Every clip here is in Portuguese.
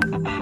thank you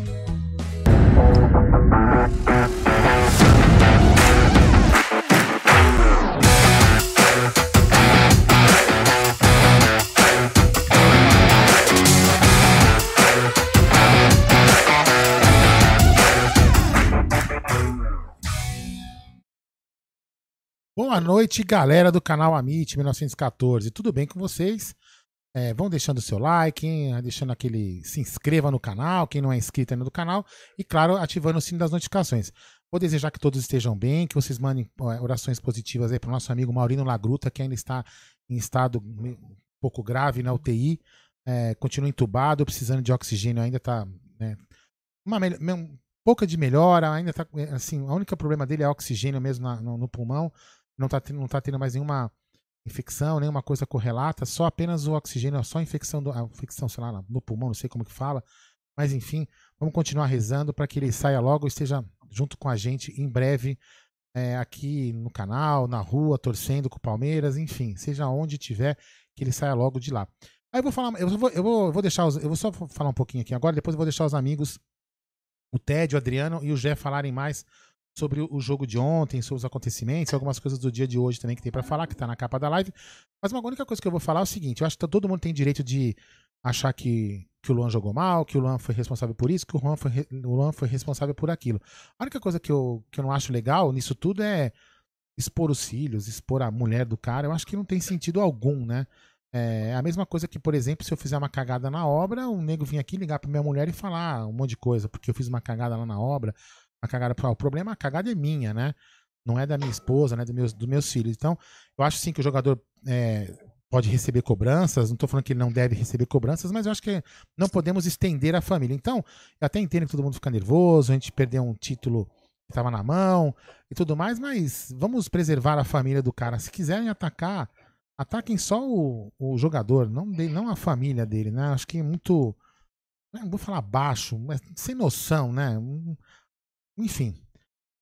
Boa noite, galera do canal Amit 1914. Tudo bem com vocês? É, vão deixando o seu like, hein? deixando aquele. Se inscreva no canal, quem não é inscrito ainda no canal, e claro, ativando o sino das notificações. Vou desejar que todos estejam bem, que vocês mandem orações positivas aí para o nosso amigo Maurino Lagruta, que ainda está em estado um pouco grave na UTI, é, continua entubado, precisando de oxigênio, ainda está. Né, uma, um, pouca de melhora, ainda está. Assim, o único problema dele é oxigênio mesmo na, no, no, pulmão, não está não tá tendo mais nenhuma infecção, nenhuma coisa correlata, só apenas o oxigênio, só a infecção, do, a infecção, sei lá, no pulmão, não sei como que fala. Mas enfim, vamos continuar rezando para que ele saia logo e esteja junto com a gente em breve é, aqui no canal, na rua, torcendo com o Palmeiras, enfim, seja onde tiver, que ele saia logo de lá. Aí eu vou falar, eu vou, eu vou, eu vou deixar, os, eu vou só falar um pouquinho aqui agora, depois eu vou deixar os amigos, o Ted, o Adriano e o Jé falarem mais sobre o jogo de ontem, sobre os acontecimentos, algumas coisas do dia de hoje também que tem para falar, que tá na capa da live. Mas uma única coisa que eu vou falar é o seguinte: eu acho que todo mundo tem direito de achar que, que o Luan jogou mal, que o Luan foi responsável por isso, que o Luan foi, o Luan foi responsável por aquilo. A única coisa que eu, que eu não acho legal nisso tudo é expor os filhos, expor a mulher do cara. Eu acho que não tem sentido algum, né? É a mesma coisa que, por exemplo, se eu fizer uma cagada na obra, um nego vir aqui ligar pra minha mulher e falar um monte de coisa, porque eu fiz uma cagada lá na obra, a cagada. O problema, a cagada é minha, né? Não é da minha esposa, né? Dos meus, dos meus filhos. Então, eu acho sim que o jogador é, pode receber cobranças. Não estou falando que ele não deve receber cobranças, mas eu acho que não podemos estender a família. Então, eu até entendo que todo mundo fica nervoso, a gente perdeu um título que estava na mão e tudo mais, mas vamos preservar a família do cara. Se quiserem atacar, ataquem só o, o jogador, não, não a família dele, né? Acho que é muito. Não vou falar baixo, mas sem noção, né? Enfim.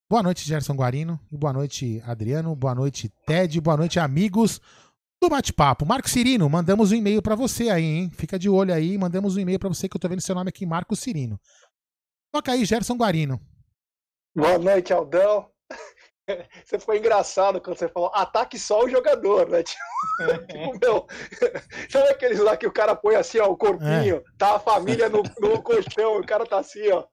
Boa noite, Gerson Guarino. E boa noite, Adriano. Boa noite, Ted. Boa noite, amigos do bate-papo. Marco Cirino, mandamos um e-mail para você aí, hein? Fica de olho aí. Mandamos um e-mail para você que eu tô vendo seu nome aqui, Marco Cirino. Toca aí, Gerson Guarino. Boa noite, Aldão. Você foi engraçado quando você falou ataque só o jogador, né? Tipo, meu, sabe aqueles lá que o cara põe assim, ó, o corpinho, é. tá a família no, no colchão, o cara tá assim, ó.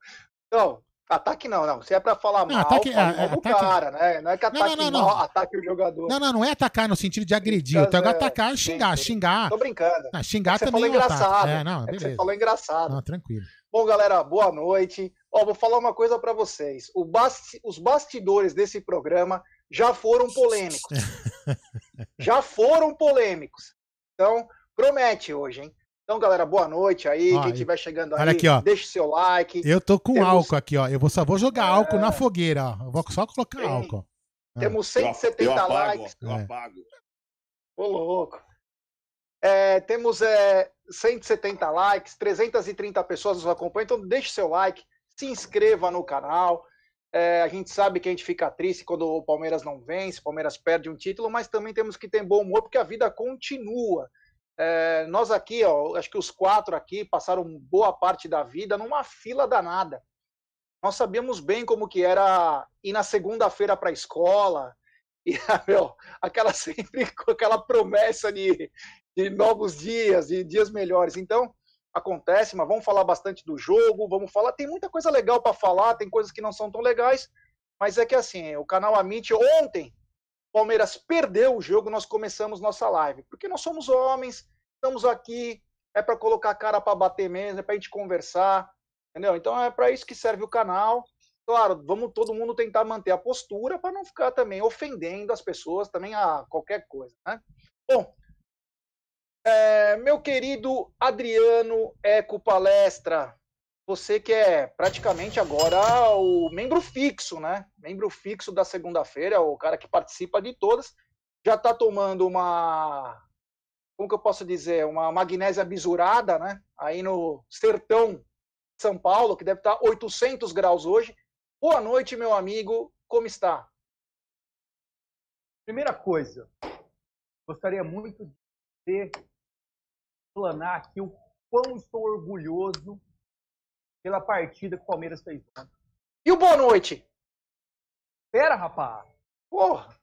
Não, Ataque não, não. Se é pra falar não, mal, ataque, fala é, ataque... cara, né? Não é que ataque não, não. Mal, ataque o jogador. Não, não, não é atacar no sentido de agredir. Então, é atacar é xingar, sim, sim. xingar. Tô brincando. Ah, xingar é também é engraçado. É, não, beleza. É você falou engraçado. Não, tranquilo. Bom, galera, boa noite. Ó, vou falar uma coisa para vocês. Basti... Os bastidores desse programa já foram polêmicos. já foram polêmicos. Então, promete hoje, hein? Então, galera, boa noite aí. Ó, Quem estiver chegando aí, aqui, ó. deixe seu like. Eu tô com Temos... álcool aqui, ó. Eu vou, só vou jogar é... álcool na fogueira, ó. Eu vou só colocar Tem... álcool. É. Temos 170 eu apago, likes. Eu apago. Ô, louco. É, temos é, 170 likes, 330 pessoas nos acompanham. Então, deixe seu like, se inscreva no canal. É, a gente sabe que a gente fica triste quando o Palmeiras não vence, o Palmeiras perde um título, mas também temos que ter bom humor porque a vida continua. É, nós aqui, ó, acho que os quatro aqui passaram boa parte da vida numa fila danada. Nós sabíamos bem como que era ir na segunda-feira para a escola, e meu, aquela sempre com aquela promessa de, de novos dias, de dias melhores. Então, acontece, mas vamos falar bastante do jogo, vamos falar, tem muita coisa legal para falar, tem coisas que não são tão legais, mas é que assim, o canal Amit ontem Palmeiras perdeu o jogo, nós começamos nossa live. Porque nós somos homens, estamos aqui, é para colocar a cara para bater mesmo, é para a gente conversar, entendeu? Então é para isso que serve o canal. Claro, vamos todo mundo tentar manter a postura para não ficar também ofendendo as pessoas também a qualquer coisa, né? Bom, é, meu querido Adriano Eco Palestra, você que é praticamente agora o membro fixo, né? Membro fixo da segunda-feira, o cara que participa de todas, já está tomando uma, como que eu posso dizer, uma magnésia bisurada, né? Aí no sertão de São Paulo, que deve estar 800 graus hoje. Boa noite, meu amigo, como está? Primeira coisa, gostaria muito de planar aqui o quão estou orgulhoso pela partida que o Palmeiras fez ontem. E o boa noite? Pera, rapaz. Porra.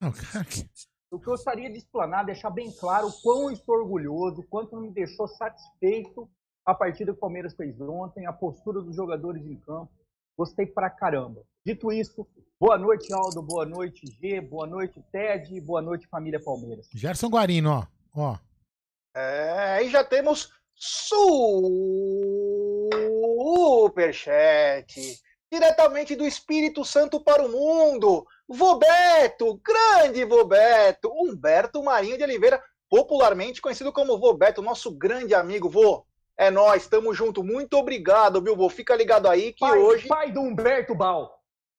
Não, cara, que- Eu gostaria de explanar, deixar bem claro o quão estou orgulhoso, o quanto me deixou satisfeito a partida que o Palmeiras fez ontem, a postura dos jogadores em campo. Gostei pra caramba. Dito isso, boa noite, Aldo, boa noite, G, boa noite, Ted, boa noite, família Palmeiras. Gerson Guarino, ó. ó. É, aí já temos superchat. Diretamente do Espírito Santo para o mundo. Vobeto, grande Vobeto. Humberto Marinho de Oliveira, popularmente conhecido como Vobeto, nosso grande amigo. Vô, é nós, tamo junto. Muito obrigado, viu, vô? Fica ligado aí que pai, hoje. pai do Humberto Bal.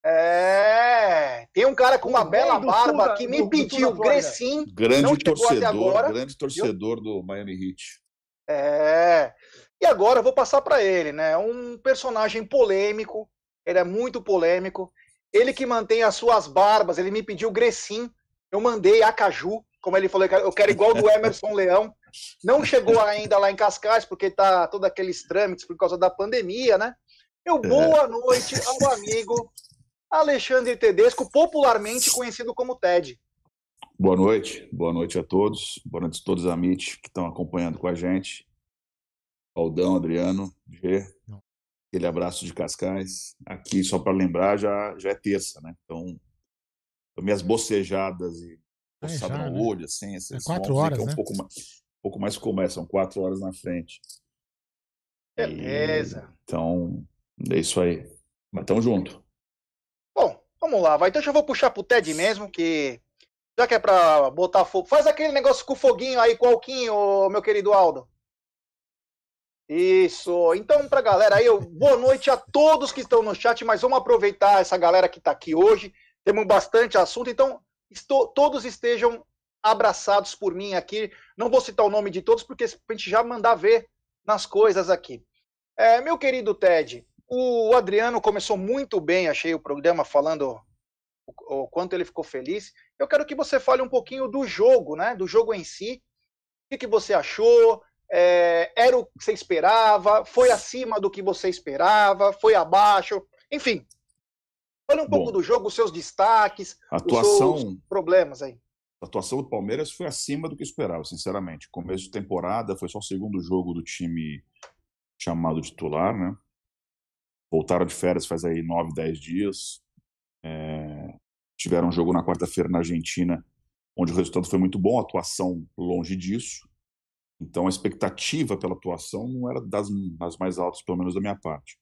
É. Tem um cara com uma O bela do barba da- que do- me do pediu Flórida. Grecim. Grande torcedor, agora. grande torcedor do Miami Heat. É. E agora eu vou passar para ele, né? Um personagem polêmico, ele é muito polêmico. Ele que mantém as suas barbas, ele me pediu Grecim, eu mandei Acaju, como ele falou, eu quero igual do Emerson Leão. Não chegou ainda lá em Cascais, porque tá todos aqueles trâmites por causa da pandemia, né? Eu boa noite ao amigo Alexandre Tedesco, popularmente conhecido como Ted. Boa noite, boa noite a todos. Boa noite a todos os amigos que estão acompanhando com a gente. Aldão, Adriano, G. Aquele abraço de Cascais. Aqui, só para lembrar, já, já é terça, né? Então, minhas bocejadas e É, coçada já, no né? olho, assim. Esses É quatro vão dizer horas, é um né? pouco mais, um pouco mais começa, são quatro horas na frente. Beleza. E, então, é isso aí. Mas tamo junto. Bom, vamos lá, vai. Então já vou puxar pro Ted mesmo, que já que é pra botar fogo. Faz aquele negócio com o foguinho aí, com o alquinho, meu querido Aldo. Isso. Então, pra galera aí, boa noite a todos que estão no chat, mas vamos aproveitar essa galera que tá aqui hoje. Temos bastante assunto, então estou- todos estejam abraçados por mim aqui. Não vou citar o nome de todos, porque a gente já mandar ver nas coisas aqui. É, meu querido Ted, o Adriano começou muito bem, achei o programa falando o, o quanto ele ficou feliz. Eu quero que você fale um pouquinho do jogo, né? Do jogo em si. O que, que você achou? É, era o que você esperava? Foi acima do que você esperava? Foi abaixo? Enfim. Fale um pouco Bom. do jogo, os seus destaques, A os atuação. seus problemas aí. A atuação do Palmeiras foi acima do que esperava, sinceramente. Começo de temporada, foi só o segundo jogo do time chamado titular, né? Voltaram de férias faz aí nove, dez dias. É, Tiveram um jogo na quarta-feira na Argentina, onde o resultado foi muito bom, a atuação longe disso. Então a expectativa pela atuação não era das, das mais altas, pelo menos da minha parte.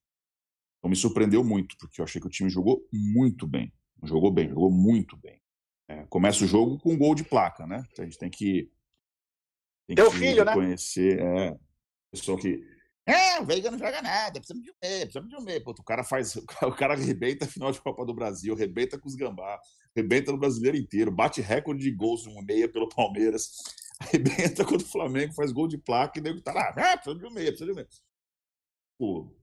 Então me surpreendeu muito, porque eu achei que o time jogou muito bem. Jogou bem, jogou muito bem. É, começa o jogo com um gol de placa, né? A gente tem que. Tem Teu que filho, né? reconhecer, é. Pessoal que. É, o Veiga não joga nada, precisamos de um meio, precisamos de um meio. Pô, o cara faz. O cara, o cara arrebenta a final de Copa do Brasil, arrebenta com os gambá, arrebenta no brasileiro inteiro, bate recorde de gols no meia pelo Palmeiras, arrebenta contra o Flamengo, faz gol de placa e daí o cara, ah, precisa de um meia, precisa de um meia. Pô,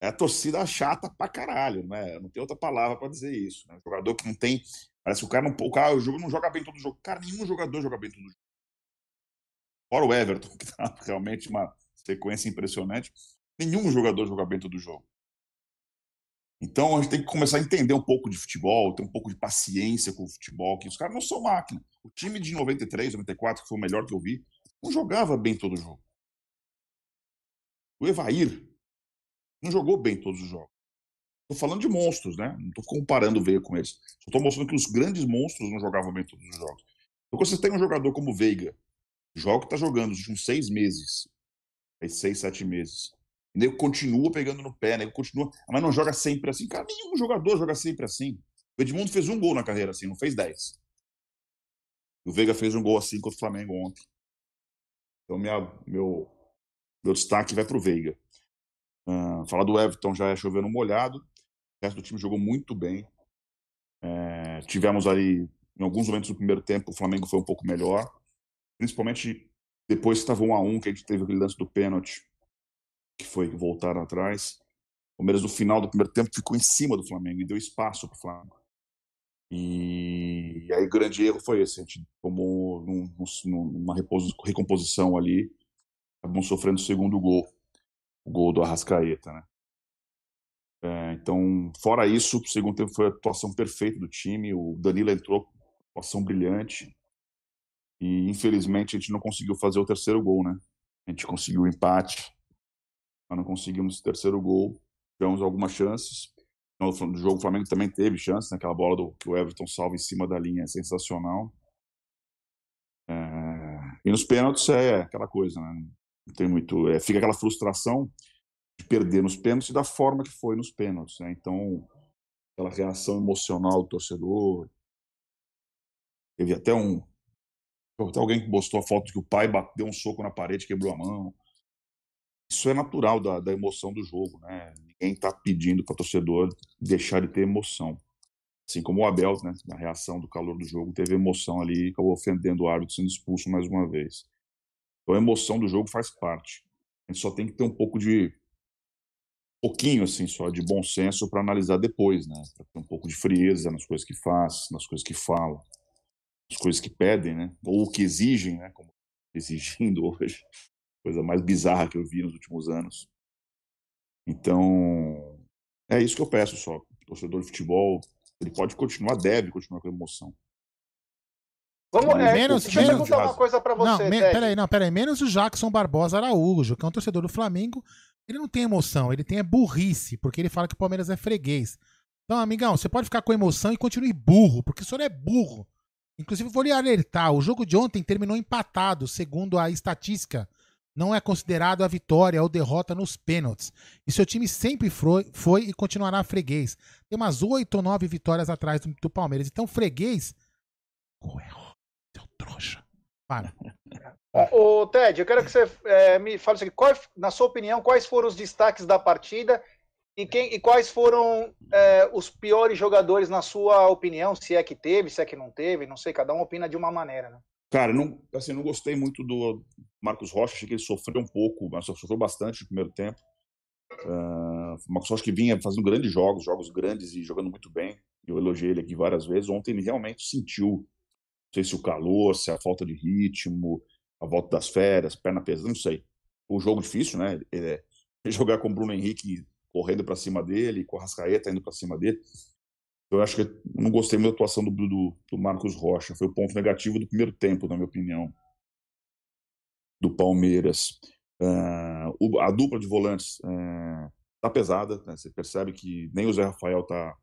é a torcida chata pra caralho, né? Não tem outra palavra para dizer isso. Né? Jogador que não tem. Parece que o cara não. O cara o jogo não joga bem todo jogo. Cara, nenhum jogador joga bem todo jogo. Fora o Everton, que tá realmente uma sequência impressionante. Nenhum jogador joga bem todo jogo. Então a gente tem que começar a entender um pouco de futebol, ter um pouco de paciência com o futebol, que os caras não são máquina. O time de 93, 94, que foi o melhor que eu vi, não jogava bem todo jogo. O Evair não jogou bem todos os jogos. Estou falando de monstros, né? Não estou comparando o Veiga com eles. Só estou mostrando que os grandes monstros não jogavam bem todos os jogos. Então, quando você tem um jogador como o Veiga, joga que está jogando nos últimos seis meses, seis, sete meses, o nego continua pegando no pé, nego continua, mas não joga sempre assim. Cara, nenhum jogador joga sempre assim. O Edmundo fez um gol na carreira assim, não fez dez. O Veiga fez um gol assim contra o Flamengo ontem. Então, minha, meu, meu destaque vai para o Veiga. Uh, falar do Everton já é chovendo molhado. O resto do time jogou muito bem. É, tivemos ali, em alguns momentos do primeiro tempo, o Flamengo foi um pouco melhor. Principalmente depois que estava um a um, que a gente teve aquele lance do pênalti, que foi que voltaram atrás. O Palmeiras, no final do primeiro tempo, ficou em cima do Flamengo e deu espaço para o Flamengo. E aí o grande erro foi esse. A gente tomou num, numa recomposição ali, acabamos sofrendo o segundo gol o gol do Arrascaeta, né? É, então, fora isso, o segundo tempo foi a atuação perfeita do time. O Danilo entrou, atuação brilhante. E infelizmente a gente não conseguiu fazer o terceiro gol, né? A gente conseguiu o empate, mas não conseguimos o terceiro gol. Tivemos algumas chances. No jogo, o Flamengo também teve chances, naquela né? bola do, que o Everton salva em cima da linha é sensacional. É, e nos pênaltis é aquela coisa, né? Não tem muito. É, fica aquela frustração de perder nos pênaltis da forma que foi nos pênaltis. Né? Então, aquela reação emocional do torcedor. Teve até um. Até alguém que postou a foto de que o pai deu um soco na parede, quebrou a mão. Isso é natural da, da emoção do jogo, né? Ninguém está pedindo para torcedor deixar de ter emoção. Assim como o Abel, né, na reação do calor do jogo, teve emoção ali, acabou ofendendo o árbitro, sendo expulso mais uma vez. Então a emoção do jogo faz parte. A gente só tem que ter um pouco de pouquinho assim só de bom senso para analisar depois, né? Pra ter um pouco de frieza nas coisas que faz, nas coisas que fala, nas coisas que pedem, né? Ou que exigem, né? Como exigindo hoje, coisa mais bizarra que eu vi nos últimos anos. Então, é isso que eu peço só. O torcedor de futebol, ele pode continuar, deve continuar com emoção. Vamos, é, menos, deixa eu perguntar uma coisa para você. Não, me, peraí, não, peraí. Menos o Jackson Barbosa Araújo, que é um torcedor do Flamengo. Ele não tem emoção, ele tem é burrice, porque ele fala que o Palmeiras é freguês. Então, amigão, você pode ficar com emoção e continue burro, porque o senhor é burro. Inclusive, vou lhe alertar: o jogo de ontem terminou empatado, segundo a estatística. Não é considerado a vitória ou derrota nos pênaltis. E seu time sempre foi, foi e continuará freguês. Tem umas oito ou nove vitórias atrás do, do Palmeiras. Então, freguês. É seu trouxa. Para. Ô, Ted, eu quero que você é, me fale aqui. Qual, na sua opinião, quais foram os destaques da partida e, quem, e quais foram é, os piores jogadores, na sua opinião? Se é que teve, se é que não teve, não sei, cada um opina de uma maneira, né? Cara, não, assim, não gostei muito do Marcos Rocha, achei que ele sofreu um pouco, mas sofreu bastante no primeiro tempo. Uh, Marcos Rocha que vinha fazendo grandes jogos, jogos grandes e jogando muito bem. Eu elogiei ele aqui várias vezes. Ontem ele realmente sentiu sei se o calor, se a falta de ritmo, a volta das férias, perna pesada, não sei. O jogo difícil, né? É, jogar com o Bruno Henrique correndo para cima dele, com a Rascaeta indo para cima dele. Eu acho que não gostei muito da atuação do, do, do, Marcos Rocha. Foi o ponto negativo do primeiro tempo, na minha opinião, do Palmeiras. Uh, a dupla de volantes uh, tá pesada. Né? Você percebe que nem o Zé Rafael tá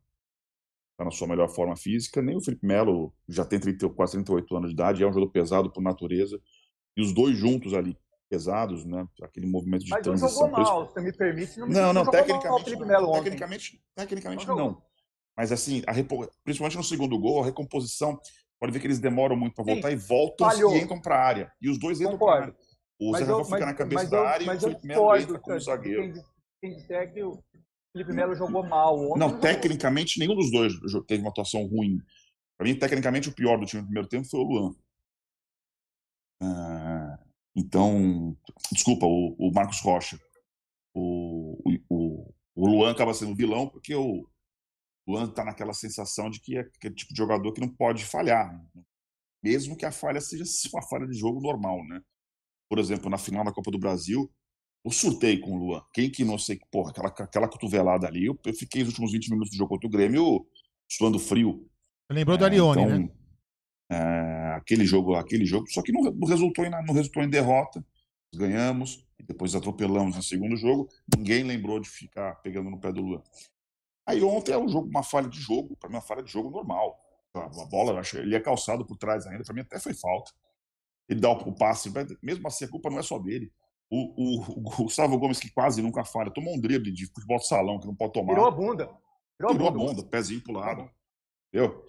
está na sua melhor forma física, nem o Felipe Melo já tem 30, quase 38 anos de idade, é um jogador pesado por natureza, e os dois juntos ali, pesados, né, aquele movimento de Mas transição. Mas jogou mal, se me permite. Não, não, não tecnicamente, mal, não, tecnicamente, tecnicamente não, não. Mas assim, a repo... principalmente no segundo gol, a recomposição, pode ver que eles demoram muito para voltar Sim, e voltam falhou. e entram para a área. E os dois entram para a área. O Zé Rafael fica na cabeça da área e o Felipe Melo entra como zagueiro. Quem disser que o Felipe Melo jogou mal ontem. Não, tecnicamente, nenhum dos dois teve uma atuação ruim. Para mim, tecnicamente, o pior do time no primeiro tempo foi o Luan. Ah, então, desculpa, o, o, Marcos Rocha. O, o, o o Luan acaba sendo vilão porque o Luan está naquela sensação de que é aquele tipo de jogador que não pode falhar, mesmo que a falha seja uma falha de jogo normal, né? Por exemplo, na final da Copa do Brasil, eu surtei com o Luan. Quem que não sei, porra, aquela, aquela cotovelada ali, eu, eu fiquei os últimos 20 minutos do jogo contra o Grêmio suando frio. Lembrou do Arione, é, então, né? É, aquele jogo, aquele jogo, só que não, não, resultou em, não resultou em derrota. Ganhamos e depois atropelamos no segundo jogo. Ninguém lembrou de ficar pegando no pé do Luan. Aí ontem é um jogo, uma falha de jogo, para mim uma falha de jogo normal. A bola, ele é calçado por trás ainda, para mim até foi falta. Ele dá o passe, mesmo assim a culpa não é só dele. O, o, o, Gustavo Gomes, que quase nunca falha, tomou um drible de futebol de salão que não pode tomar. Tirou a bunda. Tirou, Tirou a bunda, bunda pezinho pro lado. Entendeu?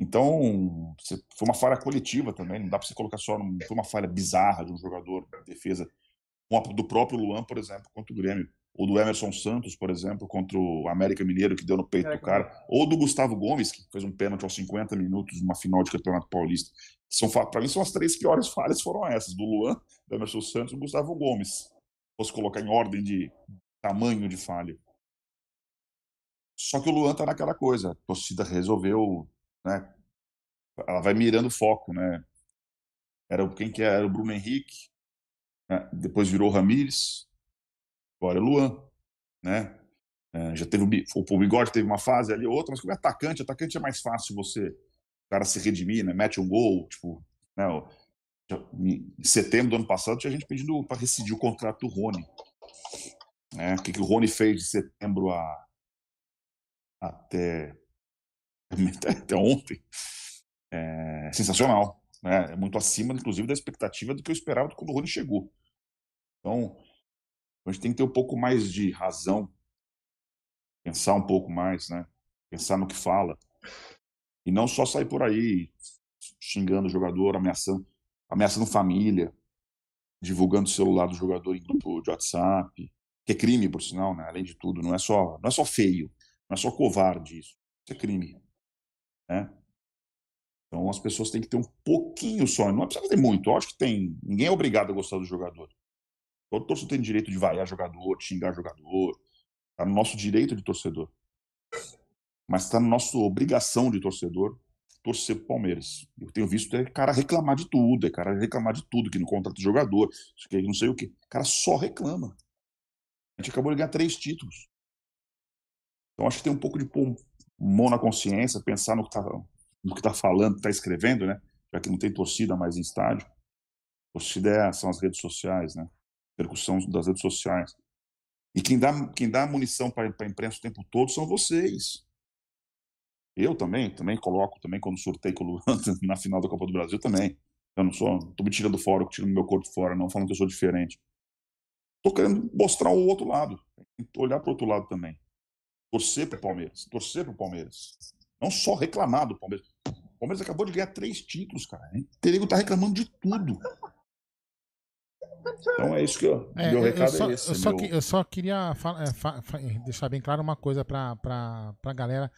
Então, foi uma falha coletiva também. Não dá para você colocar só. Não foi uma falha bizarra de um jogador de defesa. Do próprio Luan, por exemplo, contra o Grêmio. Ou do Emerson Santos, por exemplo, contra o América Mineiro, que deu no peito é, do cara. Ou do Gustavo Gomes, que fez um pênalti aos 50 minutos numa final de Campeonato Paulista. São, para mim, são as três piores falhas foram essas: do Luan, do Emerson Santos e do Gustavo Gomes. Fosse colocar em ordem de tamanho de falha. Só que o Luan tá naquela coisa. A torcida resolveu né? Ela vai mirando o foco, né? Era quem que era o Bruno Henrique, né? depois virou o Ramires, agora é Luan, né? É, já teve o, o Bigode teve uma fase ali outra, mas como é atacante, atacante é mais fácil você o cara se redimir, né? Mete um gol, tipo, né? Em setembro do ano passado tinha gente pedindo para rescindir o contrato do Rony. Né? O que, que o Rony fez de setembro a até até ontem, é sensacional. Né? É muito acima, inclusive, da expectativa do que eu esperava quando o Rony chegou. Então, a gente tem que ter um pouco mais de razão, pensar um pouco mais, né? pensar no que fala, e não só sair por aí xingando o jogador, ameaçando, ameaçando família, divulgando o celular do jogador em grupo de WhatsApp, que é crime, por sinal, né? além de tudo. Não é só, não é só feio, não é só covarde isso. Isso é crime. Né? Então as pessoas têm que ter um pouquinho só, não precisa ter muito. Eu acho que tem. Ninguém é obrigado a gostar do jogador. Todo torcedor tem direito de vaiar jogador, de xingar jogador. Está no nosso direito de torcedor. Mas está na nossa obrigação de torcedor torcer pro Palmeiras. Eu tenho visto é cara reclamar de tudo, é cara reclamar de tudo, que não contrata jogador, que não sei o que. O cara só reclama. A gente acabou de ganhar três títulos. Então acho que tem um pouco de mão na consciência, pensar no que está no que tá falando, está escrevendo, né? Já que não tem torcida mais em estádio. Torcida é, são as redes sociais, né? Percussão das redes sociais. E quem dá, quem dá munição para a imprensa o tempo todo são vocês. Eu também, também coloco, também quando surtei com o Luan na final da Copa do Brasil também. Eu não sou, tô me tirando fora, eu tirando meu corpo fora, não falando que eu sou diferente. Tô querendo mostrar o outro lado, olhar para o outro lado também torcer para o Palmeiras, torcer para o Palmeiras. Não só reclamar do Palmeiras. O Palmeiras acabou de ganhar três títulos, cara. O Terigo tá reclamando de tudo. Então é isso que eu, é, meu recado eu só, é esse. Eu só, meu... que, eu só queria é, deixar bem claro uma coisa para a galera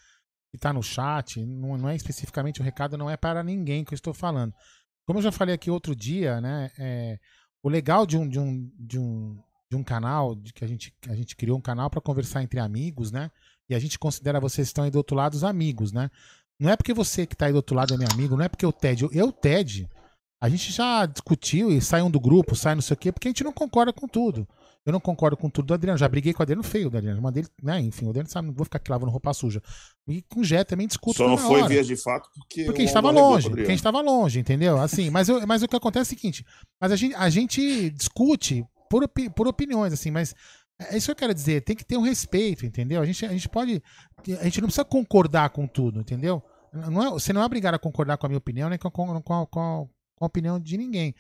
que está no chat. Não, não, é especificamente o recado, não é para ninguém que eu estou falando. Como eu já falei aqui outro dia, né? É, o legal de um, de um, de um, de um canal, de que a gente, a gente criou um canal para conversar entre amigos, né? E a gente considera vocês que estão aí do outro lado os amigos, né? Não é porque você que está aí do outro lado é meu amigo, não é porque o Ted, eu, eu Ted, a gente já discutiu e sai um do grupo, sai não sei o quê, porque a gente não concorda com tudo. Eu não concordo com tudo do Adriano. Já briguei com o Adriano feio do Adriano. Mandei né? Enfim, o Adriano sabe, não vou ficar aqui lavando roupa suja. E com o Jé também discuto. Só não foi via de fato porque. Porque a gente estava longe. Porque a gente estava longe, entendeu? Assim, mas, eu, mas o que acontece é o seguinte: mas a gente, a gente discute por, opi por opiniões, assim, mas é isso que eu quero dizer, tem que ter um respeito, entendeu? A gente, a gente pode. A gente não precisa concordar com tudo, entendeu? Não é, você não é obrigado a concordar com a minha opinião, nem com, com, com, com a opinião de ninguém.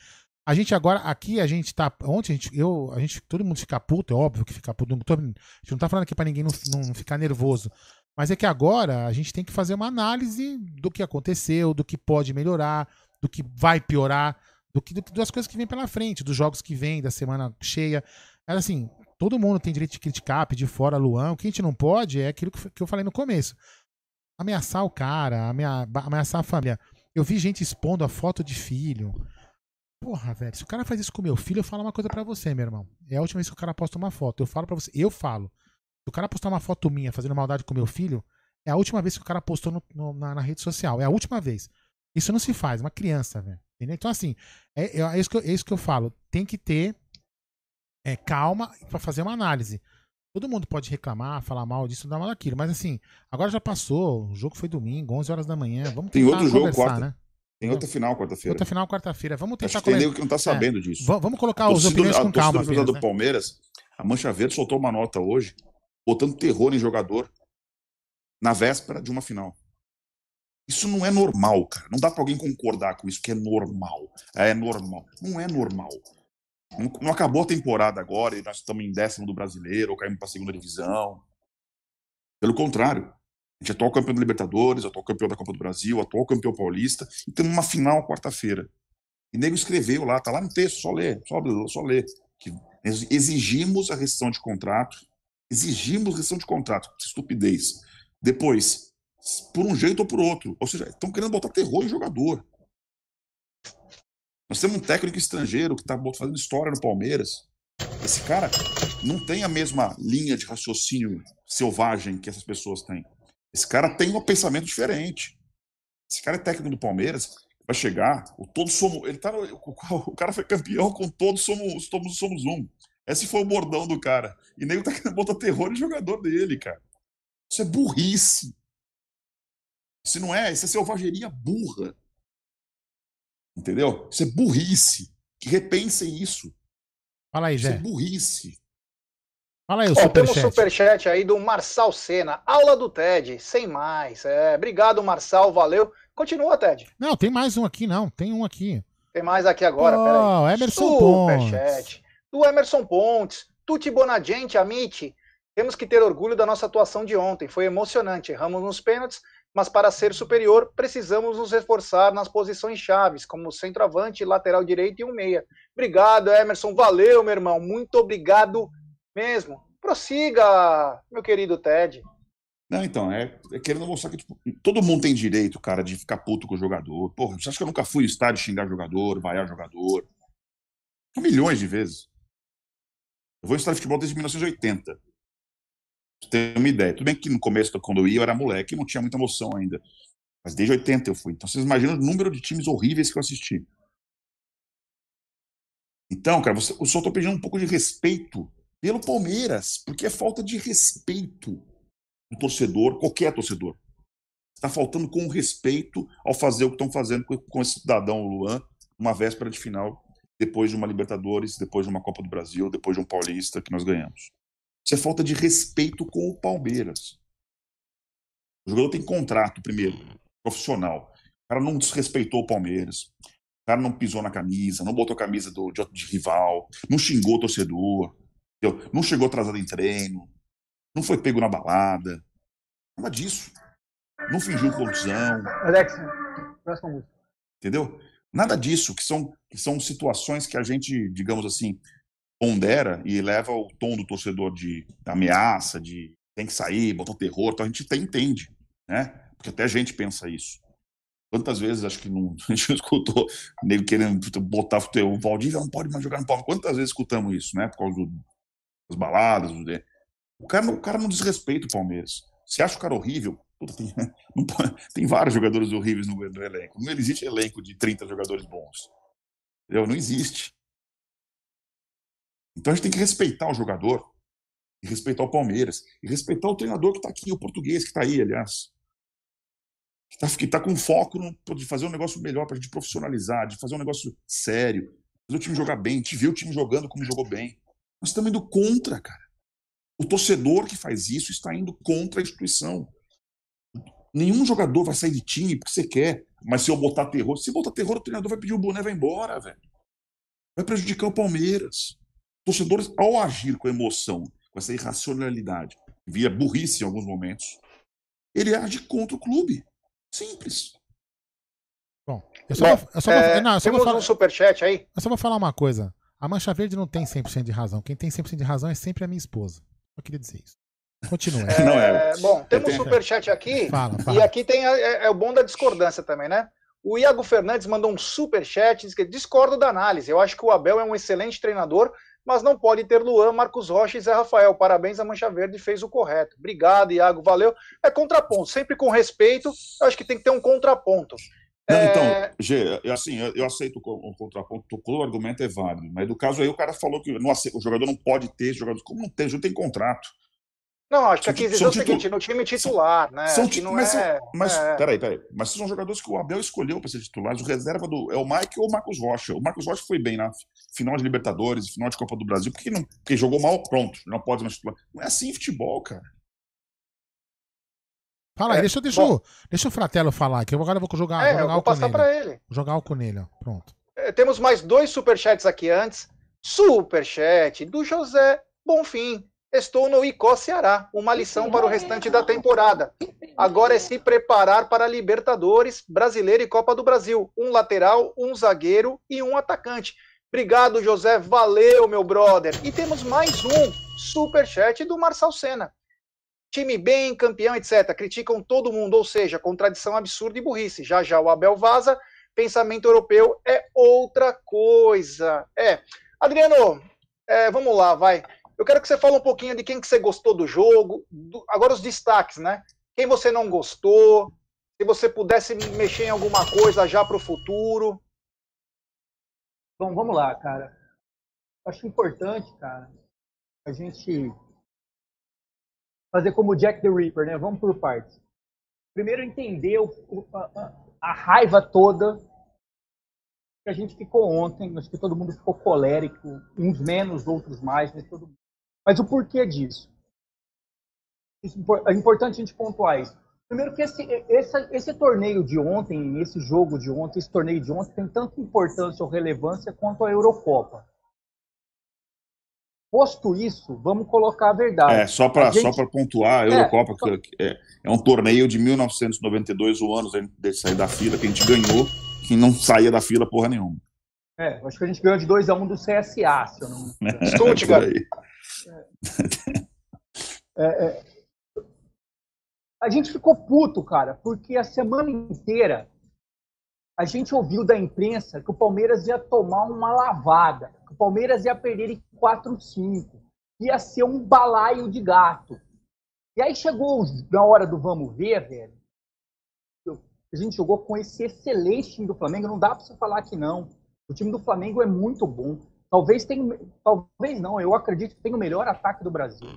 A gente agora, aqui, a gente tá. Ontem, a gente, eu, a gente, todo mundo fica puto, é óbvio que fica puto. Não tô, a gente não tá falando aqui pra ninguém não, não ficar nervoso. Mas é que agora a gente tem que fazer uma análise do que aconteceu, do que pode melhorar, do que vai piorar do que das coisas que vem pela frente, dos jogos que vem, da semana cheia. Era assim, todo mundo tem direito de criticar, pedir fora Luan. O que a gente não pode é aquilo que eu falei no começo. Ameaçar o cara, ameaçar a família. Eu vi gente expondo a foto de filho. Porra, velho, se o cara faz isso com meu filho, eu falo uma coisa para você, meu irmão. É a última vez que o cara posta uma foto. Eu falo para você, eu falo. o cara postar uma foto minha fazendo maldade com meu filho, é a última vez que o cara postou no, no, na, na, rede social. É a última vez. Isso não se faz, uma criança, velho. Então, assim, é, é, isso que eu, é isso que eu falo. Tem que ter é, calma para fazer uma análise. Todo mundo pode reclamar, falar mal disso, dar mal daquilo. Mas assim, agora já passou. O jogo foi domingo, 11 horas da manhã. Vamos tentar Tem outro jogo quarta. Né? Tem outra final quarta-feira. Outra final quarta-feira. Vamos tentar... Que tem que não tá sabendo é. disso. Vamos colocar os opiniões com calma. A do né? Palmeiras, a Mancha Verde soltou uma nota hoje, botando terror em jogador na véspera de uma final. Isso não é normal, cara. Não dá para alguém concordar com isso que é normal. É normal. Não é normal. Não, acabou a temporada agora e nós estamos em décimo do brasileiro ou caímos para a segunda divisão. Pelo contrário, a gente é atual campeão da Libertadores, atual campeão da Copa do Brasil, atual campeão paulista, e temos uma final quarta-feira. E nego escreveu lá, tá lá no texto, só ler, só, só ler, que exigimos a rescisão de contrato, exigimos rescisão de contrato, estupidez. Depois, por um jeito ou por outro. Ou seja, estão querendo botar terror em jogador. Nós temos um técnico estrangeiro que está fazendo história no Palmeiras. Esse cara não tem a mesma linha de raciocínio selvagem que essas pessoas têm. Esse cara tem um pensamento diferente. Esse cara é técnico do Palmeiras, vai chegar, o todos somos, ele tá, o, cara foi campeão com todos somos, todos somos um. Esse foi o bordão do cara. E nem tá querendo botar terror em jogador dele, cara. Isso é burrice. Se não é, isso é selvageria burra. Entendeu? Isso é burrice. Que repensem isso. Fala aí, Zé. Isso é burrice. Fala aí, o superchat. Temos um superchat aí do Marçal Sena. Aula do TED, sem mais. É, obrigado, Marçal, valeu. Continua, Ted. Não, tem mais um aqui, não. Tem um aqui. Tem mais aqui agora, oh, peraí. Emerson Superchat. Pontes. Do Emerson Pontes. Tutti Bonagente, Amite. Temos que ter orgulho da nossa atuação de ontem. Foi emocionante. Erramos nos pênaltis, mas para ser superior, precisamos nos reforçar nas posições chaves, como centroavante, lateral direito e um meia. Obrigado, Emerson. Valeu, meu irmão. Muito obrigado mesmo. Prossiga, meu querido Ted. Não, então, é, é querendo mostrar que tipo, todo mundo tem direito, cara, de ficar puto com o jogador. Porra, você acha que eu nunca fui estádio xingar jogador, vaiar jogador? Milhões de vezes. Eu vou em estádio de futebol desde 1980 você tem uma ideia. Tudo bem que no começo, quando eu ia, eu era moleque e não tinha muita emoção ainda. Mas desde 80 eu fui. Então vocês imaginam o número de times horríveis que eu assisti. Então, cara, você, eu só estou pedindo um pouco de respeito pelo Palmeiras, porque é falta de respeito do torcedor, qualquer torcedor. Está faltando com respeito ao fazer o que estão fazendo com, com esse cidadão Luan, uma véspera de final, depois de uma Libertadores, depois de uma Copa do Brasil, depois de um Paulista que nós ganhamos. Isso é falta de respeito com o Palmeiras. O jogador tem contrato, primeiro, profissional. O cara não desrespeitou o Palmeiras. O cara não pisou na camisa, não botou a camisa do, de, de rival, não xingou o torcedor, entendeu? não chegou atrasado em treino, não foi pego na balada. Nada disso. Não fingiu contusão. Alex, próxima música. Entendeu? Nada disso, que são, que são situações que a gente, digamos assim, pondera e leva o tom do torcedor de ameaça, de tem que sair, botar terror, então a gente até entende, né? Porque até a gente pensa isso. Quantas vezes acho que não, a gente escutou nego querendo botar o Valdir não pode mais jogar no Palmeiras. Quantas vezes escutamos isso, né? Por causa do, das baladas. Do... O, cara, o cara não desrespeita o Palmeiras. Você acha o cara horrível? Puta, tem, tem, vários jogadores horríveis no, no elenco. Não existe elenco de 30 jogadores bons. Entendeu? Não existe. Então a gente tem que respeitar o jogador, e respeitar o Palmeiras, e respeitar o treinador que está aqui, o português que está aí, aliás. Que está tá com foco no, de fazer um negócio melhor, para a gente profissionalizar, de fazer um negócio sério, fazer o time jogar bem, te ver o time jogando como jogou bem. Nós estamos indo contra, cara. O torcedor que faz isso está indo contra a instituição. Nenhum jogador vai sair de time porque você quer, mas se eu botar terror, se botar terror, o treinador vai pedir o boné vai embora, velho. Vai prejudicar o Palmeiras torcedores, ao agir com emoção, com essa irracionalidade, via burrice em alguns momentos, ele age contra o clube. Simples. Bom, eu só, Bom, vou, eu só, é, vou, não, eu só vou falar, um superchat aí. Eu só vou falar uma coisa. A Mancha Verde não tem 100% de razão. Quem tem 100% de razão é sempre a minha esposa. Eu queria dizer isso. Continua. É, não é. Bom, temos um superchat aqui. Fala, fala. E aqui tem é, é, o bom da discordância também, né? O Iago Fernandes mandou um superchat, diz que discordo da análise. Eu acho que o Abel é um excelente treinador, mas não pode ter Luan, Marcos Rocha e Zé Rafael. Parabéns, a Mancha Verde fez o correto. Obrigado, Iago, valeu. É contraponto, sempre com respeito, eu acho que tem que ter um contraponto. Não, é... Então, G, assim, eu, eu aceito o, contraponto, todo o argumento é válido, mas do caso aí o cara falou que não, o jogador não pode ter jogadores. Como não tem? O tem contrato. Não, acho que a aquisição é o seguinte, no time titular, né? São, não mas, é, mas é... peraí, peraí. Mas são jogadores que o Abel escolheu para ser titulares. O reserva do, é o Mike ou o Marcos Rocha. O Marcos Rocha foi bem na final de Libertadores, final de Copa do Brasil. Porque, não, porque jogou mal, pronto. Não pode mais titular. Não é assim futebol, cara. Fala aí, é, deixa, deixa, bom, deixa o Fratelo falar aqui. Agora eu vou jogar, é, vou jogar vou passar para ele. Vou jogar o Conelho, pronto. É, temos mais dois superchats aqui antes. Superchat do José Bonfim. Estou no Icó Ceará. Uma lição para o restante da temporada. Agora é se preparar para Libertadores, Brasileiro e Copa do Brasil. Um lateral, um zagueiro e um atacante. Obrigado, José. Valeu, meu brother. E temos mais um superchat do Marçal Senna. Time bem, campeão, etc. Criticam todo mundo, ou seja, contradição absurda e burrice. Já já o Abel vaza. Pensamento europeu é outra coisa. É. Adriano, é, vamos lá, vai. Eu quero que você fale um pouquinho de quem que você gostou do jogo, do, agora os destaques, né? Quem você não gostou, se você pudesse mexer em alguma coisa já para o futuro. Bom, vamos lá, cara. Acho importante, cara, a gente fazer como Jack the Ripper, né? Vamos por partes. Primeiro, entender o, a, a, raiva toda que a gente ficou ontem. Acho que todo mundo ficou colérico, uns menos, outros mais, mas todo mundo mas o porquê disso? É importante a gente pontuar isso. Primeiro que esse, esse, esse torneio de ontem, esse jogo de ontem, esse torneio de ontem tem tanta importância ou relevância quanto a Eurocopa. Posto isso, vamos colocar a verdade. É, só para gente... só pontuar, a Eurocopa é, que é, é, um torneio de 1992, o ano de sair da fila, que a gente ganhou, que não saía da fila porra nenhuma. É, acho que a gente ganhou de 2 a 1 um do CSA, se eu não me cara. É, é, a gente ficou puto, cara, porque a semana inteira a gente ouviu da imprensa que o Palmeiras ia tomar uma lavada, que o Palmeiras ia perder em 4-5, ia ser um balaio de gato. E aí chegou na hora do vamos ver, velho. A gente jogou com esse excelente time do Flamengo, não dá para você falar que não. O time do Flamengo é muito bom. Talvez tenha, talvez não, eu acredito que tem o melhor ataque do Brasil.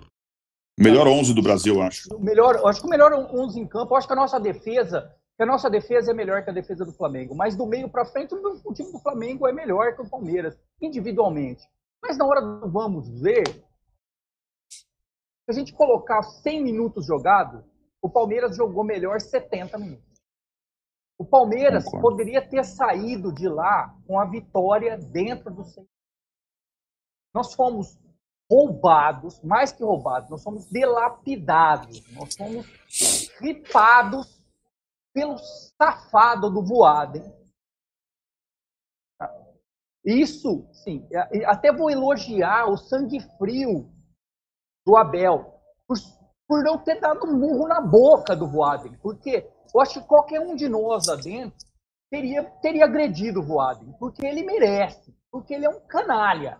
Melhor 11 do Brasil, acho. Melhor, acho que o melhor 11 em campo. Acho que a nossa defesa, que a nossa defesa é melhor que a defesa do Flamengo. Mas do meio para frente, o time do Flamengo é melhor que o Palmeiras, individualmente. Mas na hora do vamos ver, se a gente colocar 100 minutos jogado, o Palmeiras jogou melhor 70 minutos. O Palmeiras Concordo. poderia ter saído de lá com a vitória dentro do nós fomos roubados, mais que roubados, nós fomos delapidados, nós fomos ripados pelo safado do Voaden. Isso, sim, até vou elogiar o sangue frio do Abel, por, por não ter dado um murro na boca do Voaden, porque eu acho que qualquer um de nós lá dentro teria, teria agredido o Voaden, porque ele merece, porque ele é um canalha.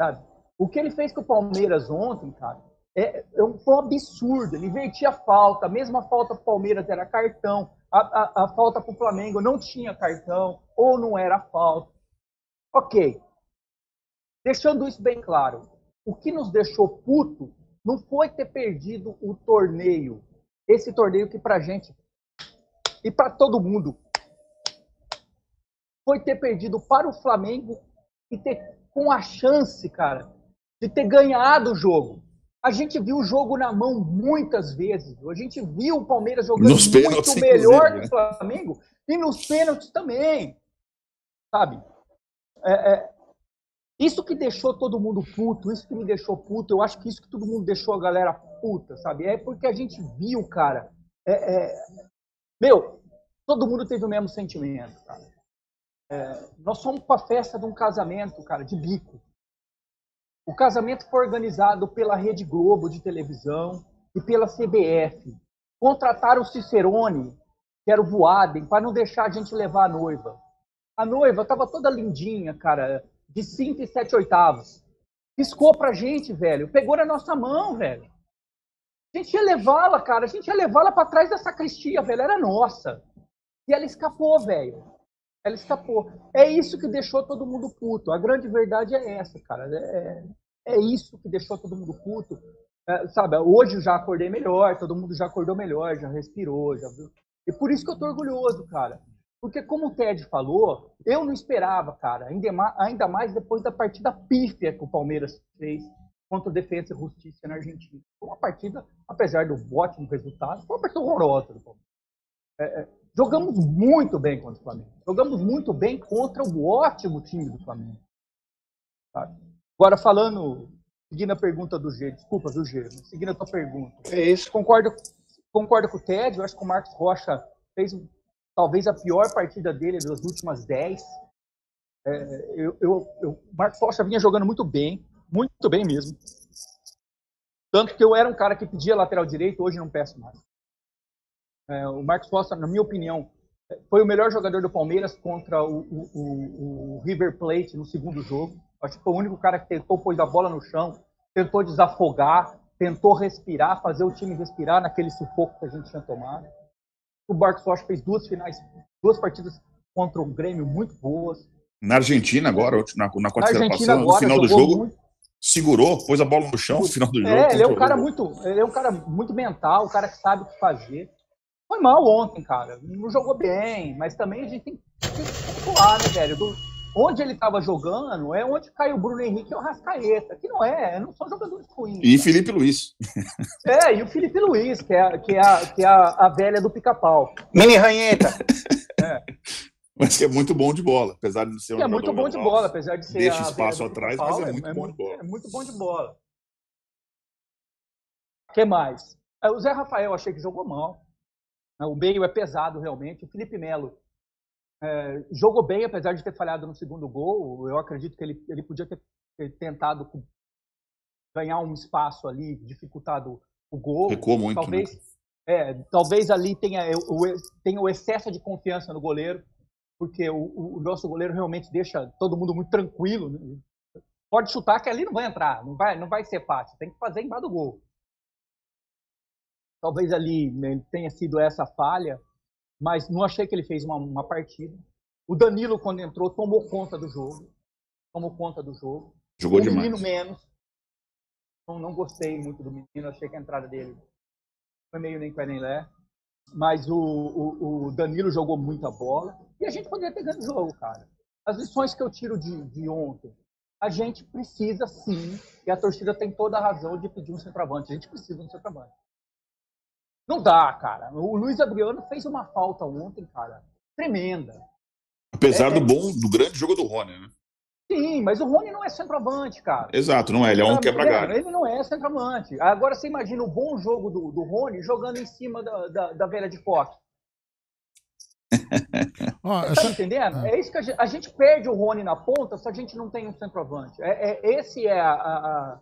Sabe? O que ele fez com o Palmeiras ontem, cara, é, é foi um absurdo. Ele invertia a falta, a mesma falta para o Palmeiras era cartão, a, a, a falta para o Flamengo não tinha cartão, ou não era falta. Ok. Deixando isso bem claro, o que nos deixou puto não foi ter perdido o torneio. Esse torneio que pra gente e para todo mundo foi ter perdido para o Flamengo e ter com a chance, cara, de ter ganhado o jogo. A gente viu o jogo na mão muitas vezes. A gente viu o Palmeiras jogando nos muito melhor que o né? Flamengo e nos pênaltis também. Sabe? É, é, isso que deixou todo mundo puto, isso que me deixou puto, eu acho que isso que todo mundo deixou a galera puta, sabe? É porque a gente viu, cara. É, é meu, todo mundo teve o mesmo sentimento, cara. É, nós fomos para a festa de um casamento, cara, de bico. O casamento foi organizado pela Rede Globo de televisão e pela CBF. Contrataram o Cicerone, que era o Voaden, para não deixar a gente levar a noiva. A noiva estava toda lindinha, cara, de 5 e 7 oitavos. piscou pra gente, velho. Pegou na nossa mão, velho. A gente ia levá-la, cara. A gente ia levá-la pra trás da sacristia, velho. Era nossa. E ela escapou, velho. Ela escapou. É isso que deixou todo mundo puto. A grande verdade é essa, cara. É, é isso que deixou todo mundo puto. É, sabe, hoje eu já acordei melhor, todo mundo já acordou melhor, já respirou, já viu. E por isso que eu tô orgulhoso, cara. Porque como o Ted falou, eu não esperava, cara, ainda mais depois da partida pífia que o Palmeiras fez contra o Defesa e Justiça na Argentina. Foi uma partida, apesar do ótimo resultado, foi uma partida horrorosa do Palmeiras. É, é, jogamos muito bem contra o Flamengo. Jogamos muito bem contra o ótimo time do Flamengo. Sabe? Agora, falando, seguindo a pergunta do G, desculpa, do G, seguindo a tua pergunta. É isso. Concordo, concordo com o Ted, eu acho que o Marcos Rocha fez talvez a pior partida dele das últimas 10. É, eu, eu, eu, o Marcos Rocha vinha jogando muito bem, muito bem mesmo. Tanto que eu era um cara que pedia lateral direito, hoje não peço mais. É, o Marcos Rocha, na minha opinião, foi o melhor jogador do Palmeiras contra o, o, o, River Plate no segundo jogo. Acho que foi o único cara que tentou pôr a bola no chão, tentou desafogar, tentou respirar, fazer o time respirar naquele sufoco que a gente tinha tomado. O Marcos Rocha fez duas finais, duas partidas contra o Grêmio muito boas. Na Argentina agora, na, na quarta-feira passada, no final do jogo, muito... segurou, pôs a bola no chão no final do é, jogo. É, ele é um cara muito, ele é um cara muito mental, um cara que sabe o que fazer. Foi mal ontem, cara. Não jogou bem, mas também a gente tem que pontuar, né, velho? Do, onde ele estava jogando é onde caiu o Bruno Henrique e o Rascaeta, que não é, não são jogadores ruins. E Felipe Luiz. É, e o Felipe Luiz, que é, que é, a, que é a, a velha do pica-pau. Mini ranheta. É. Mas que é muito bom de bola, apesar de ser um. Que é muito bom de bola, apesar de ser. Deixa espaço atrás, mas é, muito é, bom de bola. É muito bom de bola. O que mais? O Zé Rafael achei que jogou mal. Né, o meio é pesado realmente. O Felipe Melo é, jogou bem, apesar de ter falhado no segundo gol. Eu acredito que ele, ele podia ter, ter tentado ganhar um espaço ali, dificultado o gol. Recuou muito. Talvez, né? é, talvez ali tenha o, tenha o excesso de confiança no goleiro, porque o, o nosso goleiro realmente deixa todo mundo muito tranquilo. Né? Pode chutar que ali não vai entrar, não vai, não vai ser fácil. Tem que fazer embaixo do gol. Talvez ali né, tenha sido essa falha, mas não achei que ele fez uma, uma partida. O Danilo, quando entrou, tomou conta do jogo. Tomou conta do jogo. Jogou o demais. menino menos. Então, não gostei muito do menino. Achei que a entrada dele foi meio nem pé nem lé. Mas o, o, o, Danilo jogou muita bola. E a gente poderia ter ganho o jogo, cara. As lições que eu tiro de, de ontem. A gente precisa sim, e a torcida tem toda a razão de pedir um centroavante. A gente precisa de um centroavante. Não dá, cara. O Luiz Adriano fez uma falta ontem, cara, tremenda. Apesar é, do bom, do grande jogo do Rony, né? Sim, mas o Rony não é centroavante, cara. Exato, não é. Ele é um quebra-galho. Ele não é centroavante. Agora você imagina o bom jogo do, do Rony jogando em cima da, da, da velha de oh, tá essa... entendendo? Ah. É isso que a gente, a gente, perde o Rony na ponta se a gente não tem um centroavante. É, é esse é a, a,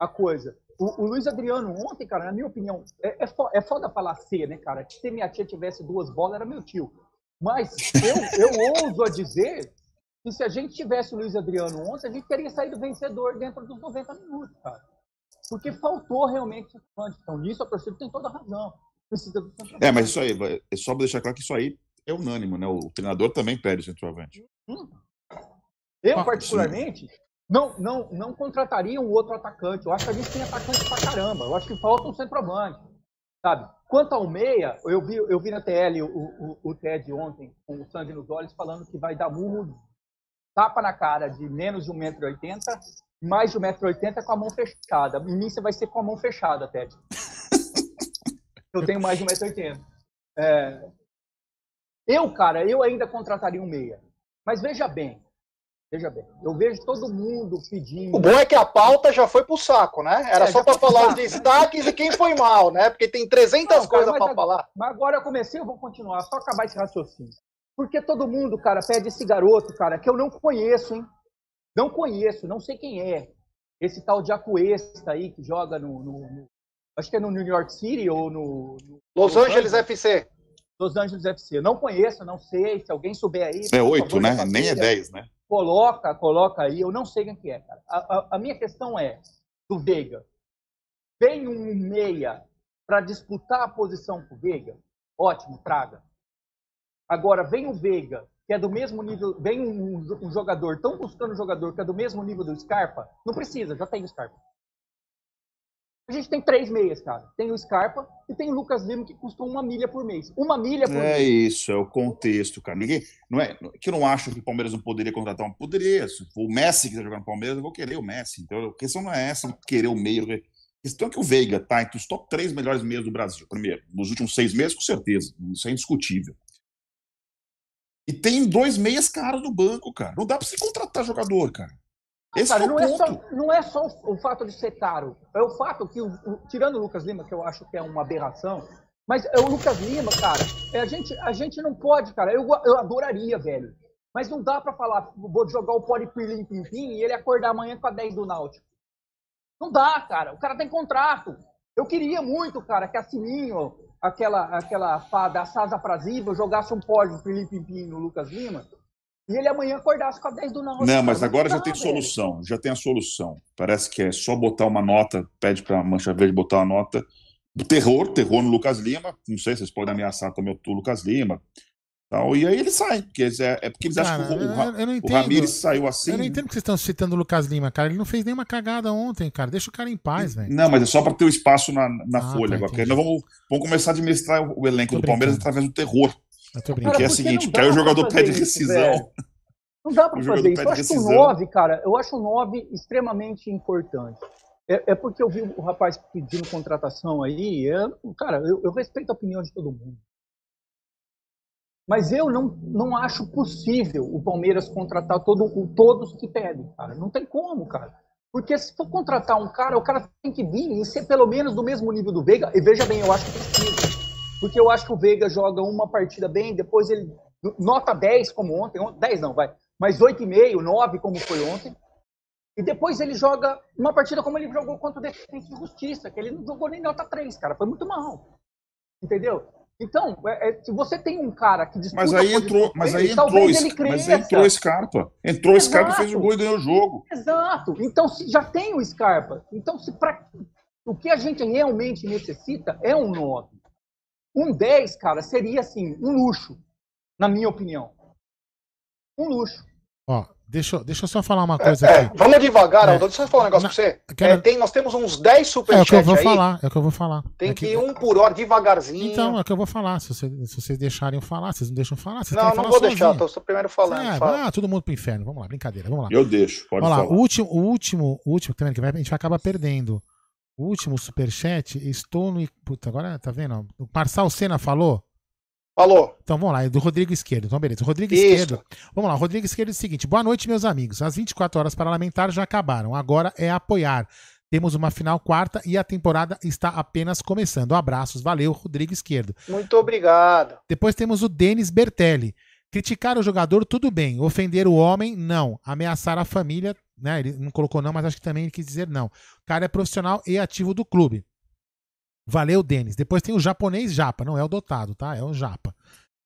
a coisa. O, o, Luiz Adriano ontem, cara, na minha opinião, é, é, foda, é foda falar ser, né, cara? Se minha tia tivesse duas bolas, era meu tio. Mas eu, eu ouso a dizer que se a gente tivesse o Luiz Adriano ontem, a gente teria saído vencedor dentro dos 90 minutos, cara. Porque faltou realmente centroavante. Então, nisso a torcida tem toda a razão. Precisa do É, mas isso aí, é só deixar claro que isso aí é unânime, né? O treinador também pede o centroavante. Hum. Eu, particularmente, não, não, não contrataria um outro atacante. Eu acho que a gente tem atacante pra caramba. Eu acho que falta um centroavante. Sabe? Quanto ao meia, eu vi, eu vi na TL o, o, o TED ontem, com o sangue nos olhos, falando que vai dar murro, tapa na cara de menos de 1,80m, mais de 1,80m com a mão fechada. Em mim você vai ser com a mão fechada, Ted. Eu tenho mais de 1,80m. É... Eu, cara, eu ainda contrataria um meia. Mas veja bem, Veja bem, eu vejo todo mundo pedindo. O bom é que a pauta já foi pro saco, né? Era é, só para falar os destaques e quem foi mal, né? Porque tem 300 coisas para falar. Mas agora eu comecei, eu vou continuar, só acabar esse raciocínio. Porque todo mundo, cara, pede esse garoto, cara, que eu não conheço, hein? Não conheço, não sei quem é. Esse tal de Acuesta aí que joga no, no, no, Acho que é no New York City ou no. no Los, Los Angeles, Angeles FC. Los Angeles FC. Não conheço, não sei. Se alguém souber aí. É oito, né? Nem é dez, né? Coloca, coloca aí, eu não sei quem que é, cara. A, a, a minha questão é, do Veiga, vem um meia para disputar a posição com o Veiga, ótimo, traga. Agora, vem o Veiga, que é do mesmo nível, vem um, um jogador, tão buscando um jogador que é do mesmo nível do Scarpa, não precisa, já tem o Scarpa. A gente tem três meias, cara. Tem o Scarpa e tem o Lucas Lima, que custa uma milha por mês. Uma milha por é mês. É isso, é o contexto, cara. Ninguém. Não é, que eu não acho que o Palmeiras não poderia contratar um. Poderia. Se o Messi quiser jogar no Palmeiras, eu vou querer o Messi. Então a questão não é essa, querer o meio. A questão é que o Veiga tá entre os top três melhores meios do Brasil. Primeiro, nos últimos seis meses, com certeza. Isso é indiscutível. E tem dois meias caros no banco, cara. Não dá pra você contratar jogador, cara. Esse cara, não, é só, não é só o fato de ser caro. É o fato que, tirando o Lucas Lima, que eu acho que é uma aberração, mas é o Lucas Lima, cara, é, a, gente, a gente não pode, cara. Eu, eu adoraria, velho. Mas não dá para falar, vou jogar o Poli Pirlim Pimpim e ele acordar amanhã com a 10 do Náutico. Não dá, cara. O cara tem contrato. Eu queria muito, cara, que a Sininho, aquela, aquela fada, a Sasa Praziva, jogasse um pódio Felipe Pimpim no Lucas Lima e ele amanhã acordasse com a 10 do Náutico. Não, mas agora já tem solução, já tem a solução. Parece que é só botar uma nota, pede para a Mancha Verde botar uma nota. Terror, terror no Lucas Lima. Não sei se vocês podem ameaçar também o Lucas Lima. Tal, e aí ele sai, porque é, é porque eles cara, acham que o, o Ramires saiu assim. Eu não entendo que vocês estão citando o Lucas Lima, cara. Ele não fez nenhuma cagada ontem, cara. Deixa o cara em paz, velho. Não, mas é só para ter o espaço na, na ah, folha tá, agora. Porque nós vamos, vamos começar a administrar o elenco Tô do Palmeiras através do terror. Que é o seguinte, porque aí o jogador pede rescisão. Não dá para fazer isso. Eu acho o 9, cara, eu acho o 9 extremamente importante. É, é, porque eu vi o rapaz pedindo contratação aí. É, cara, eu, eu, respeito a opinião de todo mundo. Mas eu não, não acho possível o Palmeiras contratar todo, todos que pedem, cara. Não tem como, cara. Porque se for contratar um cara, o cara tem que vir e ser pelo menos do mesmo nível do Veiga. E veja bem, eu acho que precisa. Porque eu acho que o Veiga joga uma partida bem, depois ele nota 10 como ontem, 10 não, vai, mas 8,5, 9 como foi ontem. E depois ele joga uma partida como ele jogou contra o Defensa de Justiça, que ele não jogou nem nota 3, cara, foi muito mal. Entendeu? Então, é, é, se você tem um cara que disputa Mas aí entrou, mas aí entrou, ele mas aí entrou Scarpa. Entrou Exato. Scarpa, fez o gol e ganhou o jogo. Exato. Então, se já tem o Scarpa, então se pra, o que a gente realmente necessita é um 9. Um 10, cara, seria assim, um luxo, na minha opinião. Um luxo. Ó, deixa, deixa eu só falar uma coisa é, aqui. É, vamos devagar, é, Aldo. Deixa eu falar um negócio na, pra você. Quero... É, tem, nós temos uns 10 superchats É o que eu vou aí. falar, é o que eu vou falar. Tem é que ir um por hora, devagarzinho. Então, é o que eu vou falar. Se, você, se vocês deixarem eu falar, vocês não deixam falar. Vocês não, não falar vou sozinho. deixar, tô primeiro falando. É, fala. ah, todo mundo pro inferno. Vamos lá, brincadeira, vamos lá. Eu deixo, pode vamos falar. Lá, o último, o último, o último, que a gente vai acabar perdendo. O último superchat, estou no. Puta, agora tá vendo? O Marçal Senna falou. Falou. Então vamos lá, é do Rodrigo Esquerdo. Então, beleza. Rodrigo Isso. Esquerdo. Vamos lá, Rodrigo Esquerdo é o seguinte: boa noite, meus amigos. As 24 horas parlamentares já acabaram. Agora é apoiar. Temos uma final quarta e a temporada está apenas começando. Abraços, valeu, Rodrigo Esquerdo. Muito obrigado. Depois temos o Denis Bertelli. Criticar o jogador, tudo bem. Ofender o homem, não. Ameaçar a família, né? Ele não colocou não, mas acho que também ele quis dizer não. O cara é profissional e ativo do clube. Valeu, Denis. Depois tem o japonês Japa, não é o dotado, tá? É o Japa.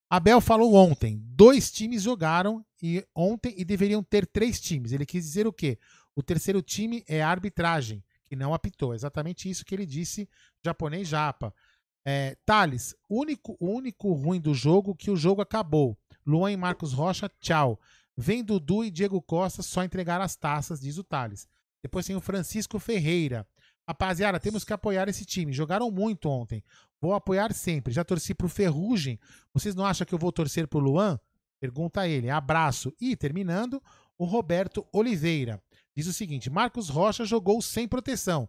Abel falou ontem, dois times jogaram e ontem e deveriam ter três times. Ele quis dizer o quê? O terceiro time é a arbitragem, que não apitou. Exatamente isso que ele disse, japonês Japa. É, Thales, único, o único ruim do jogo que o jogo acabou. Luan e Marcos Rocha, tchau. Vem Dudu e Diego Costa só entregar as taças, diz o Thales. Depois tem o Francisco Ferreira. Rapaziada, temos que apoiar esse time. Jogaram muito ontem. Vou apoiar sempre. Já torci pro Ferrugem. Vocês não acham que eu vou torcer pro Luan? Pergunta ele. Abraço. E, terminando, o Roberto Oliveira. Diz o seguinte: Marcos Rocha jogou sem proteção.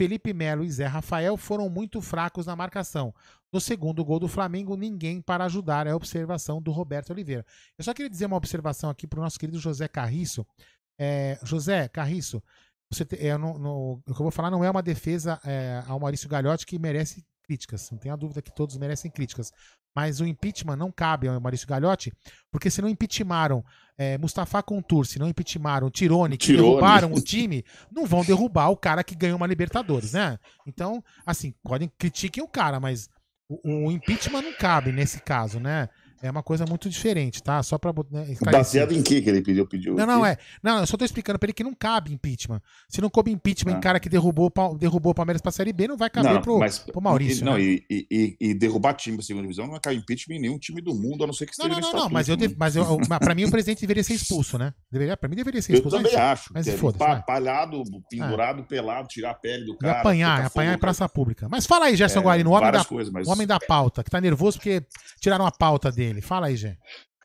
Felipe Melo e Zé Rafael foram muito fracos na marcação. No segundo gol do Flamengo, ninguém para ajudar. É a observação do Roberto Oliveira. Eu só queria dizer uma observação aqui para o nosso querido José Carriço. É, José Carriço, você te, é, no, no, o que eu vou falar não é uma defesa é, ao Maurício Gagliotti que merece críticas. Não tenha dúvida que todos merecem críticas. Mas o impeachment não cabe ao Maurício Gagliotti, porque se não impeachmentaram é, Mustafa Contur, se não impeachmentaram Tirone, que Tirone. derrubaram o time, não vão derrubar o cara que ganhou uma Libertadores, né? Então, assim, podem critiquem o cara, mas o, o impeachment não cabe nesse caso, né? É uma coisa muito diferente, tá? Só pra. Né, Baseado em que que ele pediu? pediu não, não, é. Não, eu só tô explicando pra ele que não cabe impeachment. Se não coube impeachment ah. em cara que derrubou, derrubou o Palmeiras pra Série B, não vai caber não, pro, mas, pro Maurício. Não, né? e, e, e, derrubar time da segunda divisão não vai cair impeachment em nenhum time do mundo, a não ser que esteja Não, não, não, não mas, eu de, mas eu, pra mim o presidente deveria ser expulso, né? Deveria, pra mim deveria ser expulso. Eu também mas, acho. Mas é foda palhado, pendurado, é. pelado, tirar a pele do cara. E apanhar, apanhar em praça pública. Mas fala aí, Gerson é, Guarino, o homem, da, coisas, mas... o homem da pauta, que tá nervoso porque tiraram a pauta dele. Fala aí, Gê.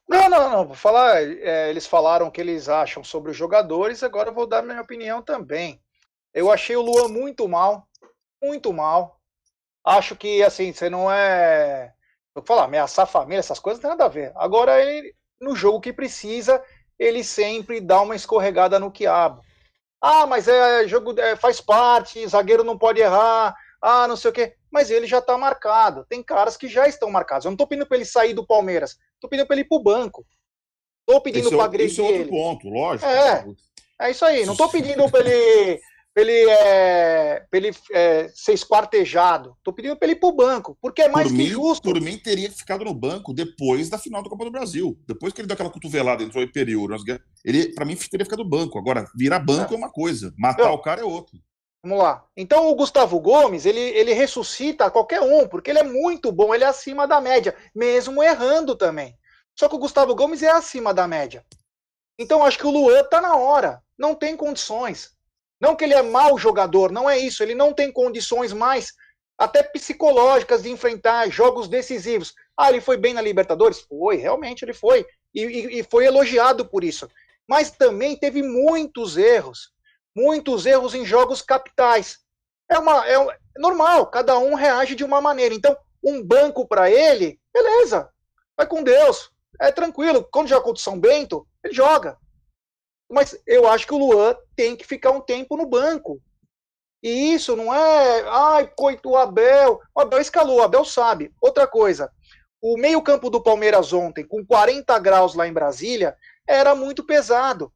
Não, não, não. Vou falar. É, eles falaram o que eles acham sobre os jogadores, agora eu vou dar minha opinião também. Eu achei o Luan muito mal. Muito mal. Acho que, assim, você não é. Vou falar, ameaçar a família, essas coisas não tem nada a ver. Agora, ele, no jogo que precisa, ele sempre dá uma escorregada no quiabo. Ah, mas é jogo, é, faz parte, zagueiro não pode errar. Ah, não sei o quê. Mas ele já está marcado. Tem caras que já estão marcados. Eu não estou pedindo para ele sair do Palmeiras. Estou pedindo para ele ir para o banco. Estou pedindo para agredir Isso é outro ele. ponto, lógico. É, é isso aí. Não estou pedindo para ele para ele, é, pra ele é, ser esquartejado. Tô pedindo para ele ir pro banco, porque é mais por que mim, justo. Por mim, teria ficado no banco depois da final da Copa do Brasil. Depois que ele deu aquela cotovelada, entrou em período. Ele, para mim, teria ficado no banco. Agora, virar banco é, é uma coisa, matar Eu, o cara é outra. Vamos lá. Então, o Gustavo Gomes, ele, ele ressuscita qualquer um, porque ele é muito bom, ele é acima da média, mesmo errando também. Só que o Gustavo Gomes é acima da média. Então, acho que o Luan tá na hora. Não tem condições. Não que ele é mau jogador, não é isso. Ele não tem condições mais, até psicológicas, de enfrentar jogos decisivos. Ah, ele foi bem na Libertadores? Foi, realmente ele foi. E, e, e foi elogiado por isso. Mas também teve muitos erros. Muitos erros em jogos capitais. É, uma, é, é normal, cada um reage de uma maneira. Então, um banco para ele, beleza, vai com Deus, é tranquilo. Quando joga contra o São Bento, ele joga. Mas eu acho que o Luan tem que ficar um tempo no banco. E isso não é, ai, coito o Abel. O Abel escalou, o Abel sabe. Outra coisa, o meio-campo do Palmeiras ontem, com 40 graus lá em Brasília, era muito pesado.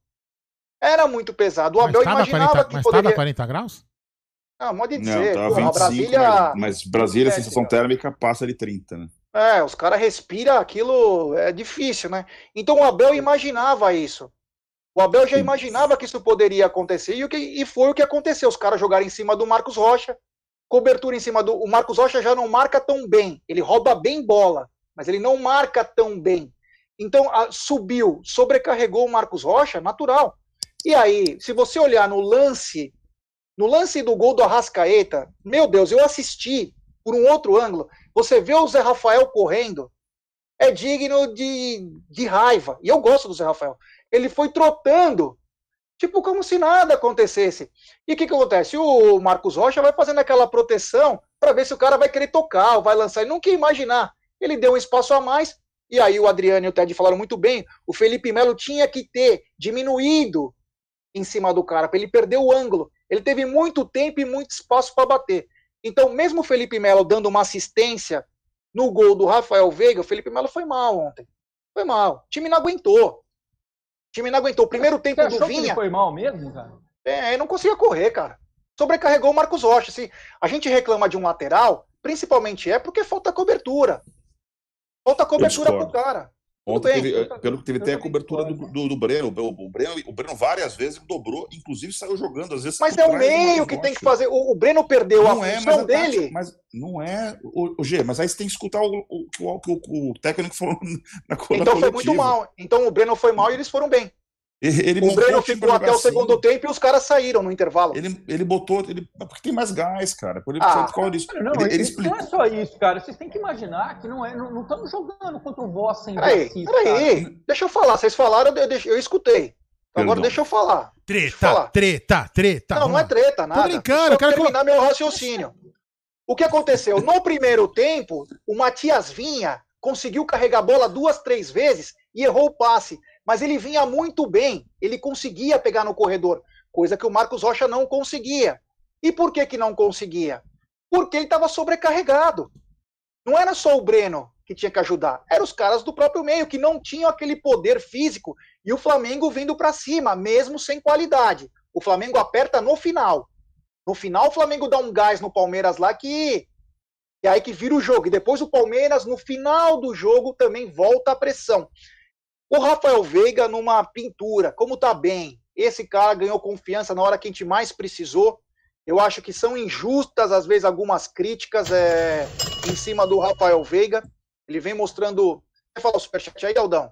Era muito pesado. O Abel imaginava 40, que mas poderia... 40 graus? Ah, pode dizer. Não, tá 25, Brasília... mas, mas Brasília, a sensação térmica passa de 30, né? É, os caras respiram aquilo, é difícil, né? Então o Abel imaginava isso. O Abel já imaginava que isso poderia acontecer e, o que, e foi o que aconteceu. Os caras jogaram em cima do Marcos Rocha, cobertura em cima do. O Marcos Rocha já não marca tão bem. Ele rouba bem bola, mas ele não marca tão bem. Então a, subiu, sobrecarregou o Marcos Rocha, natural. E aí, se você olhar no lance, no lance do gol do Arrascaeta, meu Deus, eu assisti por um outro ângulo. Você vê o Zé Rafael correndo, é digno de, de raiva. E eu gosto do Zé Rafael ele foi trotando, tipo como se nada acontecesse. E o que, que acontece? O Marcos Rocha vai fazendo aquela proteção para ver se o cara vai querer tocar ou vai lançar. Ele não quer imaginar. Ele deu um espaço a mais, e aí o Adriano e o Ted falaram muito bem. O Felipe Melo tinha que ter diminuído em cima do cara, para ele perder o ângulo. Ele teve muito tempo e muito espaço para bater. Então, mesmo o Felipe Melo dando uma assistência no gol do Rafael Veiga, o Felipe Melo foi mal ontem. Foi mal. O time não aguentou. O time não aguentou. O primeiro tempo do Vinha. ele foi mal mesmo, cara? É, não conseguia correr, cara. Sobrecarregou o Marcos Rocha. Se a gente reclama de um lateral, principalmente é porque falta cobertura. Falta cobertura pro cara. Ontem teve, eh, pelo que teve até a cobertura do, do, do, Breno. O, o, Breno. O Breno várias vezes dobrou, inclusive saiu jogando, às vezes. Mas é o meio que tem que fazer. O, o Breno perdeu não a é, função é dele. Mas não é, o, o, G, mas aí você tem que escutar o, o, o, o técnico falou na, na Então foi muito mal. Então o Breno foi mal e eles foram bem. Ele o Breno ficou até o assim. segundo tempo e os caras saíram no intervalo. Ele, ele botou. Ele, porque tem mais gás, cara. Por ele, ah, por disso. Não, ele, ele explicou... não é só isso, cara. Vocês têm que imaginar que não é, não, não estamos jogando contra o Voss sem Peraí, peraí. Deixa eu falar. Vocês falaram, eu, eu, eu escutei. Agora deixa eu falar. Treta, falar. treta, treta. Não, não é treta, nada. Tô brincando, eu quero terminar meu raciocínio. O que aconteceu? No primeiro tempo, o Matias Vinha conseguiu carregar a bola duas, três vezes e errou o passe mas ele vinha muito bem, ele conseguia pegar no corredor, coisa que o Marcos Rocha não conseguia. E por que que não conseguia? Porque ele estava sobrecarregado. Não era só o Breno que tinha que ajudar, eram os caras do próprio meio que não tinham aquele poder físico e o Flamengo vindo para cima, mesmo sem qualidade. O Flamengo aperta no final. No final o Flamengo dá um gás no Palmeiras lá que E aí que vira o jogo. E depois o Palmeiras, no final do jogo, também volta a pressão. O Rafael Veiga numa pintura, como tá bem. Esse cara ganhou confiança na hora que a gente mais precisou. Eu acho que são injustas, às vezes, algumas críticas é, em cima do Rafael Veiga. Ele vem mostrando. Você fala o superchat aí, Aldão?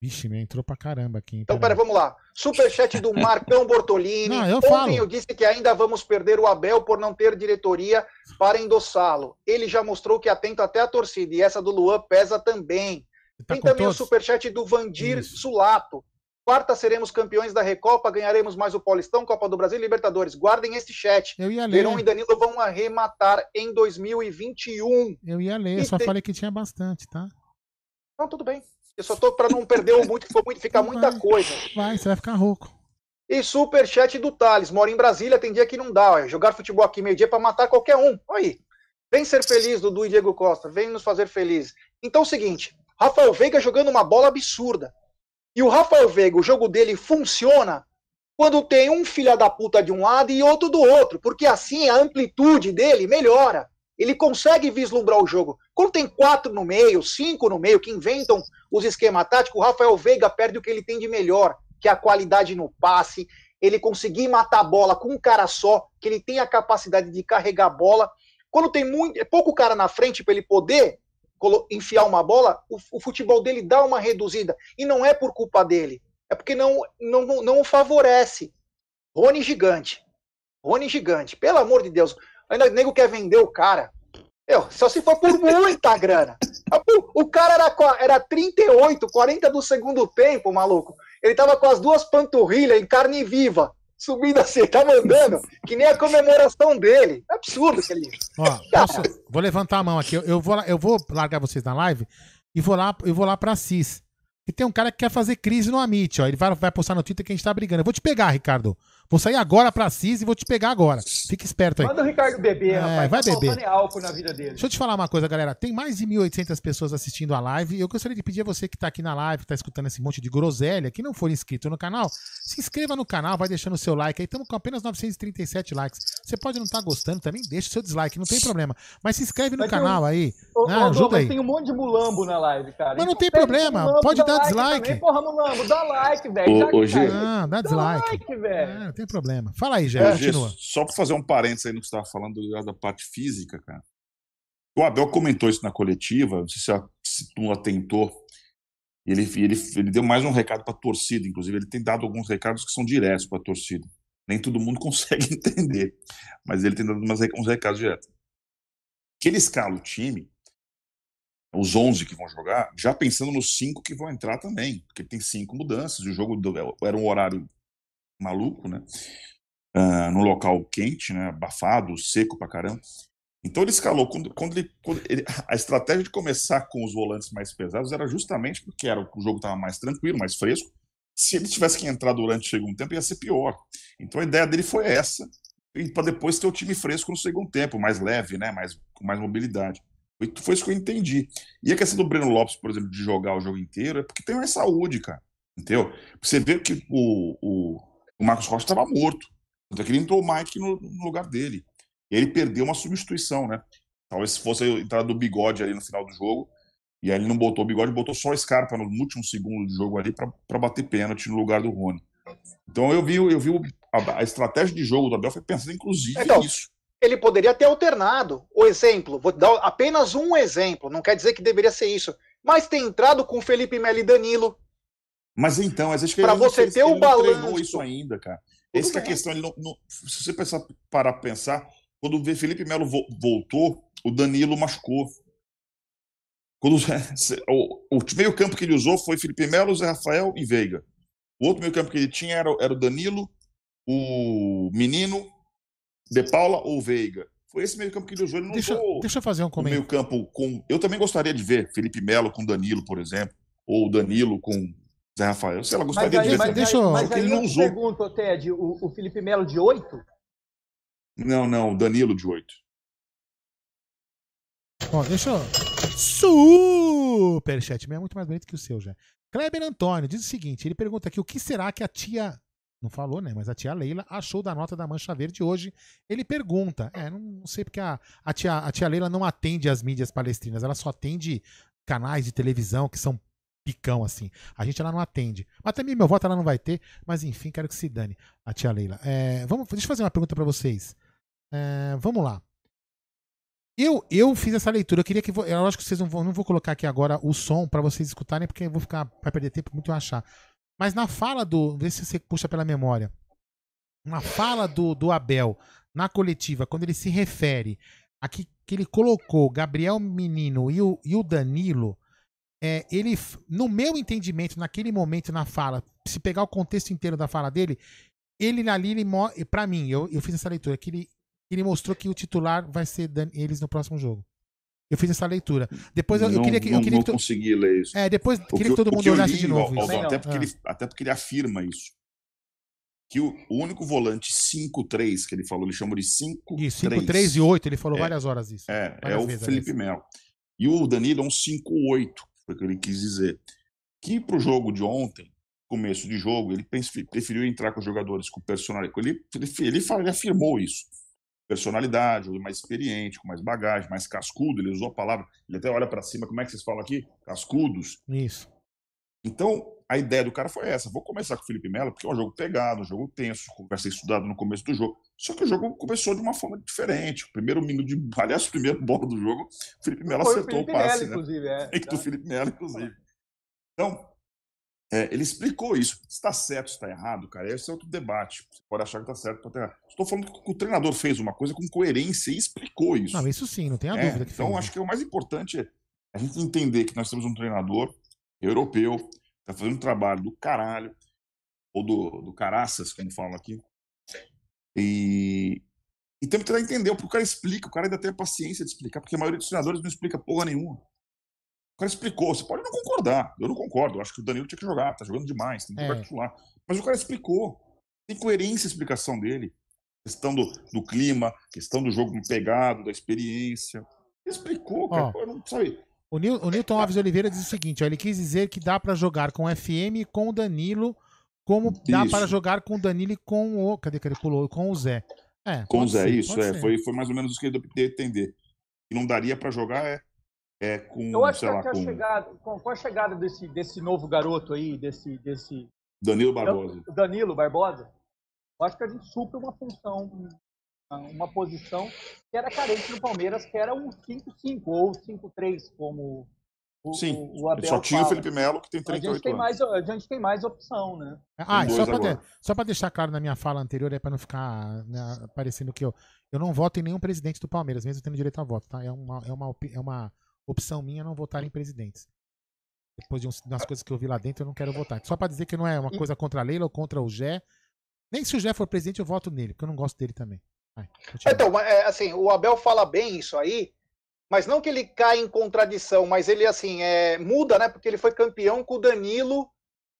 Vixe, me entrou pra caramba aqui. Então, peraí, vamos lá. Superchat do Marcão Bortolini. Não, eu Ontem falo. eu disse que ainda vamos perder o Abel por não ter diretoria para endossá-lo. Ele já mostrou que atenta até a torcida, e essa do Luan pesa também. Tá Tem também todos? o superchat do Vandir Isso. Sulato. Quarta seremos campeões da Recopa, ganharemos mais o Paulistão, Copa do Brasil e Libertadores. Guardem este chat. Eu ia ler. Verão e Danilo vão arrematar em 2021. Eu ia ler, eu E só tem- falei que tinha bastante, tá? Não, tudo bem. Eu só tô para não perder o muito, muito, ficar muita Vai. coisa. Vai, você vai ficar rouco. E superchat do Thales. Mora em Brasília, tem dia que não dá. Ó. Jogar futebol aqui meio-dia para matar qualquer um. Olha aí. Vem ser feliz, Dudu e Diego Costa. Vem nos fazer felizes. Então é o seguinte: Rafael Veiga jogando uma bola absurda. E o Rafael Veiga, o jogo dele funciona quando tem um filha da puta de um lado e outro do outro. Porque assim a amplitude dele melhora. Ele consegue vislumbrar o jogo. Quando tem quatro no meio, cinco no meio, que inventam os esquemas táticos, o Rafael Veiga perde o que ele tem de melhor, que é a qualidade no passe, ele conseguir matar a bola com um cara só, que ele tem a capacidade de carregar a bola. Quando tem muito, pouco cara na frente para ele poder enfiar uma bola, o, o futebol dele dá uma reduzida. E não é por culpa dele, é porque não, não, não, o favorece. Rony gigante. Rony gigante. Pelo amor de Deus. Ainda o nego quer vender o cara. Eu, só se for por muita grana. O, cara era, era 38, 40 do segundo tempo, maluco. Ele tava com as duas panturrilhas em carne viva, subindo assim, tava andando, que nem a comemoração dele. É absurdo aquele. Ó, posso- vou levantar a mão aqui. Eu, eu vou, eu vou largar vocês na live e vou lá, eu vou lá pra CIS. E tem um cara que quer fazer crise no Amit, ó. Ele vai, vai postar no Twitter que a gente tá brigando. Eu vou te pegar, Ricardo. Vou sair agora pra CIS e vou te pegar agora. Fica esperto aí. Manda o Ricardo beber, É, rapaz. vai tá beber. álcool na vida dele. Deixa eu te falar uma coisa, galera. Tem mais de 1.800 pessoas assistindo a live. E eu gostaria de pedir a você que tá aqui na live, que tá escutando esse monte de groselha, que não for inscrito no canal, se inscreva no canal, vai deixando o seu like aí. Estamos com apenas 937 likes. Você pode não estar gostando também, deixa o seu dislike, não tem problema. Mas se inscreve no canal aí. Ô, né? ajuda mas aí. Tem um monte de mulambo na live, cara. Mas não Então tem problema, pode dá dar like dislike. Também, porra, mulambo, dá like, velho. Ô, ô, tá Gê. Ah, dá Dá dislike. like, velho. É, não tem problema. Fala aí, Jé, É, continua. Só para fazer um parênteses aí no que você estava falando do- da parte física, cara. O Abel comentou isso na coletiva, não sei se, a, se tu atentou. Ele, ele, ele deu mais um recado para a torcida, inclusive. Ele tem dado alguns recados que são diretos para a torcida. Nem todo mundo consegue entender, mas ele tem dado umas, uns recados diretos. Que ele escala o time, os 11 que vão jogar, já pensando nos cinco que vão entrar também, porque tem cinco mudanças. O jogo do- era um horário maluco, né? Ah, num local quente, né, abafado, seco pra caramba. Então ele escalou. Quando, quando ele, quando ele- a estratégia de começar com os volantes mais pesados era justamente porque era, o jogo estava mais tranquilo, mais fresco. Se ele tivesse que entrar durante o segundo tempo, ia ser pior. Então a ideia dele foi essa, para depois ter o time fresco no segundo tempo, mais leve, né, mais, com mais mobilidade. Foi, foi isso que eu entendi. E a questão do Breno Lopes, por exemplo, de jogar o jogo inteiro, é porque tem mais saúde, cara. Entendeu? Você vê que o, o, o Marcos Rocha estava morto. Tanto é que ele entrou o Mike no, no lugar dele. E ele perdeu uma substituição, né? Talvez se fosse a entrada do bigode ali no final do jogo. E aí ele não botou o bigode, botou só o Scarpa no último segundo de jogo ali para bater pênalti no lugar do Rony. Então eu vi, eu vi a, a estratégia de jogo do Abel foi pensando inclusive Então, nisso. Ele poderia ter alternado. O exemplo, vou dar apenas um exemplo, não quer dizer que deveria ser isso. Mas ter entrado com Felipe Melo e Danilo. Mas então, Pra ele, não- você ele, ter o ele não treinou balanço. isso ainda, cara. Tudo Essa que é a questão. Ele não, não- se você pensar, parar pra pensar, quando o Felipe Melo vo- voltou, o Danilo machucou. Quando, o, o meio campo que ele usou foi Felipe Melo, Zé Rafael e Veiga. O outro meio campo que ele tinha era, era o Danilo, o Menino, De Paula ou Veiga. Foi esse meio campo que ele usou. Ele não Deixa, usou deixa eu fazer um o comentário. meio campo com. Eu também gostaria de ver Felipe Melo com Danilo, por exemplo, ou Danilo com Zé Rafael. Sei lá, Mas gostaria de aí, ver. mas deixa eu- aí, mas aí ele não usou. pergunto, Ted, o, o Felipe Melo de 8? Não, não, Danilo de 8. Ó, deixa eu. Superchat, é muito mais bonito que o seu já. Kleber Antônio diz o seguinte: ele pergunta aqui o que será que a tia não falou, né? Mas a tia Leila achou da nota da Mancha Verde hoje. Ele pergunta. É, não, não sei porque a, a, tia, a tia Leila não atende as mídias palestrinas, ela só atende canais de televisão que são picão, assim. A gente ela não atende. Mas também meu voto ela não vai ter. Mas enfim, quero que se dane, a tia Leila. É, vamos, deixa eu fazer uma pergunta para vocês. É, vamos lá. Eu, eu fiz essa leitura. Eu queria que. Eu acho que vocês não vão. Não vou colocar aqui agora o som para vocês escutarem, porque eu vou ficar. Vai perder tempo muito eu achar. Mas na fala do. Vê se você puxa pela memória. Na fala do, do Abel, na coletiva, quando ele se refere a que, que ele colocou Gabriel Menino e o, e o Danilo, é, ele, no meu entendimento, naquele momento na fala, se pegar o contexto inteiro da fala dele, ele ali, ele, pra mim, eu, eu fiz essa leitura, que ele, ele mostrou que o titular vai ser Dan, eles no próximo jogo. Eu fiz essa leitura. Depois eu, não, eu queria que. Não, eu queria não que consegui ler isso. É, depois queria que todo mundo eu olhasse li, de novo. Aldo, isso. até, porque Ah. ele, até porque ele afirma isso. Que o, o único volante 5-3 que ele falou, ele chamou de 5-3. Isso, 5, 3 e 8, ele falou É. várias horas isso. É, é o vezes, Felipe Melo. E o Danilo é um 5-8, foi o que ele quis dizer. Que pro jogo de ontem, começo de jogo, ele preferiu entrar com os jogadores com personalidade. Ele, ele, ele, ele afirmou isso. Personalidade, mais experiente, com mais bagagem, mais cascudo. Ele usou a palavra, ele até olha para cima, como é que vocês falam aqui? Cascudos. Isso. Então, a ideia do cara foi essa. Vou começar com o Felipe Melo, porque é um jogo pegado, um jogo tenso, vai ser estudado no começo do jogo. Só que o jogo começou de uma forma diferente. O primeiro minuto de. Aliás, o primeiro bola do jogo, o Felipe Melo Foi o acertou o, Felipe passe, Melo, né? inclusive. É, Fake do Felipe Melo, inclusive. Então, é, ele explicou isso. Se está certo, se está errado, cara, esse é outro debate. Você pode achar que está certo, pode errado. Estou falando que o treinador fez uma coisa com coerência e explicou isso. Não, isso sim, não tem a É, dúvida que então, fez. acho que o mais importante é a gente entender que nós temos um treinador europeu, está fazendo um trabalho do caralho, ou do, do caraças, como falam aqui. E, e temos que tentar entender, porque o cara explica, o cara ainda tem a paciência de explicar, porque a maioria dos treinadores não explica porra nenhuma. O cara explicou, você pode não concordar, eu não concordo, eu acho que o Danilo tinha que jogar, tá jogando demais, tem que É. titular. Mas o cara explicou, tem coerência a explicação dele. Questão do, do clima, questão do jogo pegado, da experiência. Explicou, cara, pô, não sabe. O, Nil, o Newton Alves Oliveira diz o seguinte: ó, ele quis dizer que dá pra jogar com o FM e com o Danilo, como dá Isso. para jogar com o Danilo e com o. Cadê que ele pulou? Com o Zé. É, Com o Zé, ser, isso, é, foi, foi mais ou menos isso que eu dei a entender. Que não daria pra jogar é, é com, Eu acho sei que lá, a com chegada, com, com a chegada desse, desse novo garoto aí, desse, desse Danilo Barbosa. Danilo Barbosa, eu acho que a gente supre uma função, uma posição que era carente no Palmeiras, que era um 5-5 ou 5-3, como o, Sim, o, o Abel Só tinha o fala. Felipe Melo, que tem a 38 gente tem, anos. mais, a gente tem mais opção, né? Ah, e só de- só pra deixar claro na minha fala anterior, é pra não ficar né, parecendo que eu. Eu não voto em nenhum presidente do Palmeiras, mesmo tendo direito a voto, tá? É uma, é uma, é uma opção minha não votar em presidentes. Depois de das coisas que eu vi lá dentro, eu não quero votar. Só pra dizer que não é uma coisa contra a Leila ou contra o Gé. Nem se o Gé for presidente, eu voto nele, porque eu não gosto dele também. Então, é, assim, o Abel fala bem isso aí, mas não que ele cai em contradição, mas ele, assim, é, muda, né? Porque ele foi campeão com o Danilo,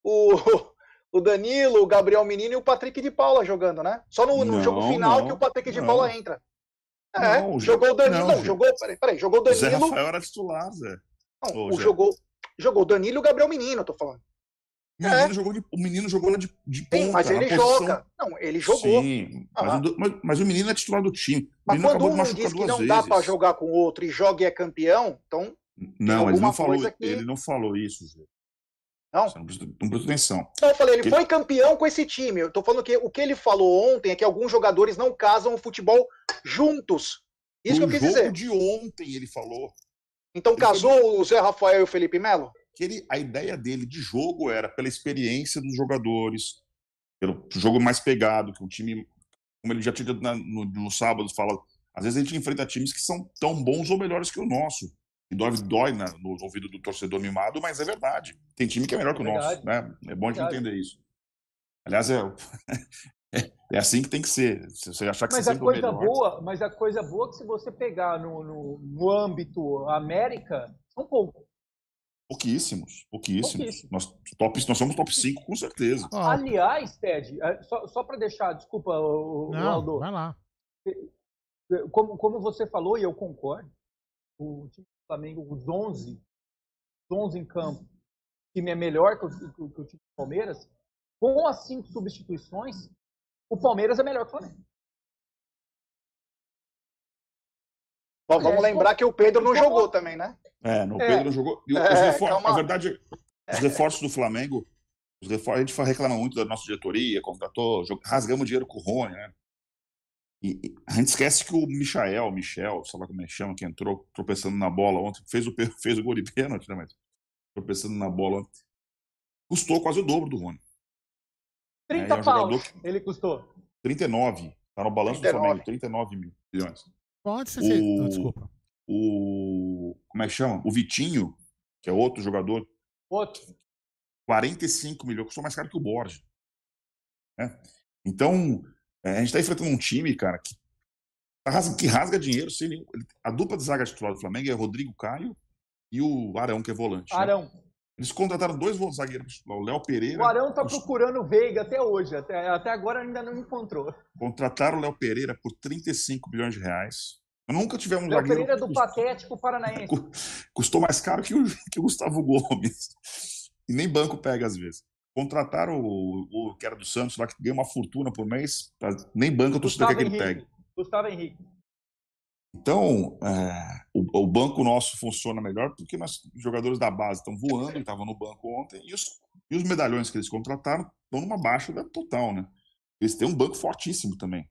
o, o Danilo, o Gabriel Menino e o Patrick de Paula jogando, né? Só no, no Não, jogo final não, que o Patrick de não. Paula entra. É, jogou o Danilo, não, Zé. jogou, peraí, peraí, jogou o Zé Danilo, Rafael era titular, Zé. não, Ô, o Zé. jogou, jogou o Danilo e o Gabriel Menino, eu tô falando. O menino, jogou, de, o menino jogou de, de ponta. É. Sim, mas ele posição- joga. Não, ele jogou. Sim, Ah. mas, o mas- mas o menino é titular do time. Mas quando um não diz que não vezes. dá pra jogar com o outro e joga e é campeão, então, Não, ele não falou, que- ele não falou isso, Zé. não. Você não prestou, não atenção. Então eu falei, ele foi campeão com esse time. Eu tô falando que o que ele falou ontem é que alguns jogadores não casam o futebol juntos. Isso No que eu quis jogo dizer. de ontem ele falou Então ele casou o Zé Rafael e o Felipe Melo? Que ele, a ideia dele de jogo era pela experiência dos jogadores, pelo jogo mais pegado, que o time, como ele já tinha dito na- no, no sábado, fala, às vezes a gente enfrenta times que são tão bons ou melhores que o nosso. E dói, dói na- no ouvido do torcedor mimado, mas é verdade. Tem time que é melhor que o nosso, né? É bom a gente entender isso. Aliás, é, é assim que tem que ser. Se você achar que Mas você a é coisa melhor, boa, mas a coisa boa é que se você pegar no, no, no âmbito América, são poucos. Pouquíssimos, pouquíssimos. Pouquíssimos. Nós, top, nós somos top 5, com certeza. Ó, Aliás, Ted, é, só, só para deixar, desculpa, o, não, Aldo, vai lá. como, como você falou, e eu concordo, o time do Flamengo, os 11, os 11 em campo, o time é melhor que o, que que o time do Palmeiras, com as cinco substituições, o Palmeiras é melhor que o Flamengo. Vamos lembrar que o Pedro não jogou também, né? É, no Pedro não jogou. E os É, refor- calma. Na verdade, os reforços do Flamengo, os refor- a gente reclama muito da nossa diretoria, contratou, rasgamos dinheiro com o Rony, né? E, a gente esquece que o Michael, Michel, sei lá como é que chama, que entrou tropeçando na bola ontem, fez o, fez o gol de pênalti, né? Mas tropeçando na bola ontem, custou quase o dobro do Rony. 30 é um pau jogador que- ele custou. 39. Tá no balanço 39. do Flamengo, 39 mil milhões. Pode ser. ser- O- ah, desculpa. O. Como é que chama? O Vitinho, que é outro jogador, Outro. 45 milhões, custou mais caro que o Borja. né? Então, é, a gente está enfrentando um time, cara, que, tá rasga- que rasga dinheiro sem nenhum. A dupla de zaga titular do Flamengo é Rodrigo Caio e o Arão, que é volante. né? Eles contrataram dois zagueiros o Léo Pereira. O Arão tá cust- procurando o Veiga até hoje. Até, até agora ainda não encontrou. Contrataram o Léo Pereira por 35 bilhões de reais. Nunca tivemos um Léo zagueiro. Pereira do que Patético Paranaense. cu- Custou mais caro que o, que o Gustavo Gomes. E nem banco pega às vezes. Contrataram o, o que era do Santos lá, que ganha uma fortuna por mês, nem banco a torcida quer que ele Henrique. pegue. Gustavo Henrique. Então, é, o, o banco nosso funciona melhor porque nós, os jogadores da base estão voando, e estavam no banco ontem, e os, e os medalhões que eles contrataram estão numa baixa da total, né? Eles têm um banco fortíssimo também.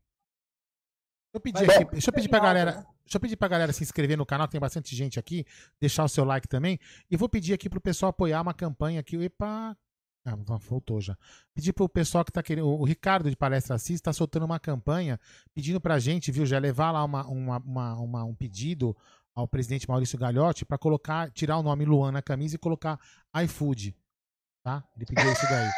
Deixa eu pedir, Mas, aqui, bom, deixa eu pedir pra galera. né? Deixa eu pedir pra galera se inscrever no canal, tem bastante gente aqui, deixar o seu like também. E vou pedir aqui pro pessoal apoiar uma campanha aqui. Epa! Ah, voltou já. Pedir pro pessoal que tá querendo. O Ricardo de Palestra Assis tá soltando uma campanha pedindo pra gente, viu, já levar lá uma, uma, uma- uma- um pedido ao presidente Maurício Gagliotti pra colocar, tirar o nome Luan na camisa e colocar iFood. Tá? Ele pediu isso daí.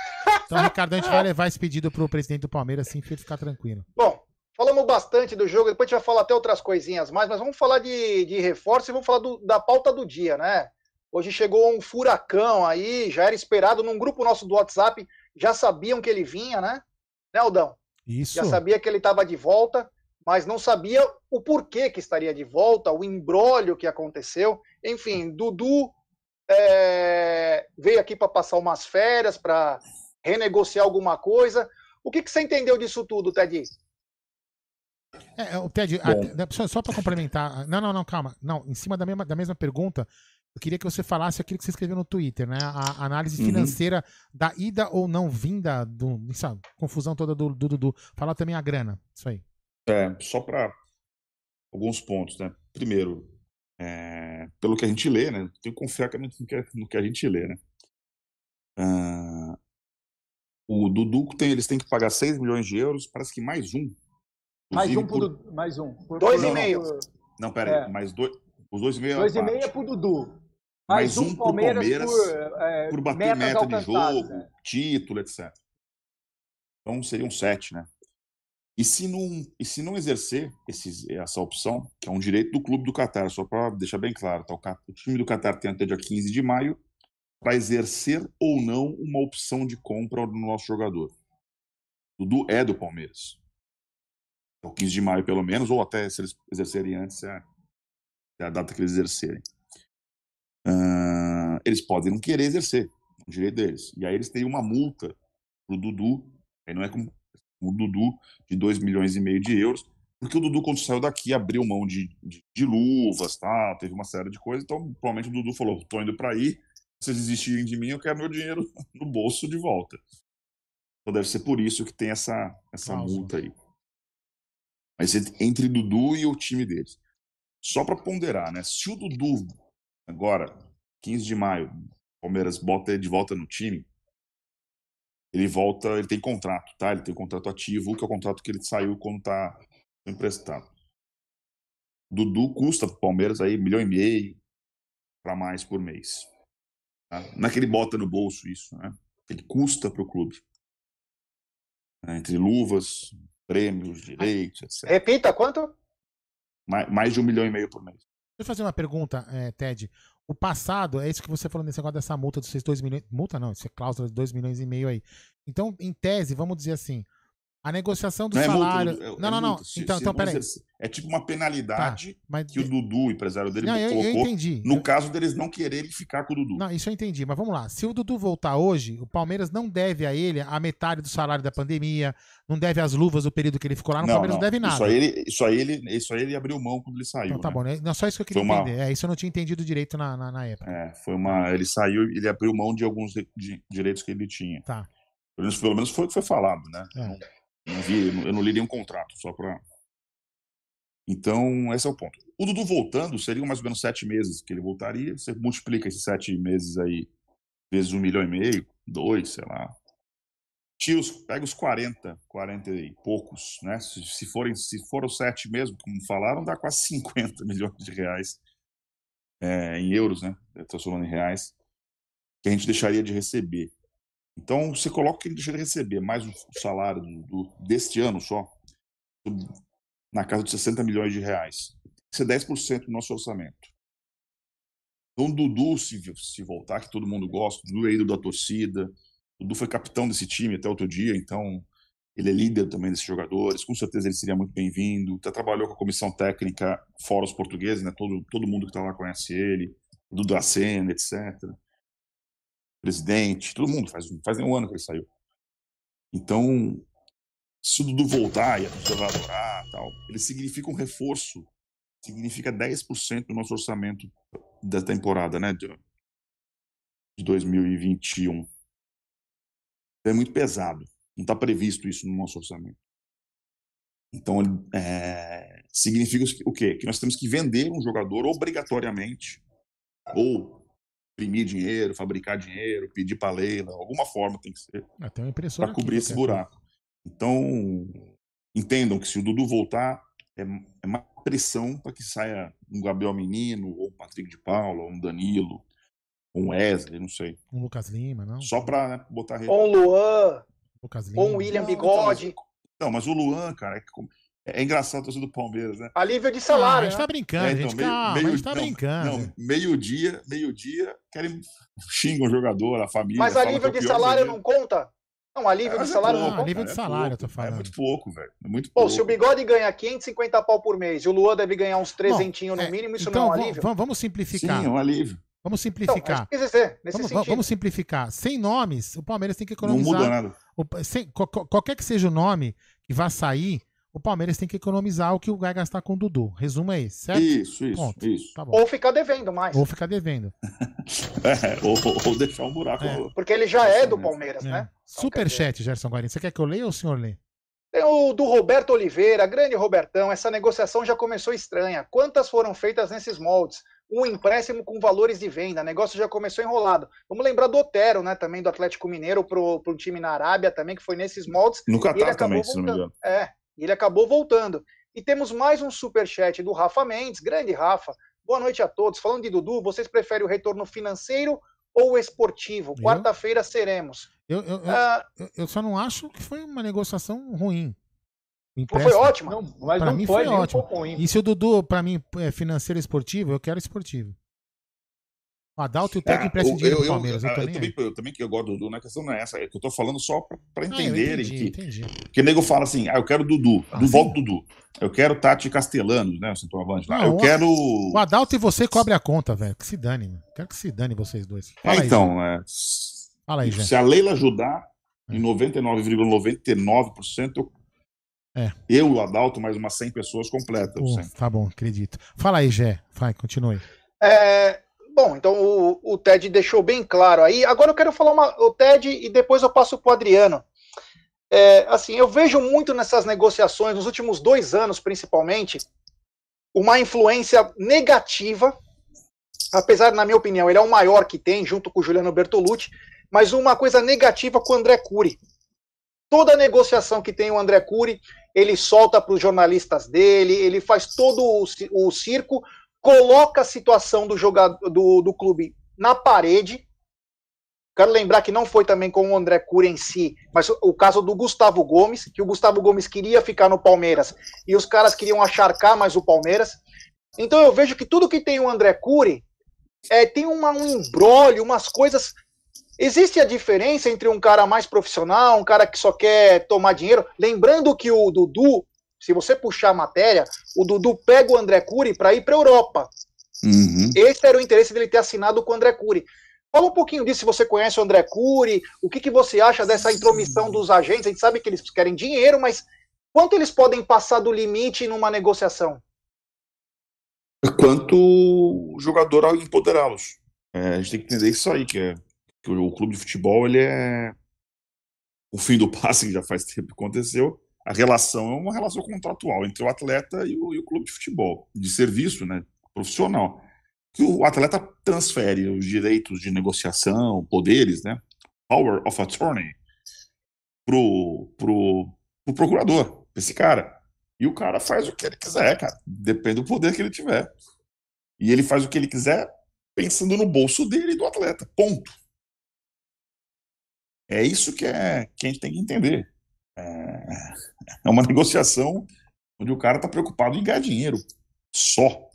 Então, Ricardo, a gente vai levar esse pedido pro presidente do Palmeiras, assim, pra ficar tranquilo. Bom, falamos bastante do jogo, depois a gente vai falar até outras coisinhas mais, mas vamos falar de, de reforço e vamos falar do- da pauta do dia, né? Hoje chegou um furacão aí, já era esperado num grupo nosso do WhatsApp, já sabiam que ele vinha, né? Né, Aldão? Isso. Já sabia que ele estava de volta, mas não sabia o porquê que estaria de volta, o embrólio que aconteceu. Enfim, Dudu é, veio aqui para passar umas férias, para renegociar alguma coisa. O que, que você entendeu disso tudo, Ted? É, o Ted, a- só, só para complementar. Não, não, não, calma. Não, em cima da mesma, da mesma pergunta, eu queria que você falasse aquilo que você escreveu no Twitter, né? A análise Uhum. financeira da ida ou não vinda do. Essa confusão toda do do Dudu. Fala também a grana. Isso aí. É, só para alguns pontos, né? Primeiro, é, pelo que a gente lê, né? Tem que confiar no que, no que a gente lê, né? Ah, o Dudu tem, eles têm que pagar 6 milhões de euros, parece que mais um. Mais um pro por- Dudu. Mais um. Por- Dois por- e meio. por- Não, pera É. aí, mais dois. Os dois e meio é Dois e meio é pro Dudu. Mais Mais um um Palmeiras, Palmeiras por, é, por bater meta de jogo, né? título, etc. Então seriam sete, né? E se não, e se não exercer esses, essa opção, que é um direito do clube do Catar, só para deixar bem claro, tá? o time do Catar tem até dia 15 de maio para exercer ou não uma opção de compra do nosso jogador. Dudu é do Palmeiras. É o 15 de maio, pelo menos, ou até se eles exercerem antes, é, é a data que eles exercerem. Eles podem não querer exercer, o direito deles. E aí eles têm uma multa pro Dudu, aí não é como o Dudu de 2 milhões e meio de euros, porque o Dudu, quando saiu daqui, abriu mão de, de, de luvas, tal, teve uma série de coisas, então provavelmente o Dudu falou, tô indo para aí, vocês desistirem de mim, eu quero meu dinheiro no bolso de volta. Então deve ser por isso que tem essa, essa multa aí. Mas entre- entre Dudu e o time deles. Só para ponderar, né? Se o Dudu, agora, 15 de maio, Palmeiras bota ele de volta no time, ele volta, ele tem contrato, tá? Ele tem contrato ativo, que é o contrato que ele saiu quando tá emprestado. Dudu custa pro Palmeiras aí um milhão e meio para mais por mês. Tá? Não é que ele bota no bolso isso, né? Ele custa pro clube. É, Entre luvas, prêmios, direitos, etc. Repita, quanto? Mais, mais de um milhão e meio por mês. Eu fazer uma pergunta, eh, Ted. O passado, é isso que você falou nesse negócio dessa multa dos seus 2 milhões. Multa não, isso é cláusula de 2 milhões e meio aí. Então, em tese, vamos dizer assim, A negociação do Não é salário. é- não, é não, não. Se- Então, se- então, peraí. É tipo uma penalidade Tá, mas. que o Dudu, o empresário dele, Não, eu, eu colocou entendi. no Eu- caso deles não quererem ficar com o Dudu. Não, isso eu entendi, mas vamos lá. Se o Dudu voltar hoje, o Palmeiras não deve a ele a metade do salário da pandemia, não deve as luvas do período que ele ficou lá, no Palmeiras não, deve nada. Isso aí, ele, isso, aí ele, isso aí ele abriu mão quando ele saiu. Então tá né? bom, né? Não, só isso que eu queria Foi uma- entender. É, isso eu não tinha entendido direito na, na, na época. É, foi uma. Ele saiu, ele abriu mão de alguns de- de- direitos que ele tinha. Tá. Pelo menos, pelo menos foi o que foi falado, né? É. Não, vi, eu não- li nenhum contrato, só para. Então, esse é o ponto. O Dudu voltando, seriam mais ou menos sete meses que ele voltaria. Você multiplica esses sete meses aí, vezes um milhão e meio, dois, sei lá. Tira os, pega os 40, 40 e poucos, né? Se, se forem, se foram sete mesmo, como falaram, dá quase 50 milhões de reais é, em euros, né? Falando em reais, que a gente deixaria de receber. Então, você coloca que ele deixa de receber, mais o salário do, do- deste ano só, na casa de 60 milhões de reais. Isso é 10% do nosso orçamento. Então, Dudu, se, se voltar, que todo mundo gosta, Dudu é ídolo da torcida, Dudu foi capitão desse time até outro dia, então ele é líder também desses jogadores, com certeza ele seria muito bem-vindo. Já trabalhou com a comissão técnica fora os portugueses, né? todo, todo mundo que está lá conhece ele, Dudu Acena, etc. Presidente, todo mundo, faz, faz nem um ano que ele saiu. Então, se o Dudu voltar e a pessoa vai adorar, tal, ele significa um reforço, significa 10% do nosso orçamento da temporada, né, de, de 2021. É muito pesado. Não está previsto isso no nosso orçamento. Então, é, significa o quê? Que nós temos que vender um jogador obrigatoriamente, ou imprimir dinheiro, fabricar dinheiro, pedir para Leila, alguma forma tem que ser Ah, tem uma impressora para aqui, cobrir esse qualquer coisa. buraco. Então, entendam que se o Dudu voltar, é, é mais pressão para que saia um Gabriel Menino, ou um Patrick de Paula, ou um Danilo, ou um Wesley, não sei. Um Lucas Lima, não? Só para né, botar. Ou um Luan, Lucas Lima. ou um William Bigode. Não, mas o Luan, cara, é, como- é engraçado a torcida do Palmeiras, né? Alívio de Ah, a salário, gente né? tá brincando, É, gente. então, meio- Calma, meio- a gente tá não, brincando. Não, meio-dia, meio-dia, querem xingam o jogador, a família. Mas alívio é de salário não conta? Não, alívio de é salário pouco, não conta? alívio de é salário, eu tô falando. É muito pouco, velho. É muito Pô, pouco. se o Bigode ganha 550 pau por mês e o Luan deve ganhar uns 300 no é, mínimo, isso então, não é um alívio? va- vamos simplificar. Sim, é um alívio. Vamos Então, é simplificar. dizer, nesse Vamos, sentido. vamos simplificar. Sem nomes, o Palmeiras tem que Não muda economizar. nada. O- sem- qual- qual- qualquer que seja o nome que vá sair, o Palmeiras tem que economizar o que vai gastar com o Dudu. Resumo é esse, certo? Isso, isso, Ponto. isso. Tá bom. Ou ficar devendo mais. Ou ficar devendo. É, ou, ou deixar um buraco. É. Porque ele já é do. Palmeiras, É. né? Superchat, Gerson Guarino. Você quer que eu leia ou o senhor lê? Tem o do Roberto Oliveira, grande Robertão. Essa negociação já começou estranha. Quantas foram feitas nesses moldes? Um empréstimo com valores de venda. O negócio já começou enrolado. Vamos lembrar do Otero, né? Também do Atlético Mineiro pro, pro time na Arábia também, que foi nesses moldes. No Catar também, se não me voltando. engano. É, e ele acabou voltando. E temos mais um superchat do Rafa Mendes, grande Rafa. Boa noite a todos. Falando de Dudu, vocês preferem o retorno financeiro ou esportivo? Quarta-feira seremos. Eu, eu, eu, Ah, eu- eu só não acho que foi uma negociação ruim. Foi ótimo? Não, mas Pra não mim foi, foi um ótimo. pouco ruim. E se o Dudu, pra mim, é financeiro e esportivo, eu quero esportivo. O Adalto e o Ah, emprestam eu- dinheiro eu- pro Palmeiras. Eu, eu, eu também, eu também que eu gosto do Dudu, na questão não é essa, é que eu tô falando só pra, pra Ah, eu entenderem entendi, que. entendi. Porque o nego fala assim, ah, eu quero Dudu, Ah, do volta Dudu. Eu quero Tati Castellanos, né, o centroavante lá. Não, eu o- quero. O Adalto e você cobre a conta, velho. Que se dane, mano. Quero que se dane vocês dois. É, Fala aí, então, é, Zé. Fala aí, Zé. se a Leila ajudar, É. em 99,99%, eu, É. eu o Adalto, mais umas 100 pessoas completam. Pô, sim. tá bom, acredito. Fala aí, Gé. Vai, continue. É, bom, então o, o Ted deixou bem claro aí. Agora eu quero falar uma, o Ted e depois eu passo para o Adriano. É, assim, eu vejo muito nessas negociações, nos últimos dois anos principalmente, uma influência negativa, apesar, na minha opinião, ele é o maior que tem, junto com o Juliano Bertolucci, mas uma coisa negativa com o André Cury. Toda negociação que tem o André Cury, ele solta para os jornalistas dele, ele faz todo o, o circo, coloca a situação do jogador do, do clube na parede. Quero lembrar que não foi também com o André Cury em si, mas o caso do Gustavo Gomes, que o Gustavo Gomes queria ficar no Palmeiras e os caras queriam acharcar mais o Palmeiras. Então eu vejo que tudo que tem o André Cury é, tem uma, um embrólio, umas coisas existe a diferença entre um cara mais profissional, um cara que só quer tomar dinheiro? Lembrando que o Dudu, se você puxar a matéria, o Dudu pega o André Cury para ir para Europa. Uhum. Esse era o interesse dele ter assinado com o André Cury. Fala um pouquinho disso, se você conhece o André Cury, o que, que você acha dessa intromissão dos agentes? A gente sabe que eles querem dinheiro, mas quanto eles podem passar do limite numa negociação? Quanto o jogador ao empoderá-los. É, a gente tem que entender isso aí, que, é, que o, o clube de futebol, ele é o fim do passe, que já faz tempo que aconteceu, a relação é uma relação contratual entre o atleta e o, e o clube de futebol, de serviço, né, profissional que o atleta transfere os direitos de negociação, poderes, né? Power of attorney pro, pro, pro procurador, esse cara. E o cara faz o que ele quiser, cara. Depende do poder que ele tiver. E ele faz o que ele quiser pensando no bolso dele e do atleta. Ponto. É isso que, é, que a gente tem que entender. É, é uma negociação onde o cara está preocupado em ganhar dinheiro. Só.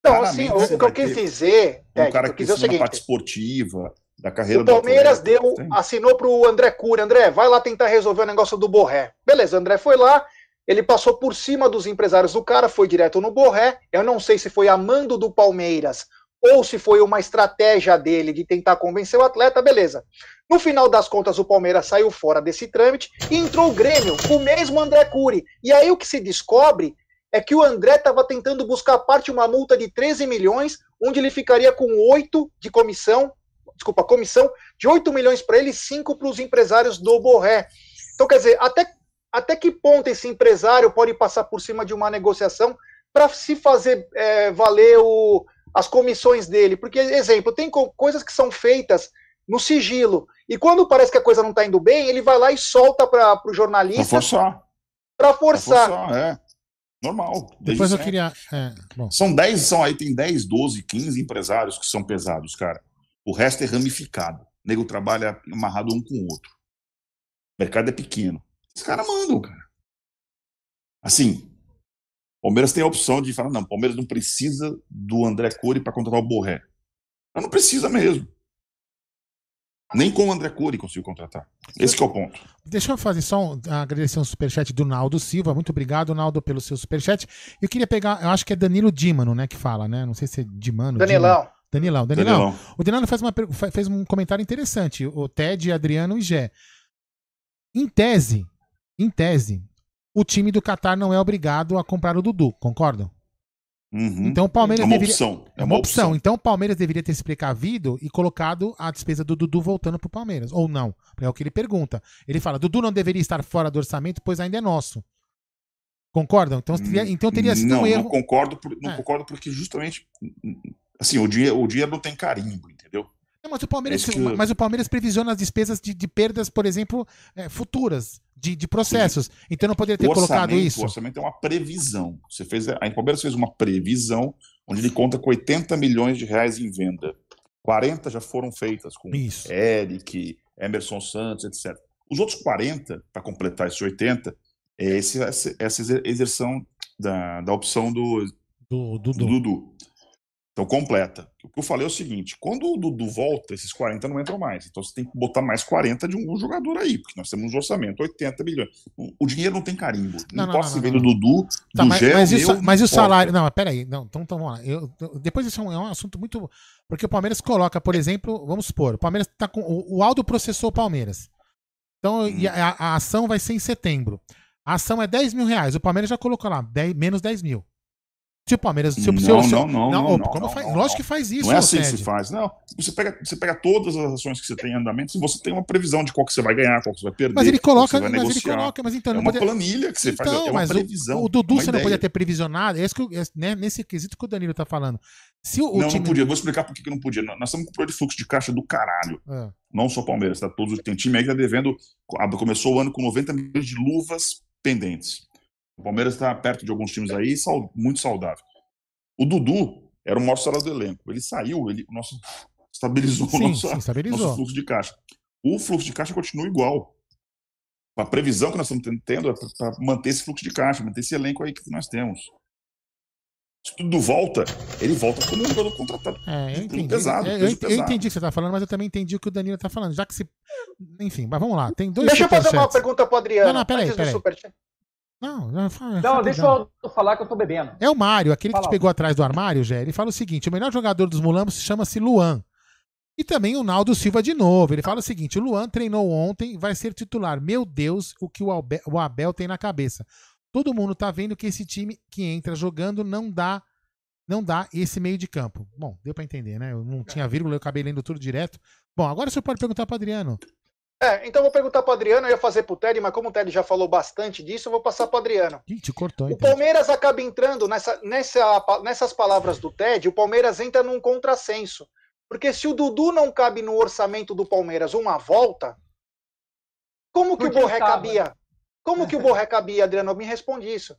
Então, assim, o, o que eu quis dizer, um é, cara que quis dizer o parte esportiva, da carreira o Palmeiras do deu, assinou para o André Cury, André, vai lá tentar resolver o negócio do Borré. Beleza, André foi lá, ele passou por cima dos empresários do cara, foi direto no Borré. Eu não sei se foi a mando do Palmeiras ou se foi uma estratégia dele de tentar convencer o atleta, beleza. No final das contas, o Palmeiras saiu fora desse trâmite e entrou o Grêmio, o mesmo André Cury. E aí o que se descobre é que o André estava tentando buscar parte uma multa de 13 milhões, onde ele ficaria com 8 de comissão, desculpa, comissão de 8 milhões para ele e 5 para os empresários do Borré. Então, quer dizer, até, até que ponto esse empresário pode passar por cima de uma negociação para se fazer é, valer o, as comissões dele? Porque, exemplo, tem co coisas que são feitas no sigilo, e quando parece que a coisa não está indo bem, ele vai lá e solta para o jornalista. Para forçar. Para forçar. forçar é. Normal. Depois eu queria. É, são 10, são aí, tem 10, 12, 15 empresários que são pesados, cara. O resto é ramificado. O nego trabalha amarrado um com o outro. O mercado é pequeno. Os caras mandam, cara. Assim, Palmeiras tem a opção de falar: não, Palmeiras não precisa do André Cury para contratar o Borré. Mas não precisa mesmo. Nem com o André Cury conseguiu contratar. Esse é o ponto. Deixa eu fazer só um, agradecer um superchat do Naldo Silva. Muito obrigado, Naldo, pelo seu superchat. Eu queria pegar, eu acho que é Danilo Dimano, né, que fala, né? Não sei se é Dimano. Danilão. Danilão, Danilão. Danilão. O Danilão faz, uma, fez um comentário interessante. O Ted, Adriano e Gé. Em tese, em tese, o time do Qatar não é obrigado a comprar o Dudu, concordam? Uhum. Então o Palmeiras é uma deveria... opção. É uma, opção. opção. Então o Palmeiras deveria ter se precavido e colocado a despesa do Dudu voltando pro Palmeiras. Ou não. É o que ele pergunta. Ele fala: Dudu não deveria estar fora do orçamento, pois ainda é nosso. Concordam? Então teria, então teria sido não, um erro. Não concordo, por, não é. concordo porque justamente assim, o dinheiro, o dinheiro não tem carimbo, entendeu? Não, mas, o Palmeiras, é que... mas o Palmeiras previsiona as despesas de, de perdas, por exemplo, é, futuras, de, de processos. Sim. Então não poderia ter colocado isso. O orçamento é uma previsão. Você fez, a Palmeiras fez uma previsão onde ele conta com 80 milhões de reais em venda. 40 já foram feitas com isso. Eric, Emerson Santos, etc. Os outros 40, para completar esses 80, é esse, essa exerção da, da opção do, do, do, do Dudu. Então, completa. O que eu falei é o seguinte: quando o Dudu volta, esses 40 não entram mais. Então, você tem que botar mais 40 de um jogador aí, porque nós temos um orçamento, 80 milhões. O dinheiro não tem carimbo. Não, não, não posso ver do Dudu, tá, do mas, Gé, mas, isso, mas e o salário? Não, peraí. Não, então, então vamos lá. Eu, eu, depois isso é um, é um, assunto muito. Porque o Palmeiras coloca, por exemplo, vamos supor, o Palmeiras tá com. O, o Aldo processou o Palmeiras. Então, hum. a, a, ação vai ser em setembro. A ação é 10 mil reais. O Palmeiras já colocou lá, 10, menos 10 mil. Se o Palmeiras. Se, não, não, não, não, não, não, como não, faz, não, Lógico que faz isso. Não é assim que se faz. Não. Você pega, você pega todas as ações que você tem em andamento e você tem uma previsão de qual que você vai ganhar, qual que você vai perder. Mas ele coloca, mas negociar. ele coloca, mas então. É uma planilha que você então, faz, é uma previsão. O, o Dudu você ideia. não podia ter previsionado. É, que, é né, nesse quesito que o Danilo tá falando. Se o, não, time... não podia. Vou explicar por que não podia. Nós estamos com um de fluxo de caixa do caralho. É. Não só Palmeiras, tá? Todos, tem time aí que tá devendo. Começou o ano com 90 milhões de luvas pendentes. O Palmeiras está perto de alguns times aí, muito saudável. O Dudu era o maior salário do elenco. Ele saiu, ele o nosso, estabilizou sim, o nosso, estabilizou. nosso fluxo de caixa. O fluxo de caixa continua igual. A previsão que nós estamos tendo é para manter esse fluxo de caixa, manter esse elenco aí que nós temos. Se tudo volta, ele volta como um jogador contratado. É, eu entendi. pesado, É, eu, eu pesado. entendi o que você tá falando, mas eu também entendi o que o Danilo tá falando. Já que se. Enfim, mas vamos lá. Tem dois Deixa eu fazer uma pergunta pro Adriano. Não, não, peraí, peraí. superchat. Não, não, fala- Não, deixa eu falar que eu tô bebendo. É o Mário, aquele que Fala. te pegou atrás do armário, Jé. Ele fala o seguinte: o melhor jogador dos Mulambos se chama-se Luan. E também o Naldo Silva de novo. Ele fala o seguinte: o Luan treinou ontem, vai ser titular. Meu Deus, o que o Abel, o Abel tem na cabeça. Todo mundo tá vendo que esse time que entra jogando não dá não dá esse meio de campo. Bom, deu pra entender, né? Eu não tinha vírgula, eu acabei lendo tudo direto. Bom, agora o senhor pode perguntar pro Adriano. É, então eu vou perguntar pro Adriano, eu ia fazer pro Ted, mas como o Ted já falou bastante disso, eu vou passar pro Adriano. Ih, te cortou, O então. Palmeiras acaba entrando nessa, nessa, nessas palavras do Ted, o Palmeiras entra num contrassenso. Porque se o Dudu não cabe no orçamento do Palmeiras uma volta, como que o Borré cabia? Como que o Borré cabia, Adriano? Me responde isso.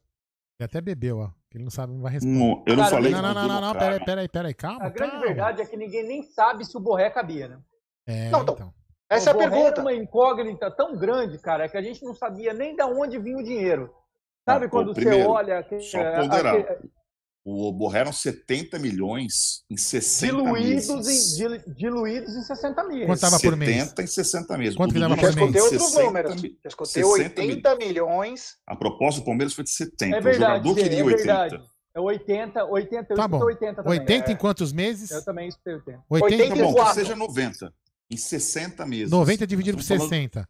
Ele até bebeu, ó. que Ele não sabe, não vai responder. Não, eu não Cara, falei Não, não, o não, não, não, peraí, peraí, peraí, calma. A grande calma. verdade é que ninguém nem sabe se o Borré cabia, né? É, Não, então. então. Essa é a o pergunta. Era uma incógnita tão grande, cara, que a gente não sabia nem de onde vinha o dinheiro. Sabe Ah, quando você primeiro, olha. que- só é, ponderar. aquele- O eram 70 milhões em 60 diluídos, meses. em, dil- diluídos em 60 mil. Quanto tava por mês? 70 em 60 meses. Quanto O que dava Já por mês? escutei outros 60 números. Já escutei 60 80 milhões. A proposta do Palmeiras foi de 70. É o verdade, jogador Gê, queria é 80. verdade. É 80, 80, eu Tá bom. 80 também. 80 em é, quantos meses? Eu também escutei 80. 80, Tá bom, que 84. seja 90. Em 60 meses. 90 dividido por Estamos falando- 60.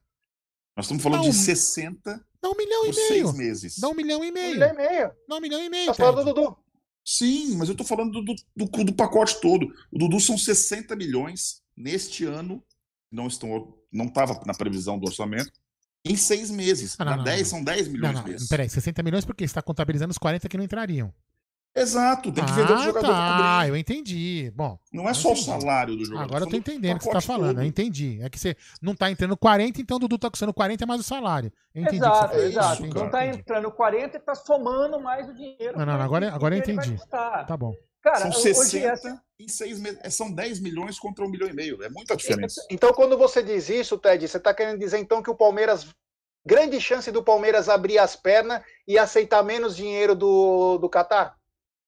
Nós estamos falando Não. de 60 Dá um milhão por e meio. 6 meses. Dá um milhão e Um meio. milhão e meio. Dá um milhão e meio. Tá falando do. Dudu. Sim, mas eu tô falando do, do, do- do pacote todo. O Dudu são 60 milhões neste ano. Não estão, não estava na previsão do orçamento. Em seis meses. Ah, não, Na não, 10 não. são 10 Não, milhões não, meses. peraí, 60 milhões porque você está contabilizando os 40 que não entrariam. Exato, tem que vender o ah, jogador tá, cobrir. eu entendi. Bom, Não é só o entendi. salário do jogador. agora eu tô entendendo o que você tá falando. todo. Eu entendi. É que você não tá entrando 40, então o Dudu tá custando 40 mais o salário. Eu entendi o que você Exato. É exato. isso, Entendi, Então cara. tá entrando 40 e tá somando mais o dinheiro. Não, não, mais agora- o que agora eu entendi. Tá bom. Cara, São hoje 60 essa- em seis meses. É, São 10 milhões contra um milhão e meio. É muita diferença. Então, quando você diz isso, Ted, você tá querendo dizer então que o Palmeiras. Grande chance do Palmeiras abrir as pernas e aceitar menos dinheiro do, do Qatar?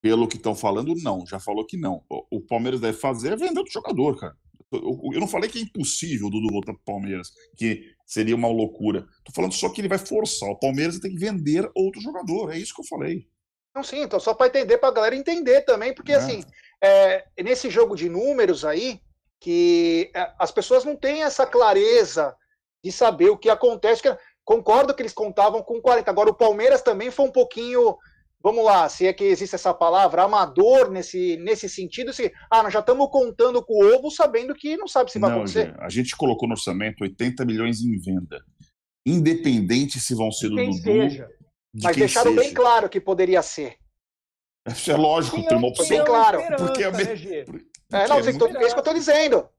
Pelo que estão falando, não. Já falou que não. O, o Palmeiras deve fazer é vender outro jogador, cara. Eu, não falei que é impossível o Dudu voltar pro Palmeiras, que seria uma loucura. Tô falando só que ele vai forçar. O Palmeiras tem que vender outro jogador. É isso que eu falei. Não, sim, então só para entender, para a galera entender também, porque É. assim, é, nesse jogo de números aí, que é, as pessoas não têm essa clareza de saber o que acontece. que- concordo que eles contavam com 40. Agora, o Palmeiras também foi um pouquinho, vamos lá, se é que existe essa palavra, amador nesse, nesse sentido. Se, ah, nós já estamos contando com o ovo, sabendo que não sabe se vai não, acontecer. A gente colocou no orçamento 80 milhões em venda. Independente se vão ser do quem Dudu, seja. de Mas quem deixaram seja. bem claro que poderia ser. Isso é lógico, tem uma opção. bem claro, porque é né? É, Porque não, é muito- é isso que eu estou dizendo.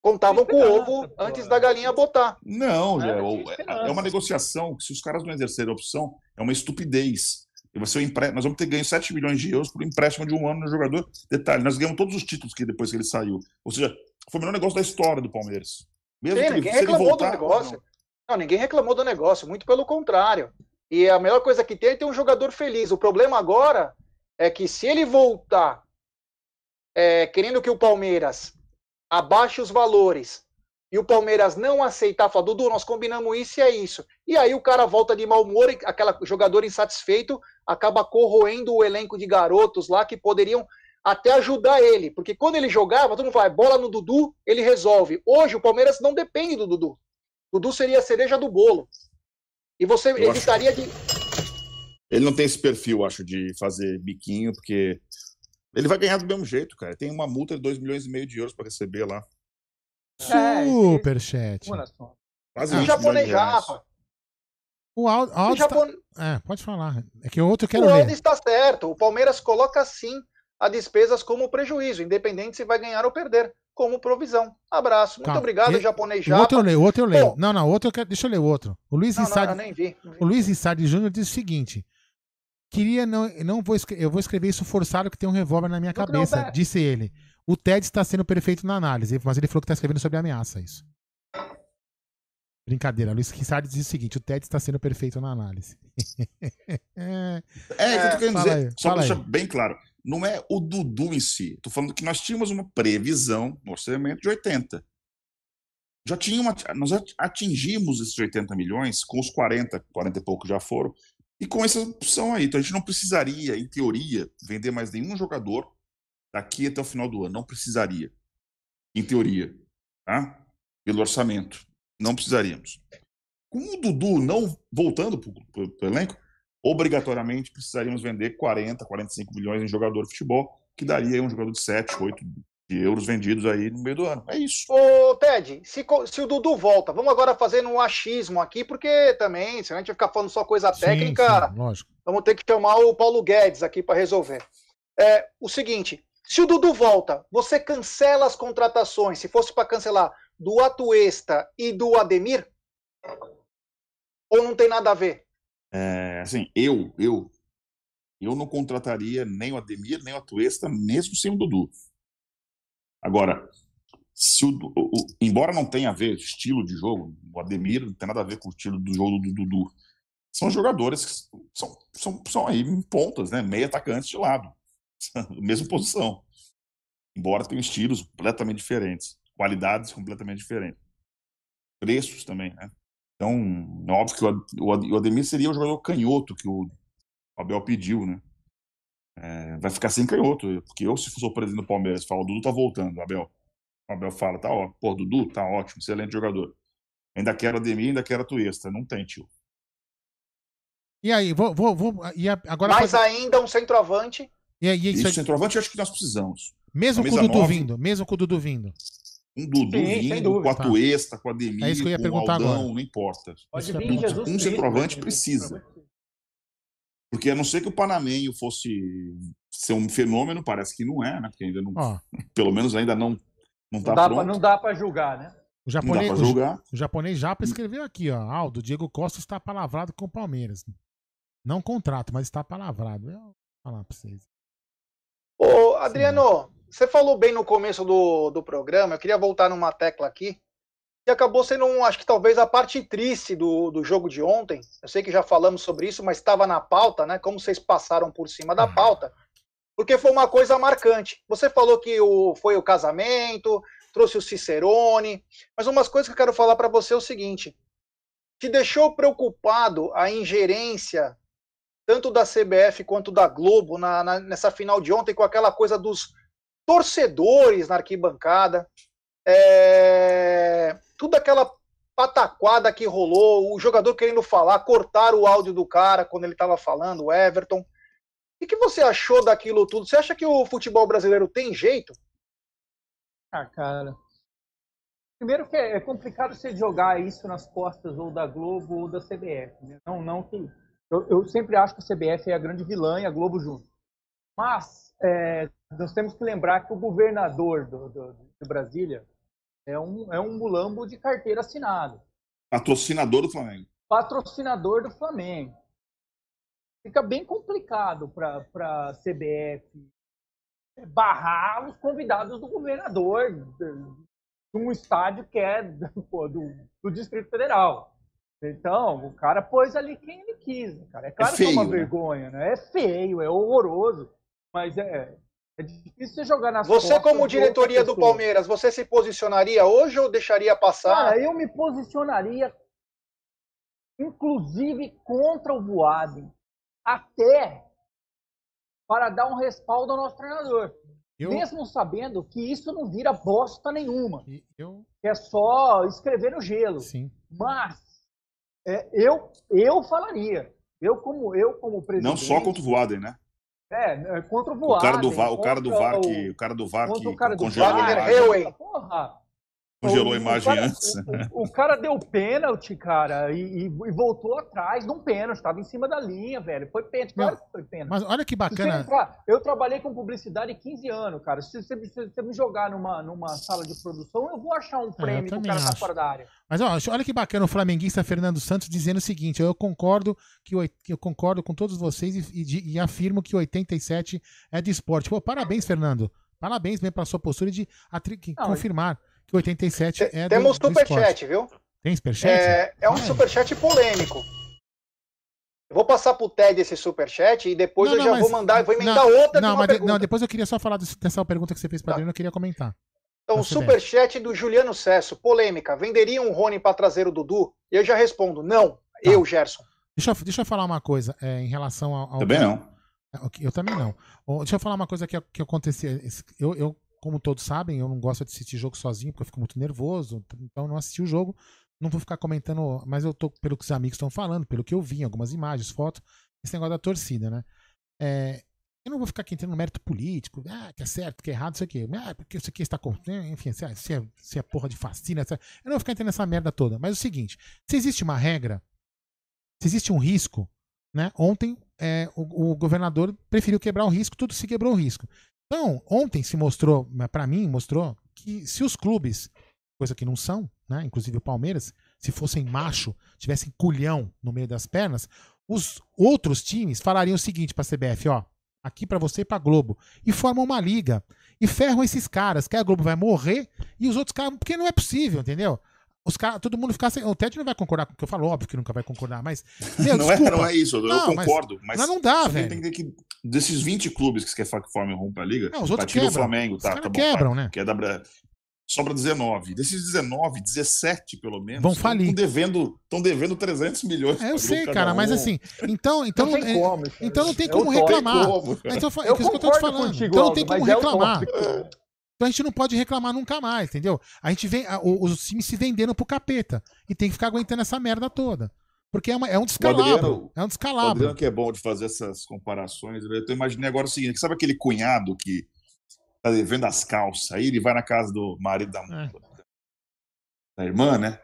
Contavam com o ovo pô. antes da galinha botar. Não, É, esperança. é uma negociação que se os caras não exercerem a opção, é uma estupidez. Vai ser um empre... Nós vamos ter ganho 7 milhões de euros por empréstimo de um ano no jogador. Detalhe, nós ganhamos todos os títulos que depois que ele saiu. Ou seja, foi o melhor negócio da história do Palmeiras. Mesmo Sim, que ele, ninguém reclamou voltar, do negócio. não. Não, ninguém reclamou do negócio, muito pelo contrário. E a melhor coisa que tem é ter um jogador feliz. O problema agora é que se ele voltar é, querendo que o Palmeiras abaixe os valores e o Palmeiras não aceitar, falar, Dudu, nós combinamos isso e é isso. E aí o cara volta de mau humor aquele jogador insatisfeito acaba corroendo o elenco de garotos lá que poderiam até ajudar ele. Porque quando ele jogava, todo mundo fala, bola no Dudu, ele resolve. Hoje o Palmeiras não depende do Dudu. Dudu seria a cereja do bolo. E você Eu acho- evitaria de. Ele não tem esse perfil, acho, de fazer biquinho, porque ele vai ganhar do mesmo jeito, cara. Tem uma multa de 2 milhões e meio de euros para receber lá. É, Superchat. Quase Ah, O 20 japonês milhões de reais. japa. O áudio, O, áudio tá-. É, pode falar. É que o outro eu o quero Aldo ler. está certo. O Palmeiras coloca sim a despesas como prejuízo, independente se vai ganhar ou perder, como provisão. Abraço. Muito Calma. obrigado, E- japonês O outro eu japa. leio, o outro eu leio. Bom. Não, não, o outro eu quero. Deixa eu ler o outro. O Luiz Não, vi. não vi. O Luiz Rissardi Júnior diz o seguinte: Queria não, não vou eu vou escrever isso forçado que tem um revólver na minha cabeça, disse ele. O Ted está sendo perfeito na análise, mas ele falou que está escrevendo sobre ameaça isso. Brincadeira, Luiz Rissardi diz o seguinte: o Ted está sendo perfeito na análise. É, É, é, que eu tô querendo Fala dizer, aí, só aí. deixar bem claro. não é o Dudu em si. Estou falando que nós tínhamos uma previsão no orçamento de 80. Já tinha uma, nós atingimos esses 80 milhões com os 40, 40 e pouco já foram, e com essa opção aí. Então a gente não precisaria, em teoria, vender mais nenhum jogador daqui até o final do ano. Não precisaria. Em teoria. Tá? Pelo orçamento. Não precisaríamos. Com o Dudu não voltando para o elenco, obrigatoriamente precisaríamos vender 40, 45 milhões em jogador de futebol, que daria um jogador de 7, 8 de euros vendidos aí no meio do ano. É isso. Ô, Ted, se, se o Dudu volta, vamos agora fazer um achismo aqui, porque também, se a gente ficar falando só coisa técnica, sim, sim, vamos ter que chamar o Paulo Guedes aqui para resolver. É o seguinte: se o Dudu volta, você cancela as contratações, se fosse para cancelar, do Atuesta e do Ademir? Ou não tem nada a ver? É, assim, eu, eu, eu não contrataria nem o Ademir, nem o Atuesta, mesmo sem o Dudu. Agora, se o, o, embora não tenha a ver estilo de jogo, o Ademir não tem nada a ver com o estilo do jogo do Dudu. São jogadores que são, são, são aí pontas, né? Meio atacantes de lado. Mesma posição. Embora tenham estilos completamente diferentes, qualidades completamente diferentes. Preços também, né? Então, é óbvio que o Ademir seria o jogador canhoto que o Abel pediu, né? É, vai ficar sem canhoto, porque eu, se for o presidente do Palmeiras, falo, o Dudu tá voltando, Abel. O Abel fala, tá ó, pô, Dudu, tá ótimo, excelente jogador. Ainda quero Ademir, ainda quero a Tuesta. Não tem, tio. E aí, vou. vou, vou e agora Mais ainda um centroavante. E aí, isso, isso é... centroavante acho que nós precisamos. Mesmo com o Dudu nove, vindo, mesmo com o Dudu vindo um Dudu Sim, vindo, com a Tuesta, com a Demir, é isso que eu ia o Aldão, agora. não importa. Pode vir, Jesus um centroavante precisa. Porque a não ser que o Panamenho fosse ser um fenômeno, parece que não é, né? Porque ainda não. Oh. Pelo menos ainda não não, tá dá pronto. Pra, não dá para julgar, né? O japonês, não dá pra julgar. O, o japonês Japa escreveu aqui, ó. Aldo, Diego Costa está palavrado com o Palmeiras. Não contrato, mas está palavrado. Eu vou falar pra vocês. Adriano, Sim. Você falou bem no começo do, do programa, eu queria voltar numa tecla aqui, e acabou sendo, um, acho que talvez a parte triste do, do jogo de ontem. Eu sei que já falamos sobre isso, mas estava na pauta, né? Como vocês passaram por cima da pauta, porque foi uma coisa marcante. Você falou que o, foi o casamento, trouxe o Cicerone, mas umas coisas que eu quero falar para você é o seguinte: te deixou preocupado a ingerência tanto da CBF quanto da Globo na, na, nessa final de ontem com aquela coisa dos torcedores na arquibancada, é, tudo aquela pataquada que rolou, o jogador querendo falar, cortar o áudio do cara quando ele estava falando, o Everton. O que você achou daquilo tudo? Você acha que o futebol brasileiro tem jeito? Ah, cara. Primeiro que é complicado você jogar isso nas costas ou da Globo ou da CBF. Né? Não, não que eu, eu, sempre acho que a CBF é a grande vilã e a Globo junto. Mas é, nós temos que lembrar que o governador do, do, de Brasília é um, é um mulambo de carteira assinada. Patrocinador do Flamengo. Patrocinador do Flamengo. Fica bem complicado para a CBF barrar os convidados do governador de um estádio que é do, do, do Distrito Federal. Então, o cara pôs ali quem ele quis, cara. É claro é feio, que é uma né? vergonha, né? É feio, é horroroso, mas é, é difícil você jogar nas Você, como diretoria do Palmeiras, você se posicionaria hoje ou deixaria passar? Cara, eu me posicionaria, inclusive, contra o Voaden, até para dar um respaldo ao nosso treinador. Eu... Mesmo sabendo que isso não vira bosta nenhuma. Eu... É só escrever no gelo. Sim. Mas é, eu, eu falaria. Eu como, eu como presidente... Não só contra o Voaden, né? É, é, contra o Voaden. O cara do VAR, o cara do VAR que, o cara do VAR que congelou a imagem. Porra, Congelou a imagem cara, antes. O, o, cara deu pênalti, cara, e, e, voltou atrás de um pênalti. Estava em cima da linha, velho. Foi pênalti, claro que foi pênalti. Mas olha que bacana. Entrar, eu trabalhei com publicidade 15 anos, cara. Se você, se você me jogar numa, numa sala de produção, eu vou achar um é, prêmio é, pro cara tá fora da área. Mas ó, olha que bacana o flamenguista Fernando Santos dizendo o seguinte: eu concordo que eu concordo com todos vocês e, e, e afirmo que 87 é de esporte. Pô, parabéns, Fernando. Parabéns mesmo pela sua postura de Não, confirmar que 87 é Temos superchat, viu? Tem superchat? É, é um superchat polêmico. Eu vou passar pro Ted esse superchat e depois não, eu não, já mas, vou mandar, vou emendar não, outra. Não, mas de, não, depois eu queria só falar dessa pergunta que você fez para tá. Adriano, eu queria comentar. Então, o superchat do Juliano Cesso, polêmica. Venderia um Rony para trazer o Dudu? Eu já respondo, não. Tá. Eu, Gerson. Deixa, eu, deixa eu falar uma coisa é, em relação ao. Também não. É, eu também não. Deixa eu falar uma coisa que, que acontecia. Eu, eu, como todos sabem, eu não gosto de assistir jogo sozinho, porque eu fico muito nervoso. Então, não assisti o jogo. Não vou ficar comentando, mas eu tô pelo que os amigos estão falando, pelo que eu vi, algumas imagens, fotos, esse negócio da torcida, né? É, eu não vou ficar aqui entrando no mérito político, ah, que é certo, que é errado, isso aqui. Ah, porque isso aqui está com. Enfim, se é, se é, é porra de fascina. Eu não vou ficar entrando nessa merda toda. Mas é o seguinte: se existe uma regra, se existe um risco, né? Ontem é, o, o, governador preferiu quebrar o risco, tudo se quebrou o risco. Então, ontem se mostrou, para mim, mostrou que se os clubes, coisa que não são, né? Inclusive o Palmeiras, se fossem macho, tivessem culhão no meio das pernas, os outros times falariam o seguinte para a CBF, ó, aqui para você e para Globo, e formam uma liga e ferram esses caras, que a Globo vai morrer e os outros caras, porque não é possível, entendeu? Os caras, todo mundo ficar sem. O Ted não vai concordar com o que eu falo, óbvio que nunca vai concordar, mas. Meu, não, é, não é isso, eu não, concordo. Mas, mas, não dá, velho. Tem que desses 20 clubes que você quer que formem rompa a liga, não, os outros quebram. o Flamengo, tá, tá bom, quebram, tá, né? Que é da, sobra 19. Desses 19, 17 pelo menos, vão falir. Estão devendo, devendo 300 milhões. É, eu sei, cara, um. mas assim, então, então não, tem como, então não tem como reclamar. Como, então, é eu, é isso que eu então não tem como reclamar. É então a gente não pode reclamar nunca mais, entendeu? A gente vem, a, os times se vendendo pro capeta. E tem que ficar aguentando essa merda toda. Porque é, uma, é um descalabro. Adriano, é um descalabro. O Adriano que é bom de fazer essas comparações. Eu tô imaginando agora o seguinte: sabe aquele cunhado que tá devendo as calças? Aí ele vai na casa do marido da, é. da irmã, né?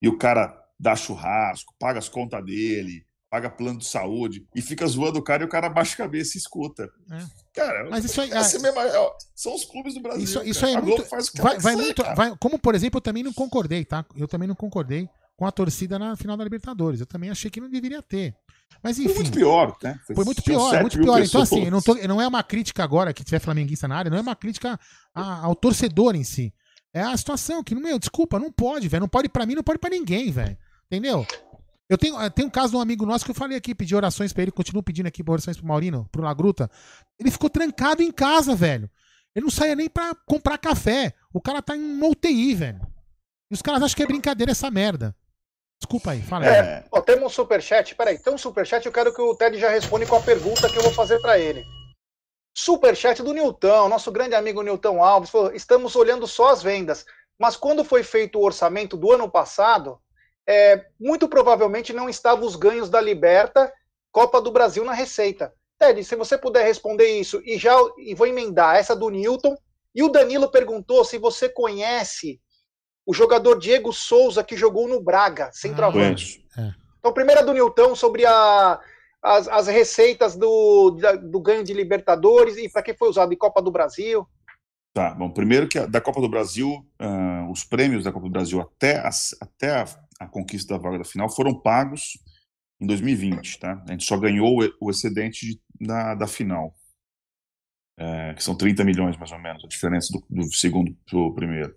E o cara dá churrasco, paga as contas dele, paga plano de saúde e fica zoando o cara e o cara baixa a cabeça e escuta. É. Cara, mas isso aí, é, assim mesmo, é, são os clubes do Brasil. Isso, isso aí é muito, faz vai, vai muito vai, como por exemplo, eu também não concordei, tá? Eu também não concordei com a torcida na final da Libertadores. Eu também achei que não deveria ter. Mas enfim. Foi muito pior, né? Foi, foi muito pior, muito pior. Então, assim, não, tô, não é uma crítica agora que tiver flamenguista na área, não é uma crítica a, ao torcedor em si. É a situação que, meu, desculpa, não pode, velho. Não pode para mim, não pode para ninguém, velho. Entendeu? Eu tenho, eh, tem um caso de um amigo nosso que eu falei aqui, pedi orações para ele, continuo pedindo aqui orações pro Maurino, pro Lagruta. Ele ficou trancado em casa, velho. Ele não saía nem pra comprar café. O cara tá em uma UTI, velho. E os caras acham que é brincadeira essa merda. Desculpa aí, fala aí. É, ó, temos um superchat, peraí, tem um superchat, eu quero que o Ted já responda com a pergunta que eu vou fazer para ele. Superchat do Nilton, nosso grande amigo Nilton Alves, falou, estamos olhando só as vendas, mas quando foi feito o orçamento do ano passado, é, muito provavelmente não estavam os ganhos da Liberta, Copa do Brasil na receita. Ted, se você puder responder isso, e já e vou emendar essa do Newton. E o Danilo perguntou se você conhece o jogador Diego Souza que jogou no Braga, centroavante. Ah, é. Então, primeiro do Newton sobre a, as, as receitas do, do ganho de Libertadores e para que foi usado em Copa do Brasil. Tá, bom, primeiro que a, da Copa do Brasil, uh, os prêmios da Copa do Brasil até, a, até a, a, conquista da vaga da final foram pagos em 2020, tá? A gente só ganhou o, excedente de, da, da final, é, que são 30 milhões mais ou menos, a diferença do, do segundo para o primeiro.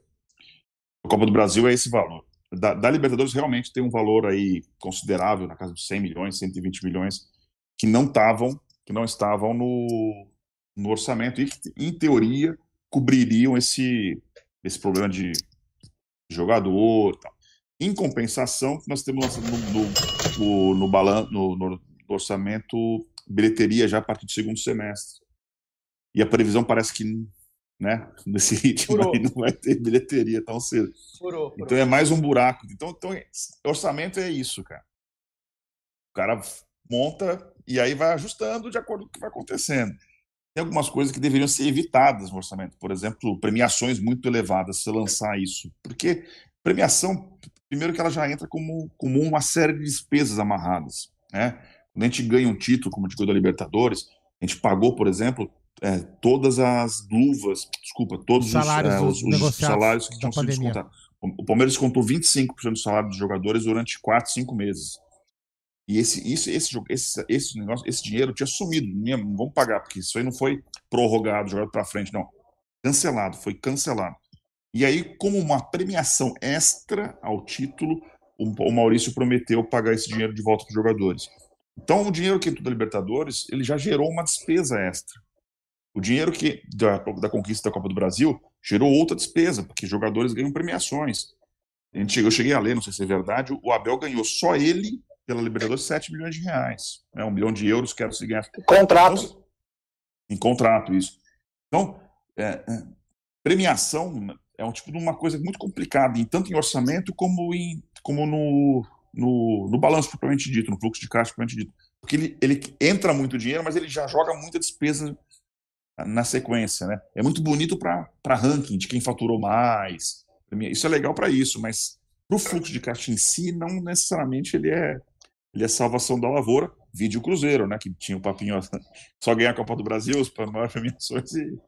A Copa do Brasil é esse valor. Da, da, Libertadores realmente tem um valor aí considerável, na casa de 100 milhões, 120 milhões, que não estavam, que não estavam no, no orçamento e que, em teoria, cobririam esse, esse problema de jogador tal. Em compensação, nós temos lançado no, no, no, balan no, no orçamento bilheteria já a partir do segundo semestre. E a previsão parece que né, nesse ritmo aí não vai ter bilheteria tão cedo. Furou, furou. Então é mais um buraco. Então, então, orçamento é isso, cara. O cara monta e aí vai ajustando de acordo com o que vai acontecendo tem algumas coisas que deveriam ser evitadas no orçamento. Por exemplo, premiações muito elevadas, se lançar isso. Porque premiação, primeiro que ela já entra como, como uma série de despesas amarradas. Né? Quando a gente ganha um título, como a gente da Libertadores, a gente pagou, por exemplo, é, todas as luvas, desculpa, todos os salários, é, os, os salários que tinham sido descontados. O Palmeiras contou 25% do salário dos jogadores durante 4, 5 meses. E esse, isso, esse, esse, esse, negócio, esse dinheiro tinha sumido. Não vamos pagar, porque isso aí não foi prorrogado, jogado para frente, não. Cancelado, foi cancelado. E aí, como uma premiação extra ao título, o Maurício prometeu pagar esse dinheiro de volta para os jogadores. Então, o dinheiro que entrou da Libertadores, ele já gerou uma despesa extra. O dinheiro que da, da conquista da Copa do Brasil gerou outra despesa, porque jogadores ganham premiações. A gente, eu cheguei a ler, não sei se é verdade, o Abel ganhou só ele, pela Libertadores, 7 milhões de reais. Né? Um milhão de euros, quero se ganhar. Contrato. Então, em contrato, isso. Então, é, é, premiação é um tipo de uma coisa muito complicada, em, tanto em orçamento como, em, como no, no, no balanço propriamente dito, no fluxo de caixa propriamente dito. Porque ele, ele entra muito dinheiro, mas ele já joga muita despesa na sequência, né? É muito bonito para ranking de quem faturou mais. Isso é legal para isso, mas para o fluxo de caixa em si, não necessariamente ele é ele é salvação da lavoura. Vídeo Cruzeiro, né? Que tinha o papinho só ganhar a Copa do Brasil, as maiores premiações e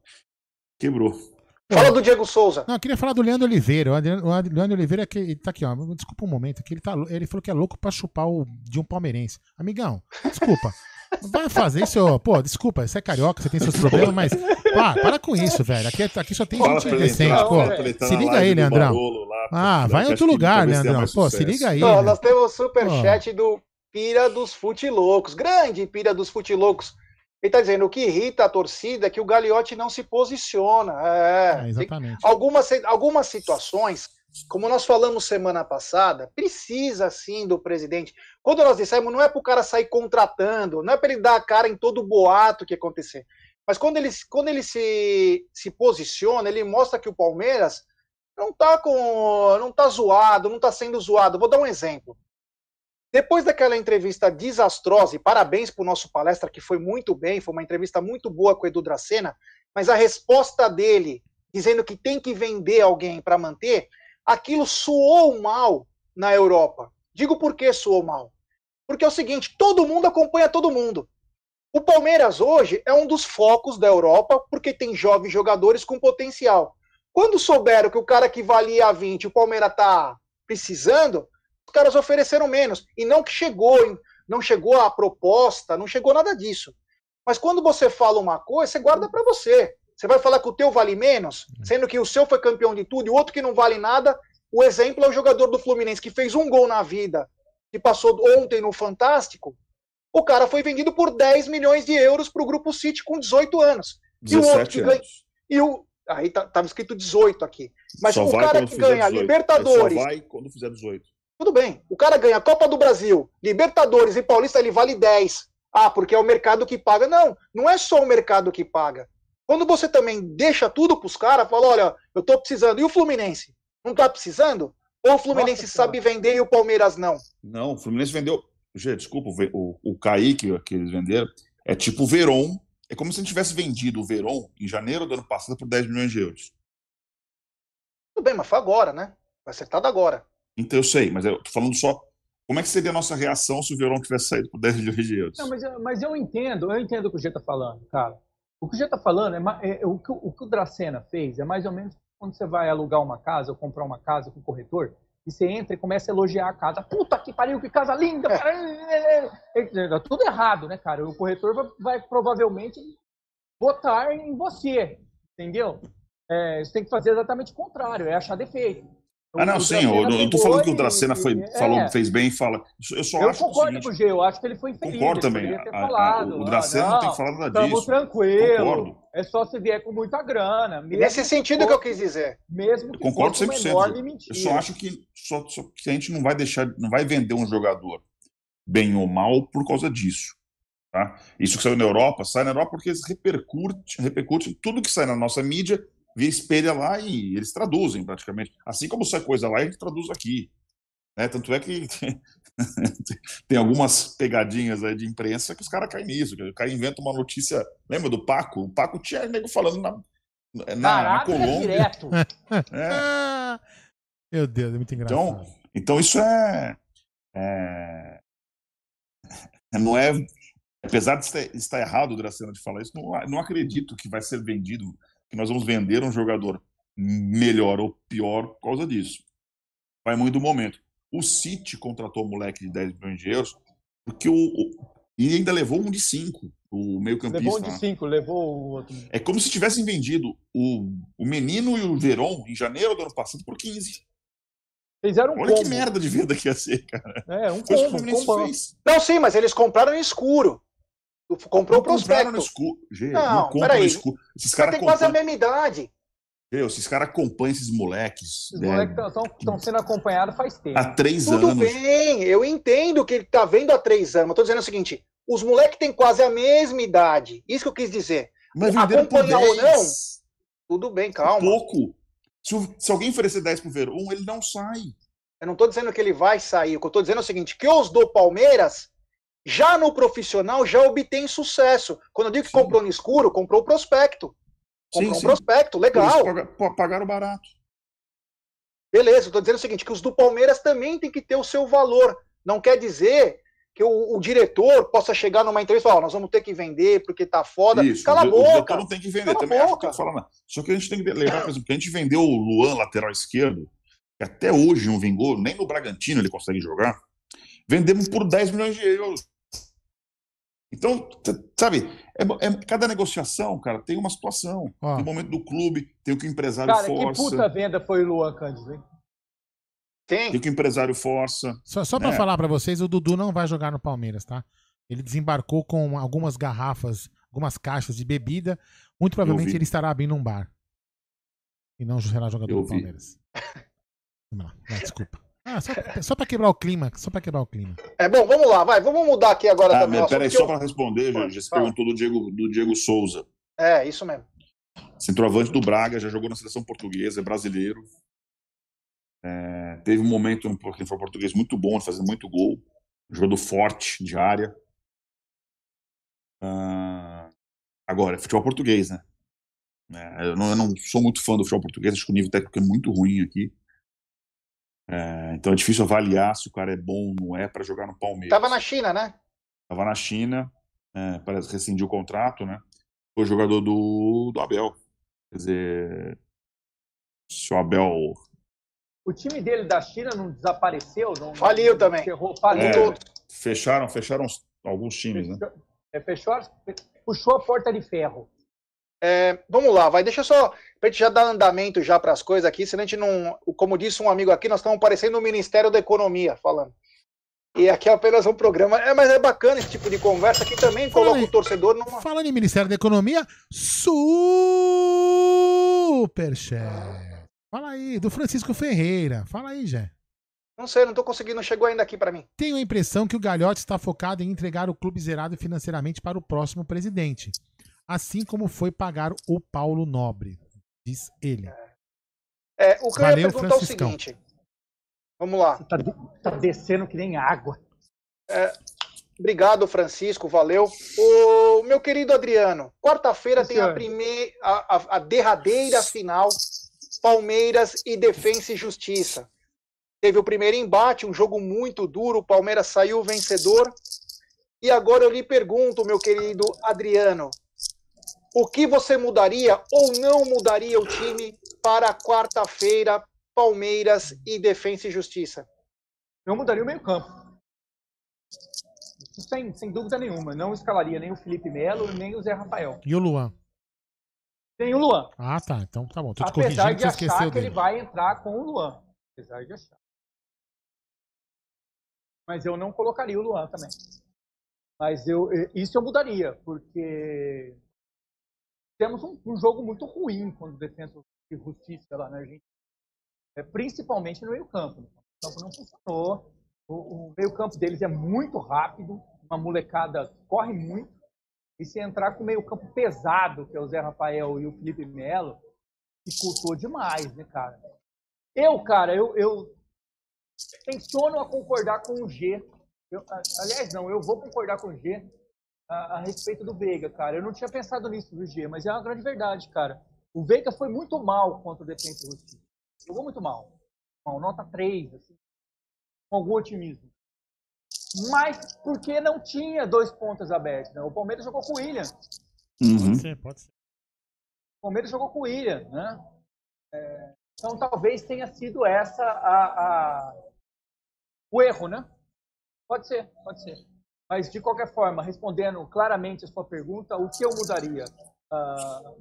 quebrou. Fala do Diego Souza. Não, eu queria falar do Leandro Oliveira. O Leandro Oliveira, que ele tá aqui, ó. Desculpa um momento, que ele, tá, ele falou que é louco pra chupar o de um palmeirense. Amigão, desculpa. Vai fazer isso, pô, desculpa, você é carioca, você tem seus problemas, mas pá, para com isso, velho. Aqui, aqui só tem Fala gente decente, pô. Se liga aí, Leandrão. Ah, vai em outro lugar, Leandrão. Pô, se liga aí. Não, nós temos o superchat do Pira dos Futilocos. Grande Pira dos Futilocos. Ele tá dizendo o que irrita a torcida é que o Gagliotti não se posiciona. É, É, exatamente. algumas, algumas situações, como nós falamos semana passada, precisa sim do presidente. Quando nós dissemos, não é para o cara sair contratando, não é para ele dar a cara em todo boato que acontecer. Mas quando ele, quando ele se, se posiciona, ele mostra que o Palmeiras não tá com. não tá zoado, não tá sendo zoado. Vou dar um exemplo. Depois daquela entrevista desastrosa, e parabéns para o nosso palestra, que foi muito bem, foi uma entrevista muito boa com o Edu Dracena, mas a resposta dele, dizendo que tem que vender alguém para manter, aquilo soou mal na Europa. Digo por que soou mal. Porque é o seguinte, todo mundo acompanha todo mundo. O Palmeiras hoje é um dos focos da Europa, porque tem jovens jogadores com potencial. Quando souberam que o cara que valia 20, o Palmeiras está precisando, os caras ofereceram menos. E não que chegou, não chegou a proposta, não chegou nada disso. Mas quando você fala uma coisa, você guarda para você. Você vai falar que o teu vale menos, sendo que o seu foi campeão de tudo e o outro que não vale nada. O exemplo é o jogador do Fluminense que fez um gol na vida, que passou ontem no Fantástico. O cara foi vendido por 10 milhões de euros para o Grupo City com 18 anos. E o outro que ganha. E o, aí tá, tava escrito 18 aqui. Mas Só o cara que ganha 18. Libertadores. Só vai quando fizer 18. Tudo bem. O cara ganha Copa do Brasil, Libertadores e Paulista, ele vale 10. Ah, porque é o mercado que paga. Não, não é só o mercado que paga. Quando você também deixa tudo para os caras, fala: olha, eu estou precisando. E o Fluminense? Não está precisando? Ou o Fluminense Nossa, sabe vender e o Palmeiras não? Não, o Fluminense vendeu. Gente, desculpa, o, o Kaique que eles venderam é tipo o Veron. É como se a gente tivesse vendido o Veron em janeiro do ano passado por 10 milhões de euros. Tudo bem, mas foi agora, né? Foi acertado agora. Então eu sei, mas eu tô falando só. Como é que seria a nossa reação se o Verão tivesse saído por 10 milhões de euros? Não, mas, eu, mas eu entendo, eu entendo o que o G está falando, cara. O que o G está falando é, é o, que, o que o Dracena fez é mais ou menos quando você vai alugar uma casa ou comprar uma casa com o corretor e você entra e começa a elogiar a casa. Puta que pariu, que casa linda! É tudo errado, né, cara? O corretor vai, vai provavelmente votar em você, entendeu? É, você tem que fazer exatamente o contrário, é achar defeito. Ah, não, sim, eu não estou falando que o Dracena foi, é, falou, fez bem, fala. Eu só eu acho concordo seguinte, com o G, eu acho que ele foi infeliz. Concordo também. A, falado, o Dracena não, tem que falar nada disso. Estamos tranquilos. Concordo. É só se vier com muita grana. Nesse sentido que, que eu quis dizer. Mesmo que concordo 100%. Eu só acho que, só, só que a gente não vai deixar, não vai vender um jogador bem ou mal por causa disso. Tá? Isso que saiu na Europa, sai na Europa porque eles repercute, repercute tudo que sai na nossa mídia via espelha lá e eles traduzem praticamente. Assim como sai coisa lá, a gente traduz aqui. Né? Tanto é que tem algumas pegadinhas aí de imprensa que os caras caem nisso. O cara inventa uma notícia. Lembra do Paco? O Paco tinha nego falando na, na, na é Colômbia. direto. É. Meu Deus, é muito engraçado. Então, então isso é, é. Não é. Apesar de estar errado o Dracena de falar isso, não, não acredito que vai ser vendido que nós vamos vender um jogador melhor ou pior por causa disso. Vai muito do momento. O City contratou um moleque de 10 milhões de euros porque o, o e ainda levou um de 5, o meio-campista. Levou um de 5, levou o outro. É como se tivessem vendido o, o Menino e o Veron em janeiro do ano passado por 15. Fizeram um Olha combo. que merda de venda que ia ser, cara. É, um Foi isso que o combo, um fez. Não, sim, mas eles compraram no escuro. Comprou o Não prospecto. no escuro. Gente, Não, não, compra peraí. Esses caras tem quase a mesma idade. Meu, esses caras acompanham esses moleques Os né, moleques estão sendo acompanhados faz tempo. há três Tudo anos. bem, eu entendo que ele tá vendo há três anos. Tô dizendo o seguinte: os moleques têm quase a mesma idade. Isso que eu quis dizer. Mas venderam por Acompanhar ou 10. Tudo bem, calma. Pouco. Se, se alguém oferecer 10 pro Verón, ele não sai. Eu não tô dizendo que ele vai sair. O que eu tô dizendo é o seguinte: que os do Palmeiras, já no profissional, já obtém sucesso. Quando eu digo que Sim. comprou no escuro, comprou o prospecto. Comprou um sim. prospecto, Por isso legal. pô, pagaram barato. Beleza, tô dizendo o seguinte: que os do Palmeiras também tem que ter o seu valor. Não quer dizer que o, o diretor possa chegar numa entrevista e falar, ó, nós vamos ter que vender porque tá foda. Isso. Cala a di- o diretor boca. não tem que vender. Cala Também acho que boca. tem que falar, não. Só que a gente tem que lembrar, por exemplo, que a gente vendeu o Luan, lateral esquerdo, que até hoje não vingou, nem no Bragantino ele consegue jogar. Vendemos por 10 milhões de euros. Então, sabe, é, é- cada negociação, cara, tem uma situação. Ó. Tem o momento do clube, tem o que o empresário Cara, que força. puta venda foi o Luan Cândido, hein? Tem. Tem o que o empresário força. Só, só pra É. falar pra vocês, o Dudu não vai jogar no Palmeiras, tá? Ele desembarcou com algumas garrafas, algumas caixas de bebida. Muito provavelmente ele estará abrindo um bar. E não será jogador do. Palmeiras. Vamos lá, vai, desculpa. Ah, só, só pra quebrar o clima, só pra quebrar o clima. É bom, vamos lá, vai, vamos mudar aqui agora Ah, mas peraí, só eu- para responder, já, já se Fala. perguntou do Diego, do Diego Souza. É, isso mesmo. Centroavante do Braga, já jogou na seleção portuguesa, é brasileiro. É, teve um momento no que foi português muito bom, fazendo muito gol. Jogador forte, de área. Ah, agora, é futebol português, né? É, eu, não, eu não sou muito fã do futebol português, acho que o nível técnico é muito ruim aqui. É, então é difícil avaliar se o cara é bom ou não é para jogar no Palmeiras. Tava na China, né? Tava na China, é, parece que rescindiu o contrato, né? Foi jogador do, do Abel. Quer dizer, se o Abel. O time dele da China não desapareceu? Não, Faliu não também. Encerrou, faliu. É, fecharam, fecharam alguns times, né? É, fechou, puxou a porta de ferro. É, vamos lá, vai, deixa eu só, pra gente já dar andamento já para as coisas aqui, senão a gente não, como disse um amigo aqui, nós estamos parecendo o Ministério da Economia falando. E aqui é apenas um programa, é, mas é bacana esse tipo de conversa que também coloca aí. o torcedor numa... Falando em Ministério da Economia, Superchat. Fala aí, do Francisco Ferreira. Fala aí, Jé. Não sei, não tô conseguindo, não chegou ainda aqui para mim. Tenho a impressão que o Galhote está focado em entregar o clube zerado financeiramente para o próximo presidente. Assim como foi pagar o Paulo Nobre, diz ele. É, o que eu Valeu, ia perguntar é o seguinte, vamos lá. Tá, tá descendo que nem água. Obrigado, Francisco, valeu. O meu querido Adriano, quarta-feira tem a primeira, a, a- a derradeira final, Palmeiras e Defensa e Justiça. Teve o primeiro embate, um jogo muito duro, o Palmeiras saiu vencedor. E agora eu lhe pergunto, meu querido Adriano, o que você mudaria ou não mudaria o time para quarta-feira, Palmeiras e Defensa e Justiça? Eu mudaria o meio-campo. Sem, sem dúvida nenhuma. Não escalaria nem o Felipe Melo, nem o Zé Rafael. E o Luan? Nem o Luan. Ah, tá. Então tá bom. Tô te Apesar corrigindo de que você achar esqueceu que ele dele. vai entrar com o Luan. Apesar de achar. Mas eu não colocaria o Luan também. Mas eu, eh, isso eu mudaria, porque temos um, um jogo muito ruim quando defesa e justiça lá na Argentina. É, principalmente no meio-campo. O campo não funcionou. O, o meio-campo deles é muito rápido, uma molecada corre muito. E se entrar com o meio-campo pesado, que é o Zé Rafael e o Felipe Melo, dificultou demais, né, cara? Eu, cara, eu, eu tensiono a concordar com o G. Eu, aliás, não, eu vou concordar com o G a, a respeito do Veiga, cara. Eu não tinha pensado nisso do G, mas é uma grande verdade, cara. O Veiga foi muito mal contra o Defensa Justiça. Jogou muito mal. mal nota 3, assim, com algum otimismo. Mas porque não tinha dois pontas abertos, né? O Palmeiras jogou com o William. Uhum. Pode ser, pode ser. O Palmeiras jogou com o William, né? É, então talvez tenha sido essa a, a- o erro, né? Pode ser, pode ser. Mas de qualquer forma, respondendo claramente a sua pergunta, o que eu mudaria? Ah,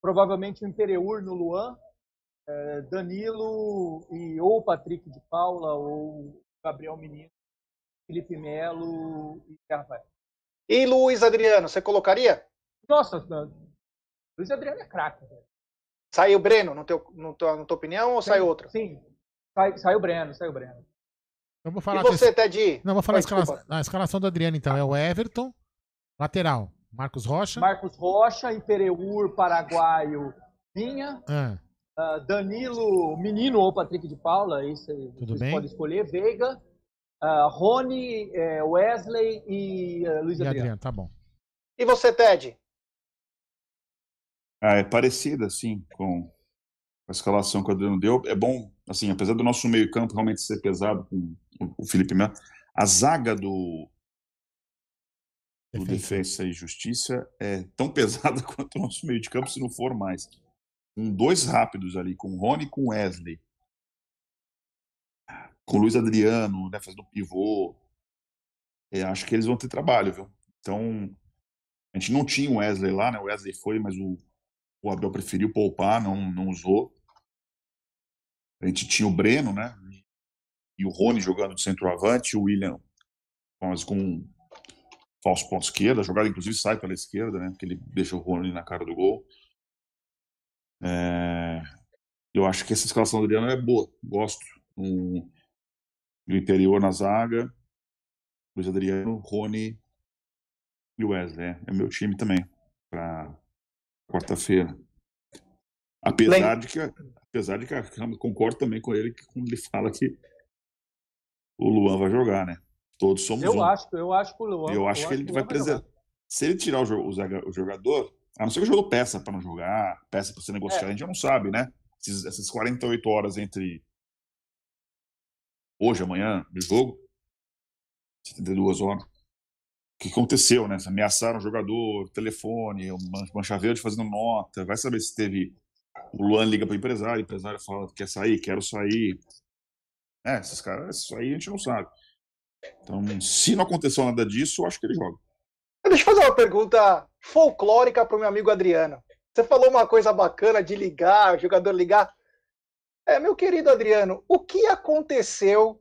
provavelmente o Imperiur no Luan, é, Danilo e ou Patrick de Paula ou Gabriel Menino, Felipe Melo e Rafael. E Luiz Adriano, você colocaria? Nossa, Luiz Adriano é craque. Saiu o Breno, no teu, no teu, na tua opinião, ou sim, saiu outro? Sim, sai, saiu o Breno, saiu o Breno. Eu vou falar e você, desse... Teddy? Não, vou falar Vai, a, escala... desculpa. a escalação do Adriano, então. É o Everton, lateral. Marcos Rocha. Marcos Rocha, Impereur, paraguaio, Vinha. Ah, Uh, Danilo, menino ou Patrick de Paula, isso aí Tudo vocês bem. podem escolher. Veiga, uh, Rony, eh, Wesley e uh, Luiz e Adriano. Adriano, tá bom. E você, Ted? Ah, é parecida, assim, com a escalação que o Adriano deu. É bom, assim, apesar do nosso meio-campo realmente ser pesado com o Felipe Melo, a zaga do, do Defesa. E Justiça é tão pesada quanto o nosso meio de campo, se não for mais. Com dois rápidos ali, com o Rony e com o Wesley. Com o Luiz Adriano, né, fazendo pivô. É, acho que eles vão ter trabalho, viu? Então, a gente não tinha o Wesley lá, né? O Wesley foi, mas o, o Abel preferiu poupar, não, não usou. A gente tinha o Breno, né? E o Rony jogando de centroavante, o William mas com falso ponto esquerda, a jogada inclusive sai pela esquerda, né? Porque ele deixa o Rony na cara do gol. É, Eu acho que essa escalação do Adriano é boa, gosto. Um... No interior na zaga, Luiz Adriano, Rony e Wesley. É meu time também para quarta-feira. Apesar de que, apesar de que eu concordo também com ele que quando ele fala que o Luan vai jogar, né? Todos somos Eu um. acho, eu acho que o Luan. Eu acho que ele o vai preservar. Se ele tirar o, jogador, a não ser que o jogador peça para não jogar, peça para ser negociado, É. a gente já não sabe, né? Esses- essas 48 horas entre hoje, amanhã, do jogo, 72 horas. O que aconteceu, né? Ameaçaram o jogador, telefone, o Man- Mancha Verde fazendo nota. Vai saber se teve. O Luan liga para o empresário, o empresário fala que quer sair, quero sair. É, esses caras, isso aí a gente não sabe. Então, se não aconteceu nada disso, eu acho que ele joga. Deixa eu fazer uma pergunta folclórica para o meu amigo Adriano. Você falou uma coisa bacana de ligar, o jogador ligar. É, meu querido Adriano, o que aconteceu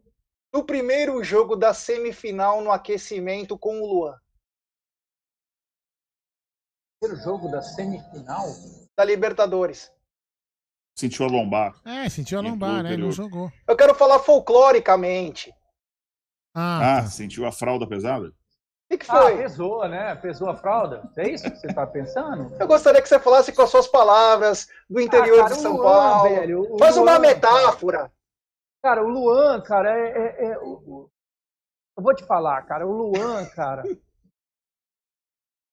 no primeiro jogo da semifinal no aquecimento com o Luan? Primeiro jogo da semifinal. Da Libertadores. Sentiu a lombar. É, sentiu a lombar, né? Não interior. jogou. Eu quero falar folcloricamente. Ah, Ah, tá. sentiu a fralda pesada? O que, que Ah, foi? pesou, né? Pesou a fralda. É isso que você tá pensando? Eu gostaria que você falasse com as suas palavras do interior Ah, cara, de São Luan, Paulo. velho, Faz uma Luan, metáfora. Cara, o Luan, cara, é. é- é- eu vou te falar, cara, o Luan, cara.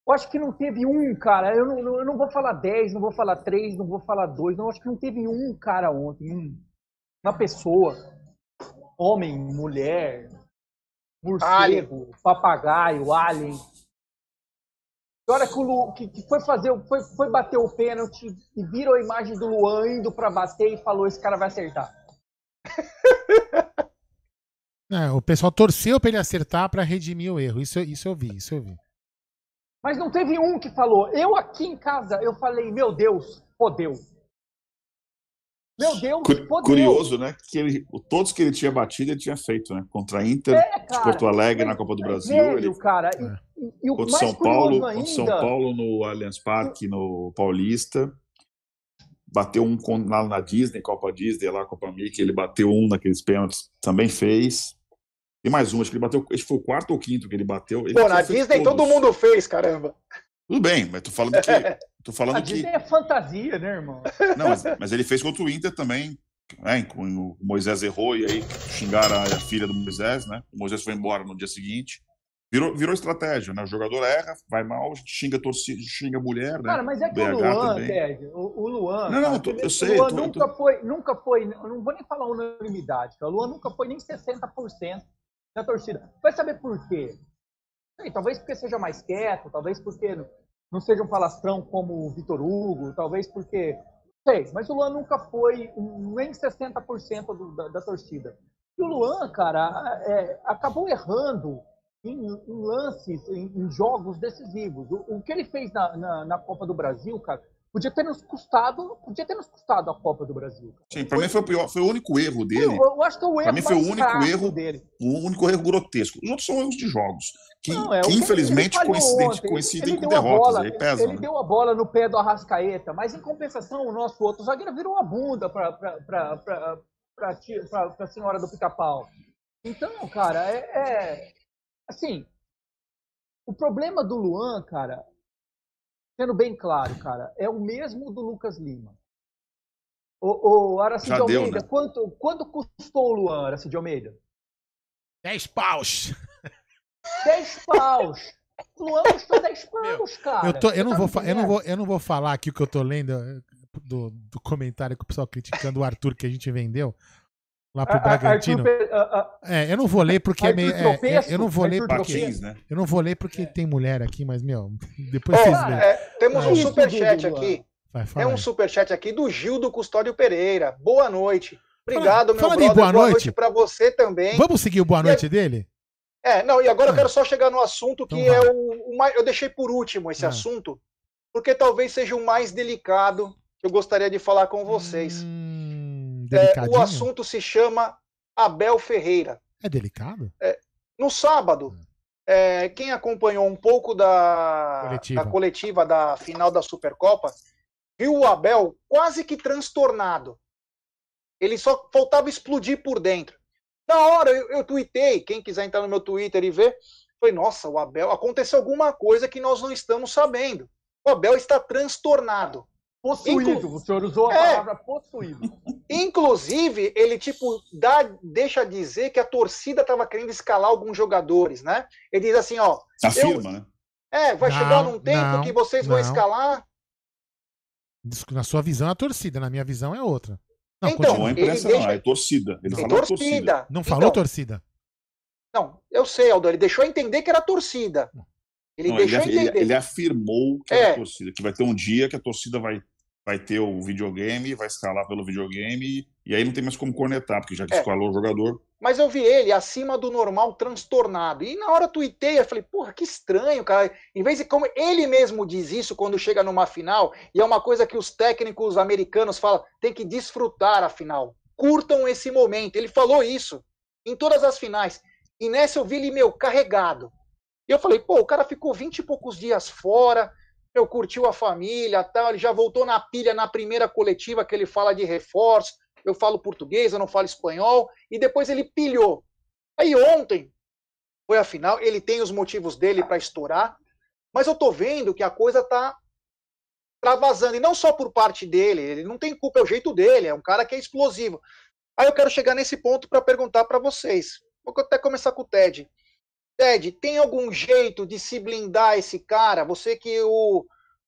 Eu acho que não teve um, cara. Eu não, não- eu não vou falar 10, não vou falar 3, não vou falar 2. Não, eu acho que não teve um cara ontem. um- uma pessoa. Homem, mulher, morcego, papagaio, alien. Na hora que, o Lu, que, que foi fazer, foi, foi bater o pênalti e virou a imagem do Luan indo pra bater e falou: esse cara vai acertar. É, o pessoal torceu pra ele acertar pra redimir o erro. Isso, isso eu vi, isso eu vi. Mas não teve um que falou. Eu aqui em casa, eu falei, meu Deus, fodeu. Meu Deus, fodeu. Curioso, né? Que ele, todos que ele tinha batido, ele tinha feito, né? Contra a Inter, É, de cara. Porto Alegre, na É, Copa do Brasil. Velho, ele cara. É. e- e o contra mais São Paulo, ainda... São Paulo no Allianz Parque, no Paulista. Bateu um com- lá na Disney, Copa Disney, lá, Copa Mickey. Ele bateu um naqueles pênaltis, também fez. E mais um, acho que ele bateu. Acho que foi o quarto ou quinto que ele bateu. Ele Pô, na Disney todo todos. mundo fez, caramba. Tudo bem, mas tô falando que. Tô falando A que. Disney é fantasia, né, irmão? Não, mas, mas ele fez contra o Inter também. Né? com- O Moisés errou e aí xingaram a, filha do Moisés, né? O Moisés foi embora no dia seguinte. Virou, virou estratégia, né? O jogador erra, vai mal, xinga a torcida, xinga a mulher, né? Cara, mas é que BH o Luan, também. Ted, o, o Luan. Não, não, cara, eu tô- eu sei, O Luan tô- nunca tô- foi, nunca foi, não vou nem falar unanimidade, cara. O Luan nunca foi nem 60% da torcida. Vai saber por quê? Sei, talvez porque seja mais quieto, talvez porque não- seja um palastrão como o Vitor Hugo, talvez porque. Não sei, mas o Luan nunca foi nem 60% do, da, da torcida. E o Luan, cara, é, acabou errando em, em lances, em, em jogos decisivos. O, o que ele fez na, na, na Copa do Brasil, cara, Podia ter nos custado, podia ter nos custado a Copa do Brasil. Sim, para mim foi o pior, foi o único erro dele. Eu, eu acho que é o erro mim foi o único erro- dele. O único erro grotesco. Os outros são erros de jogos. Que, Não, é, que, infelizmente ele coincidem, ontem. coincidem Ele com derrotas. bola, aí pesam. Ele né? deu a bola no pé do Arrascaeta, mas em compensação o nosso outro zagueiro virou a bunda para a senhora do pica-pau. Então, cara, é, é- assim, o problema do Luan, cara, sendo bem claro, cara, é o mesmo do Lucas Lima. O, o Aracide Já deu, Almeida, né? quanto, quanto custou o Luan, Aracide Almeida? 10 paus. 10 paus. O Luan custou 10 paus, cara. Eu, tô, eu, não tá vou, eu, não vou, eu não vou falar aqui o que eu tô lendo eh, do, do comentário que o pessoal criticando o Arthur que a gente vendeu lá pro A- Bragantino. Arthur Pe- a- a- É, eu não vou ler porque é Arthur meio. é, Tropeço? é, eu não vou ler Arthur porque. Né? Eu não vou ler porque tem mulher aqui, mas, meu, depois Ó, vocês Ah, é, temos É. um superchat aqui. Vai, É fala um aí. superchat aqui do Gil do Custódio Pereira. Boa noite. Obrigado, meu fala brother. boa Boa noite. noite pra você também. Vamos seguir o boa noite dele? É, não, e agora eu Ah. quero só chegar no assunto que Então é o, o mais. Eu deixei por último esse Ah. assunto, porque talvez seja o mais delicado que eu gostaria de falar com vocês. Hum, É, o assunto se chama Abel Ferreira. É delicado? No sábado, é, quem acompanhou um pouco da Coletiva. da coletiva da final da Supercopa, viu o Abel quase que transtornado. Ele só faltava explodir por dentro. Na hora eu, eu tuitei, quem quiser entrar no meu Twitter e ver, falei, nossa, o Abel, aconteceu alguma coisa que nós não estamos sabendo. O Abel está transtornado. Possuído. Inclu- O senhor usou a É. palavra possuído. Inclusive, ele tipo dá, deixa dizer que a torcida estava querendo escalar alguns jogadores, né? Ele diz assim, ó, Afirma, né? é, vai Não, chegar num tempo não, que vocês vão não. escalar. Diz- Na sua visão é a torcida, na minha visão é outra. Não, Então, Não é continua. imprensa, ele não. deixa- É torcida. Ele Tem falou torcida. torcida. Não falou Então, torcida. Não, eu sei, Aldo, ele deixou entender que era torcida. Ele Não, ele, deixou ele- entender. ele afirmou que É. era torcida, que vai ter um dia que a torcida vai, vai ter o videogame, vai escalar pelo videogame, e aí não tem mais como cornetar, porque já que É. escalou o jogador. Mas eu vi ele acima do normal, transtornado. E na hora eu tuitei, eu falei, porra, que estranho, cara. Em vez de como ele mesmo diz isso quando chega numa final, e é uma coisa que os técnicos americanos falam, tem que desfrutar a final. Curtam esse momento. Ele falou isso em todas as finais. E nessa eu vi ele, meu, carregado. E eu falei, pô, o cara ficou vinte e poucos dias fora, eu curtiu a família, tal, ele já voltou na pilha na primeira coletiva que ele fala de reforço, eu falo português, eu não falo espanhol, e depois ele pilhou. Aí ontem foi a final, ele tem os motivos dele para estourar, mas eu tô vendo que a coisa tá travasando, e não só por parte dele, ele não tem culpa, é o jeito dele, é um cara que é explosivo. Aí eu quero chegar nesse ponto para perguntar para vocês. Vou até começar com o Ted. Ted, tem algum jeito de se blindar esse cara? Você que o,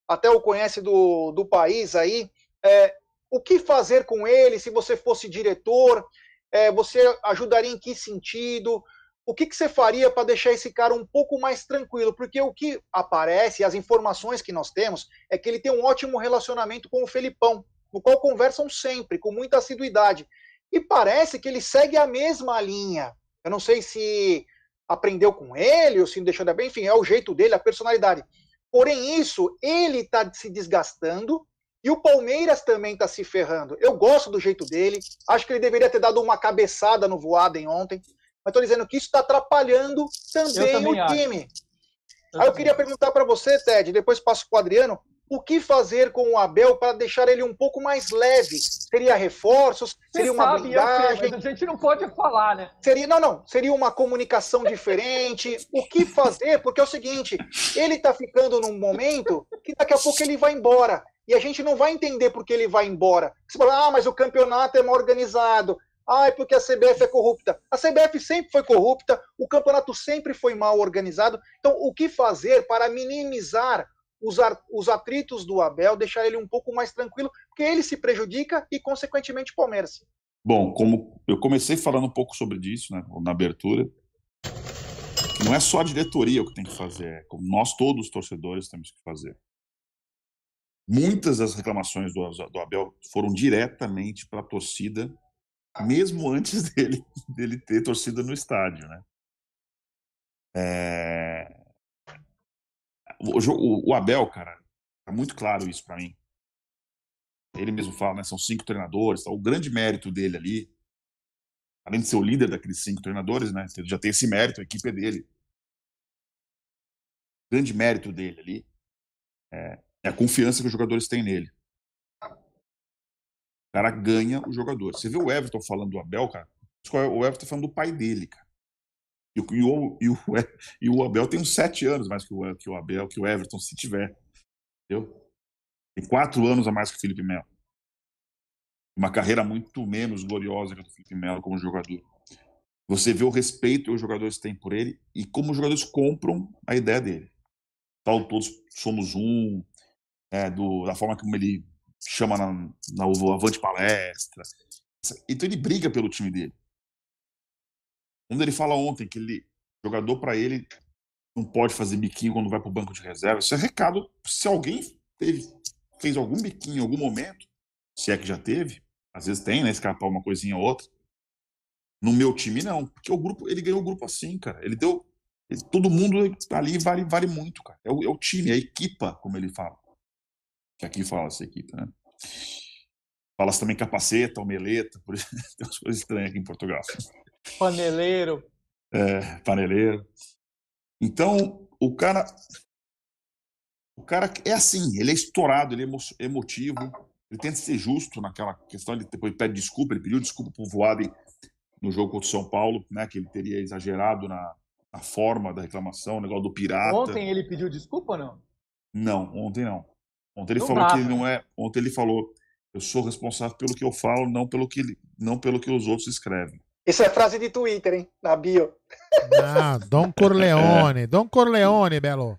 até o conhece do, do país aí, é, o que fazer com ele se você fosse diretor? É, você ajudaria em que sentido? O que, que você faria para deixar esse cara um pouco mais tranquilo? Porque o que aparece, as informações que nós temos, é que ele tem um ótimo relacionamento com o Felipão, no qual conversam sempre, com muita assiduidade. E parece que ele segue a mesma linha. Eu não sei se aprendeu com ele ou se não deixou de bem, enfim, é o jeito dele, a personalidade. Porém, isso, ele está se desgastando e o Palmeiras também está se ferrando. Eu gosto do jeito dele, acho que ele deveria ter dado uma cabeçada no Voaden ontem, mas estou dizendo que isso está atrapalhando também, também o acho. time. Aí eu queria perguntar para você, Ted, depois passo para o Adriano, o que fazer com o Abel para deixar ele um pouco mais leve? Seria reforços? Seria Você uma sabe, sei, blindagem? mas a gente não pode falar, né? Seria, não, não, seria uma comunicação diferente. O que fazer? Porque é o seguinte, ele tá ficando num momento que daqui a pouco ele vai embora. E a gente não vai entender por que ele vai embora. Você fala, ah, mas o campeonato é mal organizado. Ah, é porque a CBF é corrupta. A CBF sempre foi corrupta, o campeonato sempre foi mal organizado. Então, o que fazer para minimizar os, os atritos do Abel, deixar ele um pouco mais tranquilo, porque ele se prejudica e, consequentemente, o Palmeiras. Bom, como eu comecei falando um pouco sobre isso né, na abertura, não é só a diretoria o que tem que fazer, é como nós todos os torcedores temos que fazer. Muitas das reclamações do, do Abel foram diretamente para a torcida, mesmo antes dele, dele ter torcida no estádio, né? É, O, o- o Abel, cara, tá muito claro isso para mim. ele mesmo fala, né? São cinco treinadores. Tá? O grande mérito dele ali, além de ser o líder daqueles cinco treinadores, né? Ele já tem esse mérito, a equipe é dele. O grande mérito dele ali é, é a confiança que os jogadores têm nele. O cara ganha o jogador. Você vê o Everton falando do Abel, cara? O Everton tá falando do pai dele, cara. E o, e o, e o, e o Abel tem uns sete anos mais que o, que o Abel, que o Everton, se tiver. Entendeu? Tem quatro anos a mais que o Felipe Melo. Uma carreira muito menos gloriosa que a do Felipe Melo como jogador. Você vê o respeito que os jogadores têm por ele e como os jogadores compram a ideia dele. Tal, todos somos um, é, do, da forma como ele chama na, na Avante Palestra. Então ele briga pelo time dele. Quando ele fala ontem que ele, jogador para ele não pode fazer biquinho quando vai para o banco de reserva, isso é recado. Se alguém teve fez algum biquinho em algum momento, se é que já teve, às vezes tem, né? Escapar uma coisinha ou outra. No meu time, não. Porque o grupo, ele ganhou o grupo assim, cara. Ele deu. Ele, todo mundo ali vale, vale muito, cara. É o, é o time, é a equipa, como ele fala. Que aqui fala essa equipe, né? Fala-se também capaceta, omeleta, por isso tem umas coisas estranhas aqui em Portugal. Paneleiro. É, paneleiro. Então, o cara o cara é assim, ele é estourado, ele é emo emotivo, ele tenta ser justo naquela questão, ele depois pede desculpa, ele pediu desculpa pro Voaden no jogo contra o São Paulo, né, que ele teria exagerado na, na forma da reclamação, o negócio do pirata. Ontem ele pediu desculpa ou não? Não, ontem não. Ontem ele não falou dá, que ele não é, ontem ele falou, eu sou responsável pelo que eu falo, não pelo que não pelo que os outros escrevem. Isso é frase de Twitter, hein? Na bio. Ah, Dom Corleone, é. Dom Corleone, Belo.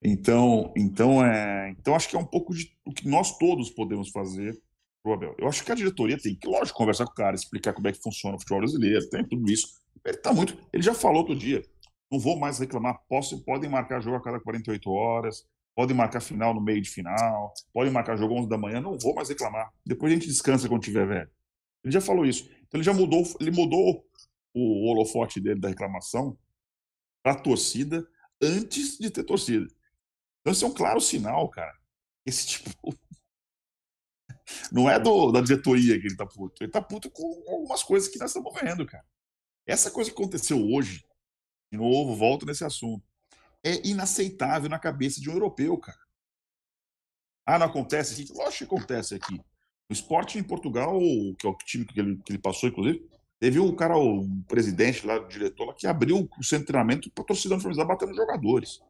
Então, então, é, então acho que é um pouco de o que nós todos podemos fazer pro Abel. Eu acho que a diretoria tem que, lógico, conversar com o cara, explicar como é que funciona o futebol brasileiro, tem tudo isso. Ele tá muito. Ele já falou outro dia. Não vou mais reclamar. Posso, podem marcar jogo a cada 48 horas, podem marcar final no meio de final, podem marcar jogo 11 da manhã. Não vou mais reclamar. Depois a gente descansa quando tiver velho. Ele já falou isso. Ele já mudou, ele mudou o holofote dele da reclamação para a torcida antes de ter torcida. Então, isso é um claro sinal, cara. Esse tipo. Não é do, da diretoria que ele tá puto. Ele tá puto com algumas coisas que nós estamos vendo, cara. Essa coisa que aconteceu hoje, de novo, volto nesse assunto, é inaceitável na cabeça de um europeu, cara. Ah, não acontece aqui? Lógico que acontece aqui. Esporte em Portugal, que é o time que ele, que ele passou, inclusive, teve um cara, o presidente lá, o diretor lá, que abriu o centro de treinamento para a torcida uniformizada batendo jogadores.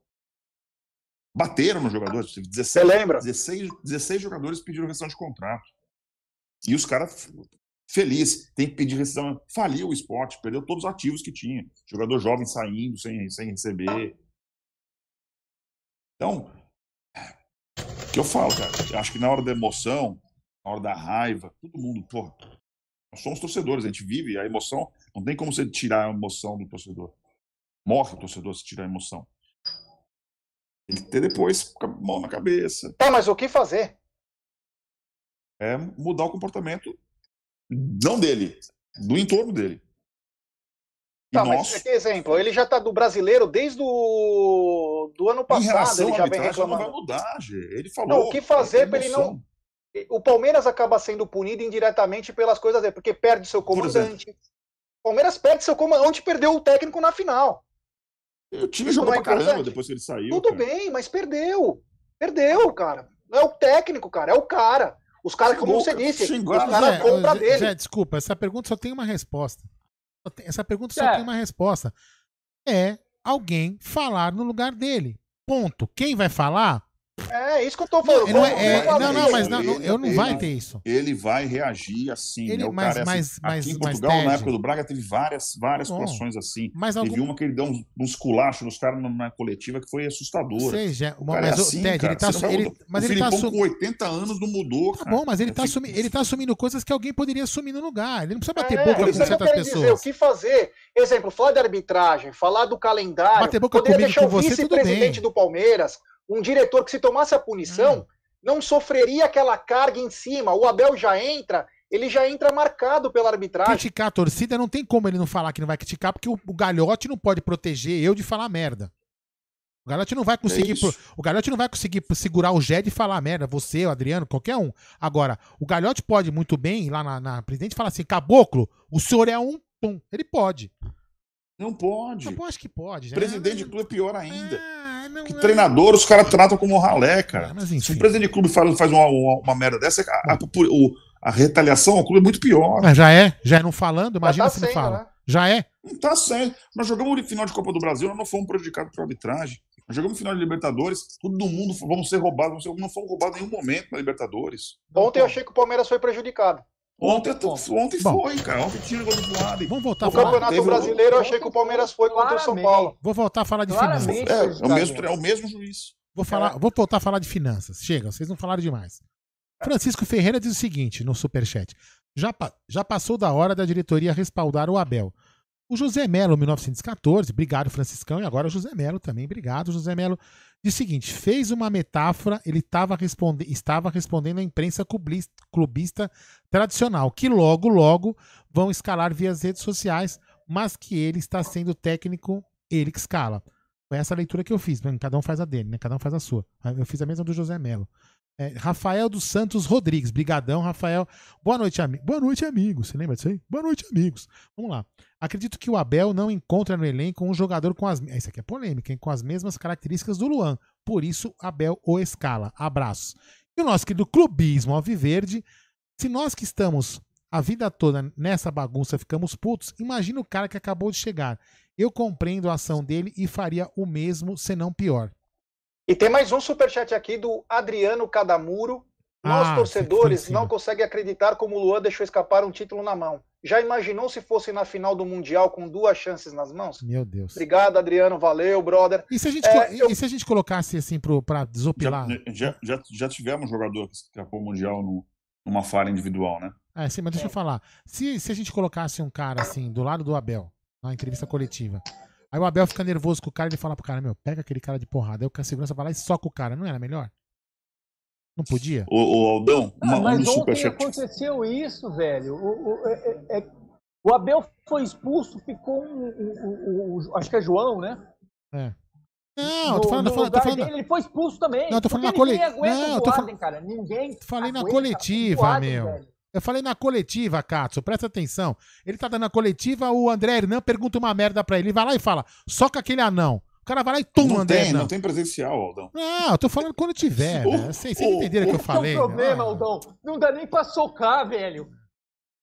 Bateram nos jogadores. 16, Você lembra? 16, 16 jogadores pediram rescisão de contrato. E os caras felizes, tem que pedir rescisão. Faliu o esporte, perdeu todos os ativos que tinha. Jogador jovem saindo sem, sem receber. Então, o que eu falo, cara? Eu acho que na hora da emoção, hora da raiva, todo mundo, pô, nós somos torcedores, a gente vive a emoção, não tem como você tirar a emoção do torcedor. Morre o torcedor se tirar a emoção. Tem que ter depois mão na cabeça. Tá, mas o que fazer? É mudar o comportamento, não dele, do entorno dele. E tá, nós... mas que exemplo, ele já tá do brasileiro desde o do ano passado, ele já vem reclamando. Não vai mudar, Gê. Ele falou. Não, o que fazer para ele não o Palmeiras acaba sendo punido indiretamente pelas coisas dele, porque perde seu comandante. O Palmeiras perde seu comandante, perdeu o técnico na final. O time jogou é pra caramba depois que ele saiu. Tudo cara. bem, mas perdeu. Perdeu, cara. Não é o técnico, cara, é o cara. Os caras, como você disse, xingou, os caras compram dele. Zé, desculpa, essa pergunta só tem uma resposta. Essa pergunta só é. tem uma resposta. É alguém falar no lugar dele. Ponto. Quem vai falar? É, isso que eu tô falando. Não, é, é, não, não, mas não, eu não vai ter isso. Ele vai reagir assim. Ele, né? mas, cara, mas, assim, mas, aqui em mas, Portugal, Ted, na época do Braga, teve várias, várias bom, situações assim. Mas teve algum... uma que ele deu uns, uns culachos nos caras na coletiva que foi assustadora. Seja, uma, mas é assim, o Ted, cara, ele tá, ele, mas o ele tá assum... com 80 anos não mudou. Tá bom, mas ele tá, assumi... ele tá assumindo coisas que alguém poderia assumir no lugar. Ele não precisa bater é, boca com certas pessoas. Dizer, o que fazer? Exemplo, falar de arbitragem, falar do calendário. Bater boca com tudo bem. vice-presidente do Palmeiras, um diretor que se tomasse a punição. Hum não sofreria aquela carga em cima. O Abel já entra, ele já entra marcado pela arbitragem. Criticar a torcida não tem como ele não falar que não vai criticar, porque o, o galhote não pode proteger eu de falar merda. O Galotti não vai conseguir. É isso. o Galotti não vai conseguir segurar o Jed e falar merda, você, o Adriano, qualquer um. Agora, o Galotti pode muito bem ir lá na, na presidente e falar assim: caboclo, o senhor é um. Pum. Ele pode. Não pode. Eu acho que pode. já. Presidente de clube é pior ainda. Ah, não, Que não. treinador os caras tratam como ralé, cara. Ah, mas Se o presidente de clube faz, faz uma, uma, uma merda dessa, a, a- o- a retaliação ao clube é muito pior. Mas já é, já é não falando, imagina tá se não sendo, fala. né? Já é. Não tá certo. Nós jogamos o final de Copa do Brasil, nós não fomos prejudicados por arbitragem. Nós jogamos final de Libertadores, todo mundo vamos ser roubados, vamos ser- não fomos roubados em nenhum momento na Libertadores. Ontem eu achei que o Palmeiras foi prejudicado. Ontem, ontem Bom. foi, cara. Ontem tinha negócio do lado. Vamos voltar a No falar. Campeonato teve o- Brasileiro eu achei que o Palmeiras foi contra o São. Paulo. Vou voltar a falar de Claramente. finanças. É, é o mesmo, é o mesmo juiz. Vou, falar, vou voltar a falar de finanças. Chega, vocês não falaram demais. Francisco Ferreira diz o seguinte no superchat: já, já passou da hora da diretoria respaldar o Abel. O José Melo, 1914, obrigado Franciscão, e agora o José Melo também, obrigado José Melo. Diz o seguinte: fez uma metáfora, ele responde, estava respondendo à imprensa clubista, clubista tradicional, que logo, logo vão escalar via as redes sociais, mas que ele está sendo técnico, ele que escala. Foi essa leitura que eu fiz, cada um faz a dele, né? Cada um faz a sua. Eu fiz a mesma do José Melo. É, Rafael dos Santos Rodrigues, brigadão, Rafael. Boa noite, amigo. Boa noite, amigos. Você lembra disso aí? Boa noite, amigos. Vamos lá. Acredito que o Abel não encontra no elenco um jogador com as. Isso aqui é polêmica, hein? Com as mesmas características do Luan. Por isso, Abel o escala. Abraços. E o nosso querido clubismo Alviverde. Se nós que estamos a vida toda nessa bagunça ficamos putos, imagina o cara que acabou de chegar. Eu compreendo a ação dele e faria o mesmo, se não pior. E tem mais um superchat aqui do Adriano Cadamuro. Nós, Ah, torcedores, não conseguem acreditar como o Luan deixou escapar um título na mão. Já imaginou se fosse na final do Mundial com duas chances nas mãos? Meu Deus. Obrigado, Adriano. Valeu, brother. E se a gente, É, eu- e se a gente colocasse assim pro, pra desopilar? Já, já, já, já tivemos um jogador que escapou o Mundial no, numa falha individual, né? É, sim, mas deixa eu falar. Se, se a gente colocasse um cara assim, do lado do Abel, na entrevista coletiva, aí o Abel fica nervoso com o cara e ele fala pro cara, meu, pega aquele cara de porrada. Aí o segurança vai lá e soca o cara. Não era melhor? Não podia? O, o Aldão, uma, Ah, mas ontem aconteceu isso, velho. O, o- é- é- é- o Abel foi expulso, ficou um, um- um- um- acho que é João, né? É. Não, eu No- tô falando, tô falando, tô falando, dele, ele foi expulso também. Não, eu tô falando na cole- ninguém aguenta Não, tô Boaden, cara. Ninguém falei na coletiva, meu. velho. Eu falei na coletiva, Katsu, presta atenção. Ele tá dando a coletiva, o André Hernan pergunta uma merda pra ele. Ele vai lá e fala, soca aquele anão. O cara vai lá e tum, Não André tem, Hernan. não tem presencial, Aldão. Não, eu tô falando quando tiver, O- velho. Vocês vocês o- entenderam o que eu é o falei? problema, Ah. Aldão. Não dá nem pra socar, velho.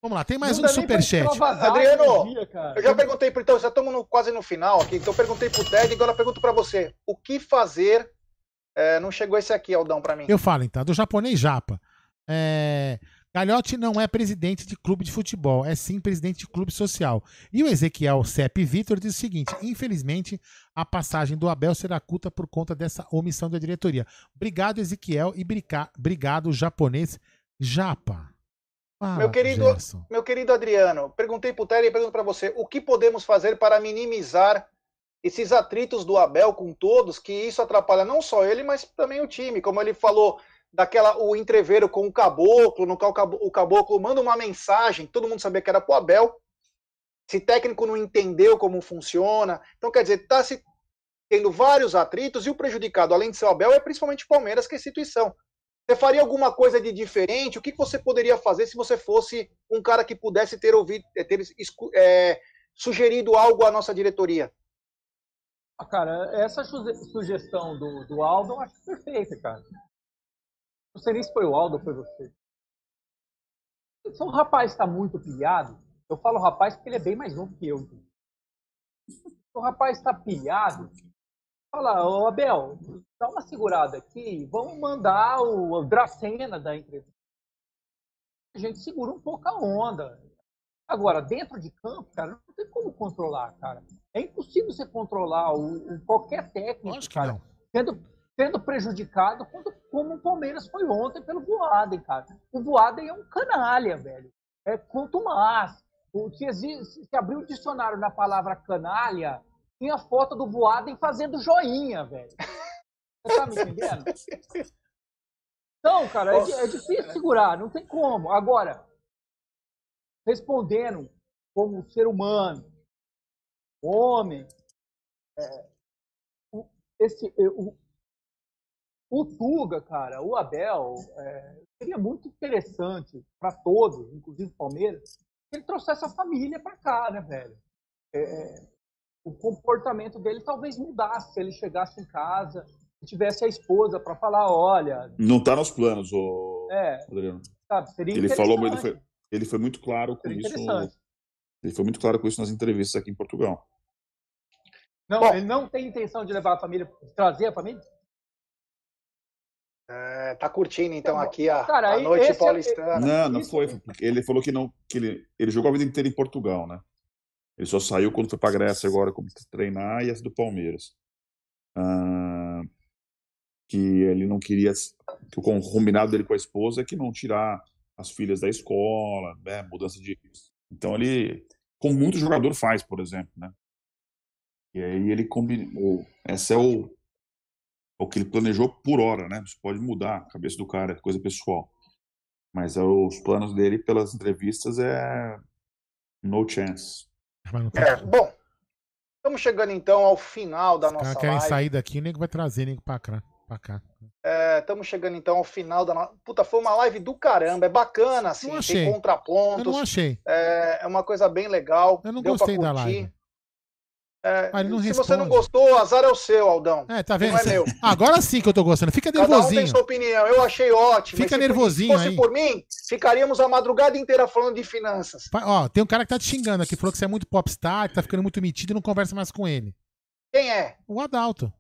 Vamos lá, tem mais não um superchat. Adriano. Eu já perguntei, pro- então, já estamos no- quase no final aqui, então eu perguntei pro Ted, agora eu pergunto pra você. O que fazer? É, não chegou esse aqui, Aldão, pra mim. Eu falo então, do japonês japa. É, Galhote não é presidente de clube de futebol, é sim presidente de clube social. E o Ezequiel Sepp Vitor diz o seguinte: infelizmente, a passagem do Abel será curta por conta dessa omissão da diretoria. Obrigado, Ezequiel, e obrigado, japonês japa. Fala, Meu querido- Gerson. Meu querido Adriano, perguntei pro Ted e pergunto pra você. O que podemos fazer para minimizar esses atritos do Abel com todos, que isso atrapalha não só ele, mas também o time. Como ele falou, daquela o entreveiro com o caboclo, no qual o Cabo- o caboclo manda uma mensagem, todo mundo sabia que era pro Abel. Se técnico não entendeu como funciona. Então, quer dizer, tá se tendo vários atritos e o prejudicado, além de ser o Abel, é principalmente o Palmeiras, que é a instituição. Você faria alguma coisa de diferente? O que você poderia fazer se você fosse um cara que pudesse ter ouvido, eh, ter eh, sugerido algo à nossa diretoria? Ah, Cara, essa suge- sugestão do, do Aldo eu acho perfeita, cara. Não sei nem se foi o Aldo ou foi você. Se o rapaz está muito pilhado, eu falo rapaz porque ele é bem mais novo que eu. Se o rapaz está pilhado, fala, ô Abel, dá uma segurada aqui, vamos mandar o, o Dracena da entrevista. A gente segura um pouco a onda. Agora, dentro de campo, cara, não tem como controlar, cara. É impossível você controlar o, o- qualquer técnico, Lógico cara, sendo, sendo prejudicado quando, como o Palmeiras foi ontem pelo Voaden, cara. O Voaden é um canalha, velho. É contumaz. O- Se, exi- se abrir o dicionário na palavra canalha, tinha foto do Voaden fazendo joinha, velho. Você tá me entendendo? Então, cara, é, é difícil segurar, não tem como. Agora, respondendo como ser humano, homem, é, esse, o, o Tuga, cara, o Abel, é, seria muito interessante para todos, inclusive o Palmeiras, que ele trouxesse a família para cá, né, velho? É, é, o comportamento dele talvez mudasse se ele chegasse em casa e tivesse a esposa para falar, olha... Não está nos planos, o é, Adriano. Sabe, seria ele falou, ele foi, ele foi muito claro com isso. Ele foi muito claro com isso nas entrevistas aqui em Portugal. Não, Bom, ele não tem intenção de levar a família, de trazer a família? É, tá curtindo então aqui a, Cara, a noite é paulistana. Não, não foi. Ele falou que não, que ele, ele jogou a vida inteira em Portugal, né? Ele só saiu quando foi para Grécia agora como treinar e essa do Palmeiras. Ah, que ele não queria que o combinado dele com a esposa é que não tirar as filhas da escola, né? Mudança de então ele, como muito jogador faz, por exemplo, né? E aí ele combinou. Esse é o, o que ele planejou por hora, né? Isso pode mudar a cabeça do cara, é coisa pessoal. Mas é os planos dele, pelas entrevistas, é no chance. É, bom, estamos chegando então ao final da Os nossa querem live. sair daqui, o nego vai trazer nego pra cá. Pra cá. Estamos é, chegando então ao final da nossa. Puta, foi uma live do caramba. É bacana, assim, tem contrapontos. Eu não achei. É, é uma coisa bem legal. Eu não Deu gostei da live. É, se responde. você não gostou, azar é o seu, Aldão. É, tá vendo? Não é meu. Agora sim que eu tô gostando. Fica nervosinho. Cada um tem sua opinião. Eu achei ótimo. Fica nervosinho se fosse aí. por mim, ficaríamos a madrugada inteira falando de finanças. Ó, tem um cara que tá te xingando aqui, falou que você é muito popstar, que tá ficando muito metido e não conversa mais com ele. Quem é? O Adalto.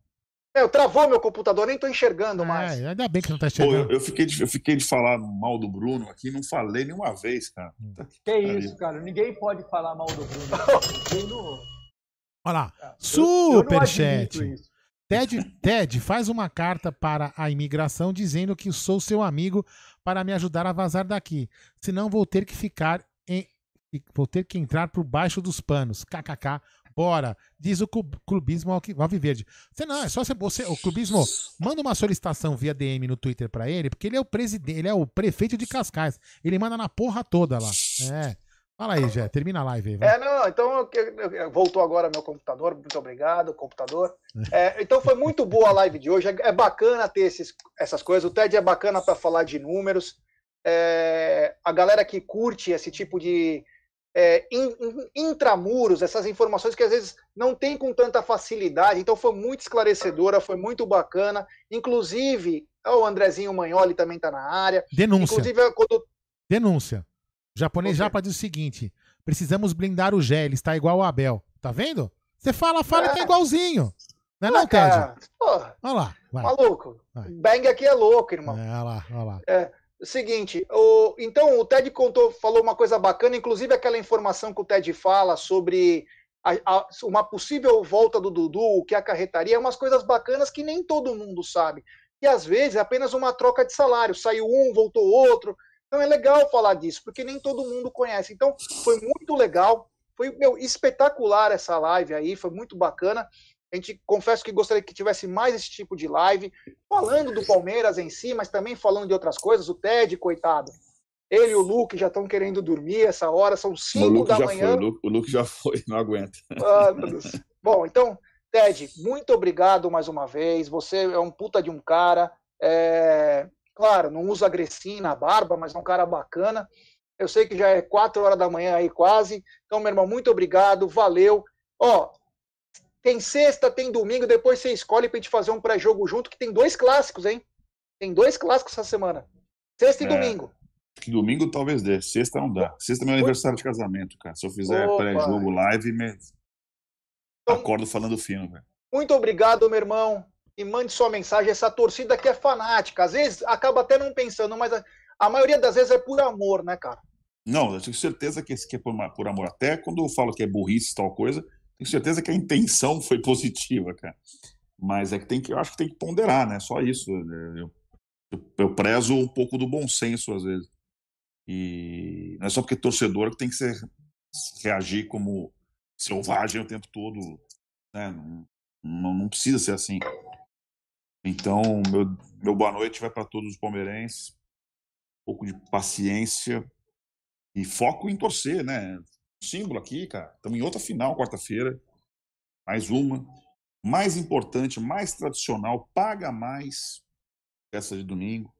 É, eu travou meu computador, nem tô enxergando é, mais. Ainda bem que não tá enxergando. Pô, eu, eu, fiquei de, eu fiquei de falar mal do Bruno aqui, não falei nenhuma vez, cara. Que isso, cara. Ninguém pode falar mal do Bruno. Ninguém Olha lá. É, Superchat. Ted, Ted, faz uma carta para a imigração dizendo que sou seu amigo para me ajudar a vazar daqui. Senão vou ter que ficar em. Vou ter que entrar por baixo dos panos. KKK. Bora. Diz o clubismo Alviverde. Você não, é só você. O clubismo manda uma solicitação via DM no Twitter para ele, porque ele é o presidente, ele é o prefeito de Cascais. Ele manda na porra toda lá. É. Fala aí, Jé, termina a live aí. Vai. É, não, então voltou agora meu computador, muito obrigado, computador. É, então foi muito boa a live de hoje, é, é bacana ter esses, essas coisas, o TED é bacana para falar de números, é, a galera que curte esse tipo de é, in, in, intramuros, essas informações que às vezes não tem com tanta facilidade, então foi muito esclarecedora, foi muito bacana, inclusive, o Andrezinho Manholi também está na área. Denúncia. Inclusive, quando... Denúncia. O japonês Japa diz o seguinte: precisamos blindar o Gé, ele está igual o Abel. Tá vendo? Você fala, fala é. que é igualzinho. Não é, não, Ted? Olha lá. Vai. Maluco. Vai. Bang aqui é louco, irmão. É, olha lá, olha lá. É. Seguinte, o, então o Ted contou, falou uma coisa bacana, inclusive aquela informação que o Ted fala sobre a, a, uma possível volta do Dudu, o que acarretaria, é umas coisas bacanas que nem todo mundo sabe. E às vezes é apenas uma troca de salário. Saiu um, voltou outro. Então é legal falar disso, porque nem todo mundo conhece. Então foi muito legal, foi meu, espetacular essa live aí, foi muito bacana. A gente confesso que gostaria que tivesse mais esse tipo de live, falando do Palmeiras em si, mas também falando de outras coisas. O Ted, coitado. Ele e o Luke já estão querendo dormir essa hora, são 5 da manhã. Foi, o, Luke, já foi, não aguenta. Ah, Bom, então, Ted, muito obrigado mais uma vez. Você é um puta de um cara. É... Claro, não usa gressina, barba, mas é um cara bacana. Eu sei que já é quatro horas da manhã aí quase. Então, meu irmão, muito obrigado, valeu. Ó, tem sexta, tem domingo, depois você escolhe pra gente fazer um pré-jogo junto, que tem dois clássicos, hein? Tem dois clássicos essa semana. Sexta e é, domingo. Que domingo talvez dê. Sexta não dá. Sexta é meu aniversário de casamento, cara. Se eu fizer pré-jogo live, me... então, acordo falando fino, velho. Muito obrigado, meu irmão e mande sua mensagem. Essa torcida que é fanática. Às vezes acaba até não pensando, mas a, a maioria das vezes é por amor, né, cara? Não, eu tenho certeza que esse que é por, por amor. Até quando eu falo que é burrice tal coisa, tenho certeza que a intenção foi positiva, cara. Mas é que tem que, eu acho que tem que ponderar, né? Só isso. Eu, eu, eu prezo um pouco do bom senso às vezes. E não é só porque é torcedor que tem que ser, reagir como selvagem o tempo todo. Né? Não, não, não precisa ser assim. Então, meu, meu boa noite vai para todos os palmeirenses. Um pouco de paciência e foco em torcer, né? símbolo aqui, cara. Estamos em outra final quarta-feira. Mais uma. mais importante, mais tradicional, paga mais essa de domingo,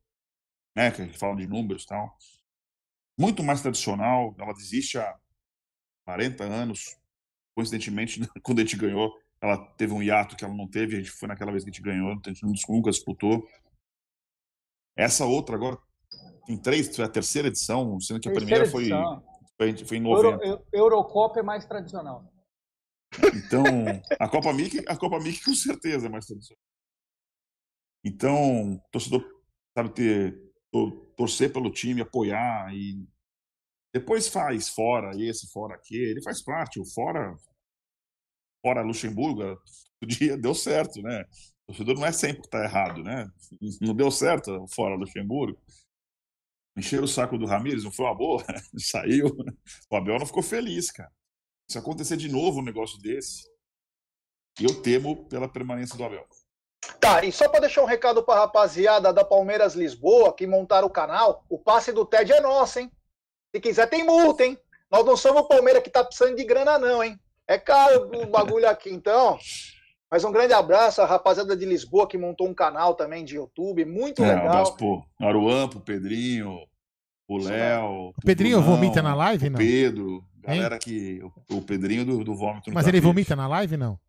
né? Que a gente fala de números e tal. Muito mais tradicional, ela existe há 40 anos. Coincidentemente, quando a gente ganhou, ela teve um hiato que ela não teve, a gente foi naquela vez que a gente ganhou, a gente nunca disputou. Essa outra agora tem três, foi a terceira edição, sendo que a terceira primeira foi, foi, foi em 90. Euro, Eurocopa é mais tradicional. Então, a Copa Mickey, a Copa Mickey com certeza é mais tradicional. Então, torcedor sabe ter torcer pelo time, apoiar e depois faz fora esse, fora aquele, ele faz parte, o fora fora Luxemburgo, o dia deu certo, né? O torcedor não é sempre que tá errado, né? Não deu certo fora Luxemburgo. Encheram o saco do Ramires, não foi uma boa, saiu. O Abel não ficou feliz, cara. Se acontecer de novo um negócio desse, eu temo pela permanência do Abel. Tá, e só para deixar um recado para rapaziada da Palmeiras Lisboa que montaram o canal, o passe do TED é nosso, hein? Se quiser tem multa, hein? Nós não somos o Palmeiras que tá precisando de grana não, hein? É caro o bagulho aqui, então. Mas um grande abraço à rapaziada de Lisboa que montou um canal também de YouTube, muito é, legal. Um abraço pro Aruan, pro Pedrinho, o Léo. O Pedrinho Brunão, vomita na live, não? Pedro, galera hein? que. O Pedrinho do, do vômito. Mas ele vomita na live, não?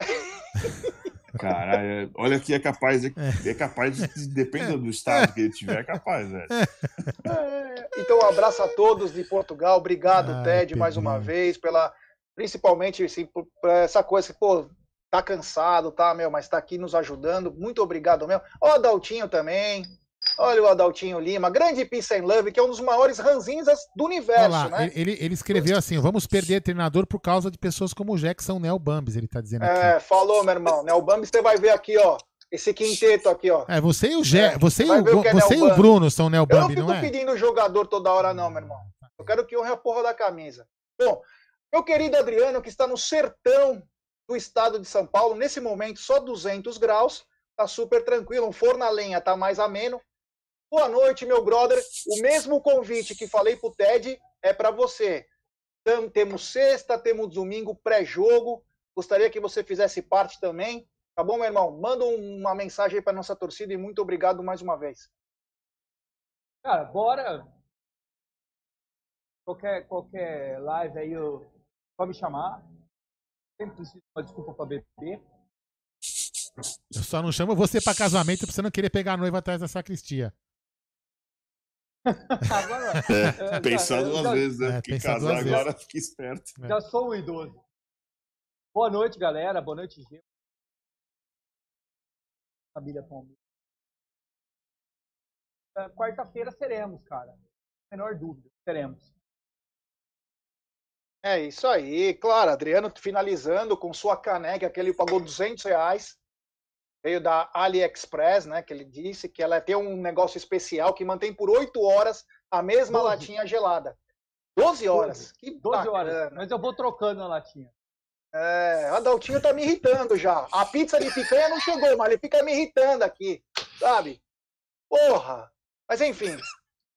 Cara, olha que é capaz, é. é capaz de, depende do estado que ele tiver, é capaz, velho. É, então, um abraço a todos de Portugal, obrigado, Ai, Ted, Pedrinho. mais uma vez, pela, principalmente, assim, por, essa coisa que, pô, tá cansado, tá, meu, mas tá aqui nos ajudando, muito obrigado mesmo. Ó, Daltinho também, Olha o Adaltinho Lima, grande Peace and Love, que é um dos maiores ranzinhas do universo, lá, né? Ele, ele escreveu assim: vamos perder treinador por causa de pessoas como o Jackson Neo Bambis, ele tá dizendo aqui. É, falou, meu irmão. Neo Bambis, você vai ver aqui, ó. Esse quinteto aqui, ó. É, você e o, Ge é, você e o, é você e o Bruno são Neo Bambi, não, é? Eu não fico pedindo jogador toda hora, não, meu irmão. Eu quero que honre a porra da camisa. Bom, meu querido Adriano, que está no sertão do estado de São Paulo, nesse momento só 200 graus, tá super tranquilo, um forno a lenha tá mais ameno, Boa noite, meu brother. O mesmo convite que falei pro Ted é para você. Temos sexta, temos domingo pré-jogo. Gostaria que você fizesse parte também. Tá bom, meu irmão? Manda uma mensagem aí para nossa torcida e muito obrigado mais uma vez. Cara, bora. Qualquer, qualquer live aí, eu... pode me chamar. Sempre preciso de uma desculpa para beber. Eu só não chamo você para casamento pra você não querer pegar a noiva atrás da sacristia. agora, é, pensar duas já, vezes, né? É, Porque casar agora vezes. fica esperto. É. Já sou um idoso. Boa noite, galera. Boa noite, Gê. Família Palmeiras. É, quarta-feira seremos, cara. Menor dúvida, seremos. É isso aí. Claro, Adriano finalizando com sua caneca, que ele pagou 200 reais veio da AliExpress, né? Que ele disse que ela tem um negócio especial que mantém por 8 horas a mesma 12. latinha gelada. 12 horas. 12. Que 12 bacana. horas. Mas eu vou trocando a latinha. É, a Daltinho tá me irritando já. A pizza de picanha não chegou, mas ele fica me irritando aqui, sabe? Porra! Mas enfim,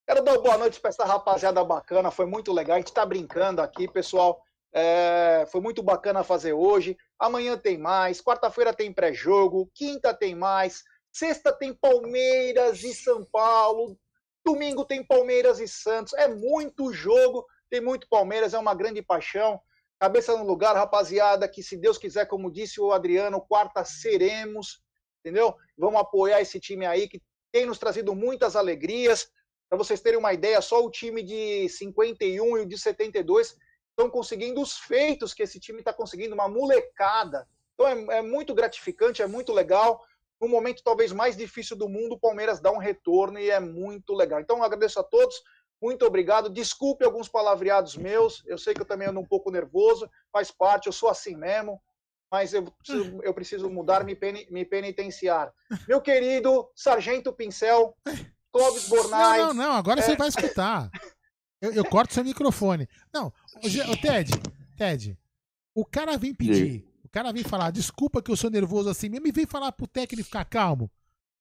quero dar boa noite para essa rapaziada bacana, foi muito legal. A gente tá brincando aqui, pessoal. É, foi muito bacana fazer hoje. Amanhã tem mais. Quarta-feira tem pré-jogo. Quinta tem mais. Sexta tem Palmeiras e São Paulo. Domingo tem Palmeiras e Santos. É muito jogo. Tem muito Palmeiras. É uma grande paixão. Cabeça no lugar, rapaziada. Que se Deus quiser, como disse o Adriano, quarta seremos. Entendeu? Vamos apoiar esse time aí que tem nos trazido muitas alegrias. Para vocês terem uma ideia, só o time de 51 e o de 72 estão conseguindo os feitos que esse time está conseguindo, uma molecada. Então é, é, muito gratificante, é muito legal. No momento talvez mais difícil do mundo, o Palmeiras dá um retorno e é muito legal. Então agradeço a todos, muito obrigado. Desculpe alguns palavreados meus, eu sei que eu também ando um pouco nervoso, faz parte, eu sou assim mesmo, mas eu preciso, eu preciso mudar, me, me penitenciar. Meu querido Sargento Pincel, Clóvis Bornai. Não, não, não, agora é... você vai escutar. Eu, eu corto seu microfone. Não, o, o Ted, Ted, o cara vem pedir, o cara vem falar, desculpa que eu sou nervoso assim mesmo, e vem falar pro técnico ficar calmo.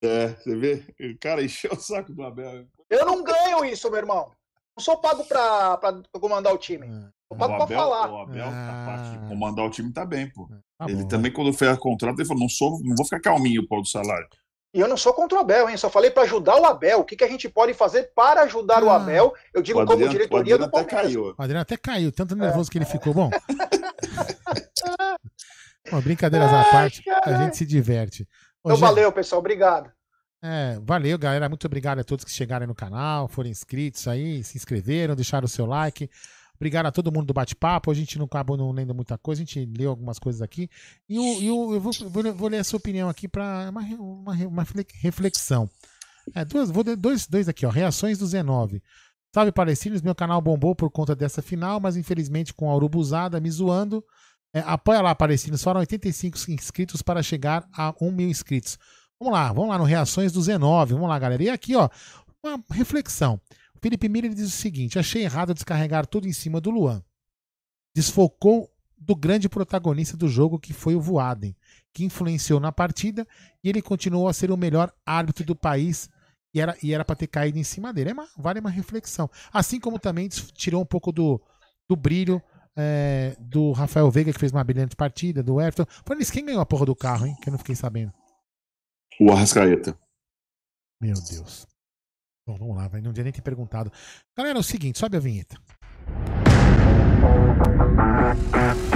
É, você vê? O cara encheu o saco do Abel. Eu não ganho isso, meu irmão. Não sou pago pra, pra comandar o time. É. O Pode Abel, falar. o Abel, Ah. na parte de comandar o time, tá bem, pô. Tá ele bom, também, quando fez a contrato, ele falou: não, sou, não vou ficar calminho pô, do salário. E eu não sou contra o Abel, hein? Só falei para ajudar o Abel. O que, que a gente pode fazer para ajudar o Ah. Abel? Eu digo O como Adriano, o diretoria do até Palmeiras. caiu. O Adriano até caiu, tanto nervoso que ele ficou. Bom. Bom, brincadeiras à Ai, parte, a gente se diverte. Ô, Então valeu, pessoal. Obrigado. É, valeu, galera. Muito obrigado a todos que chegaram aí no canal, foram inscritos aí, se inscreveram, deixaram o seu like. Obrigado a todo mundo do bate-papo. A gente não acabou não lendo muita coisa, a gente leu algumas coisas aqui. E, o, eu vou, vou, vou ler a sua opinião aqui para uma, uma, uma refle- reflexão. É, duas, vou ler dois, dois aqui, ó. Reações do Z9. Salve, palestinos. Meu canal bombou por conta dessa final, mas infelizmente com a Urubuzada me zoando. É, apoia lá, palestinos. Foram 85 inscritos para chegar a 1 mil inscritos. Vamos lá, vamos lá no Reações do Z9. Vamos lá, galera. E aqui, ó, uma reflexão. O Felipe Miller diz o seguinte: achei errado descarregar tudo em cima do Luan. Desfocou do grande protagonista do jogo, que foi o Voaden, que influenciou na partida e ele continuou a ser o melhor árbitro do país e era e era para ter caído em cima dele. É uma, vale uma reflexão. Assim como também tirou um pouco do, do brilho é, do Rafael Veiga, que fez uma brilhante partida, do Everton. Falando isso, quem ganhou a porra do carro, hein? Que eu não fiquei sabendo. O Arrascaeta. Meu Deus. Bom, vamos lá, vai. Não tinha nem ter perguntado. Galera, é o seguinte, sobe a vinheta. Música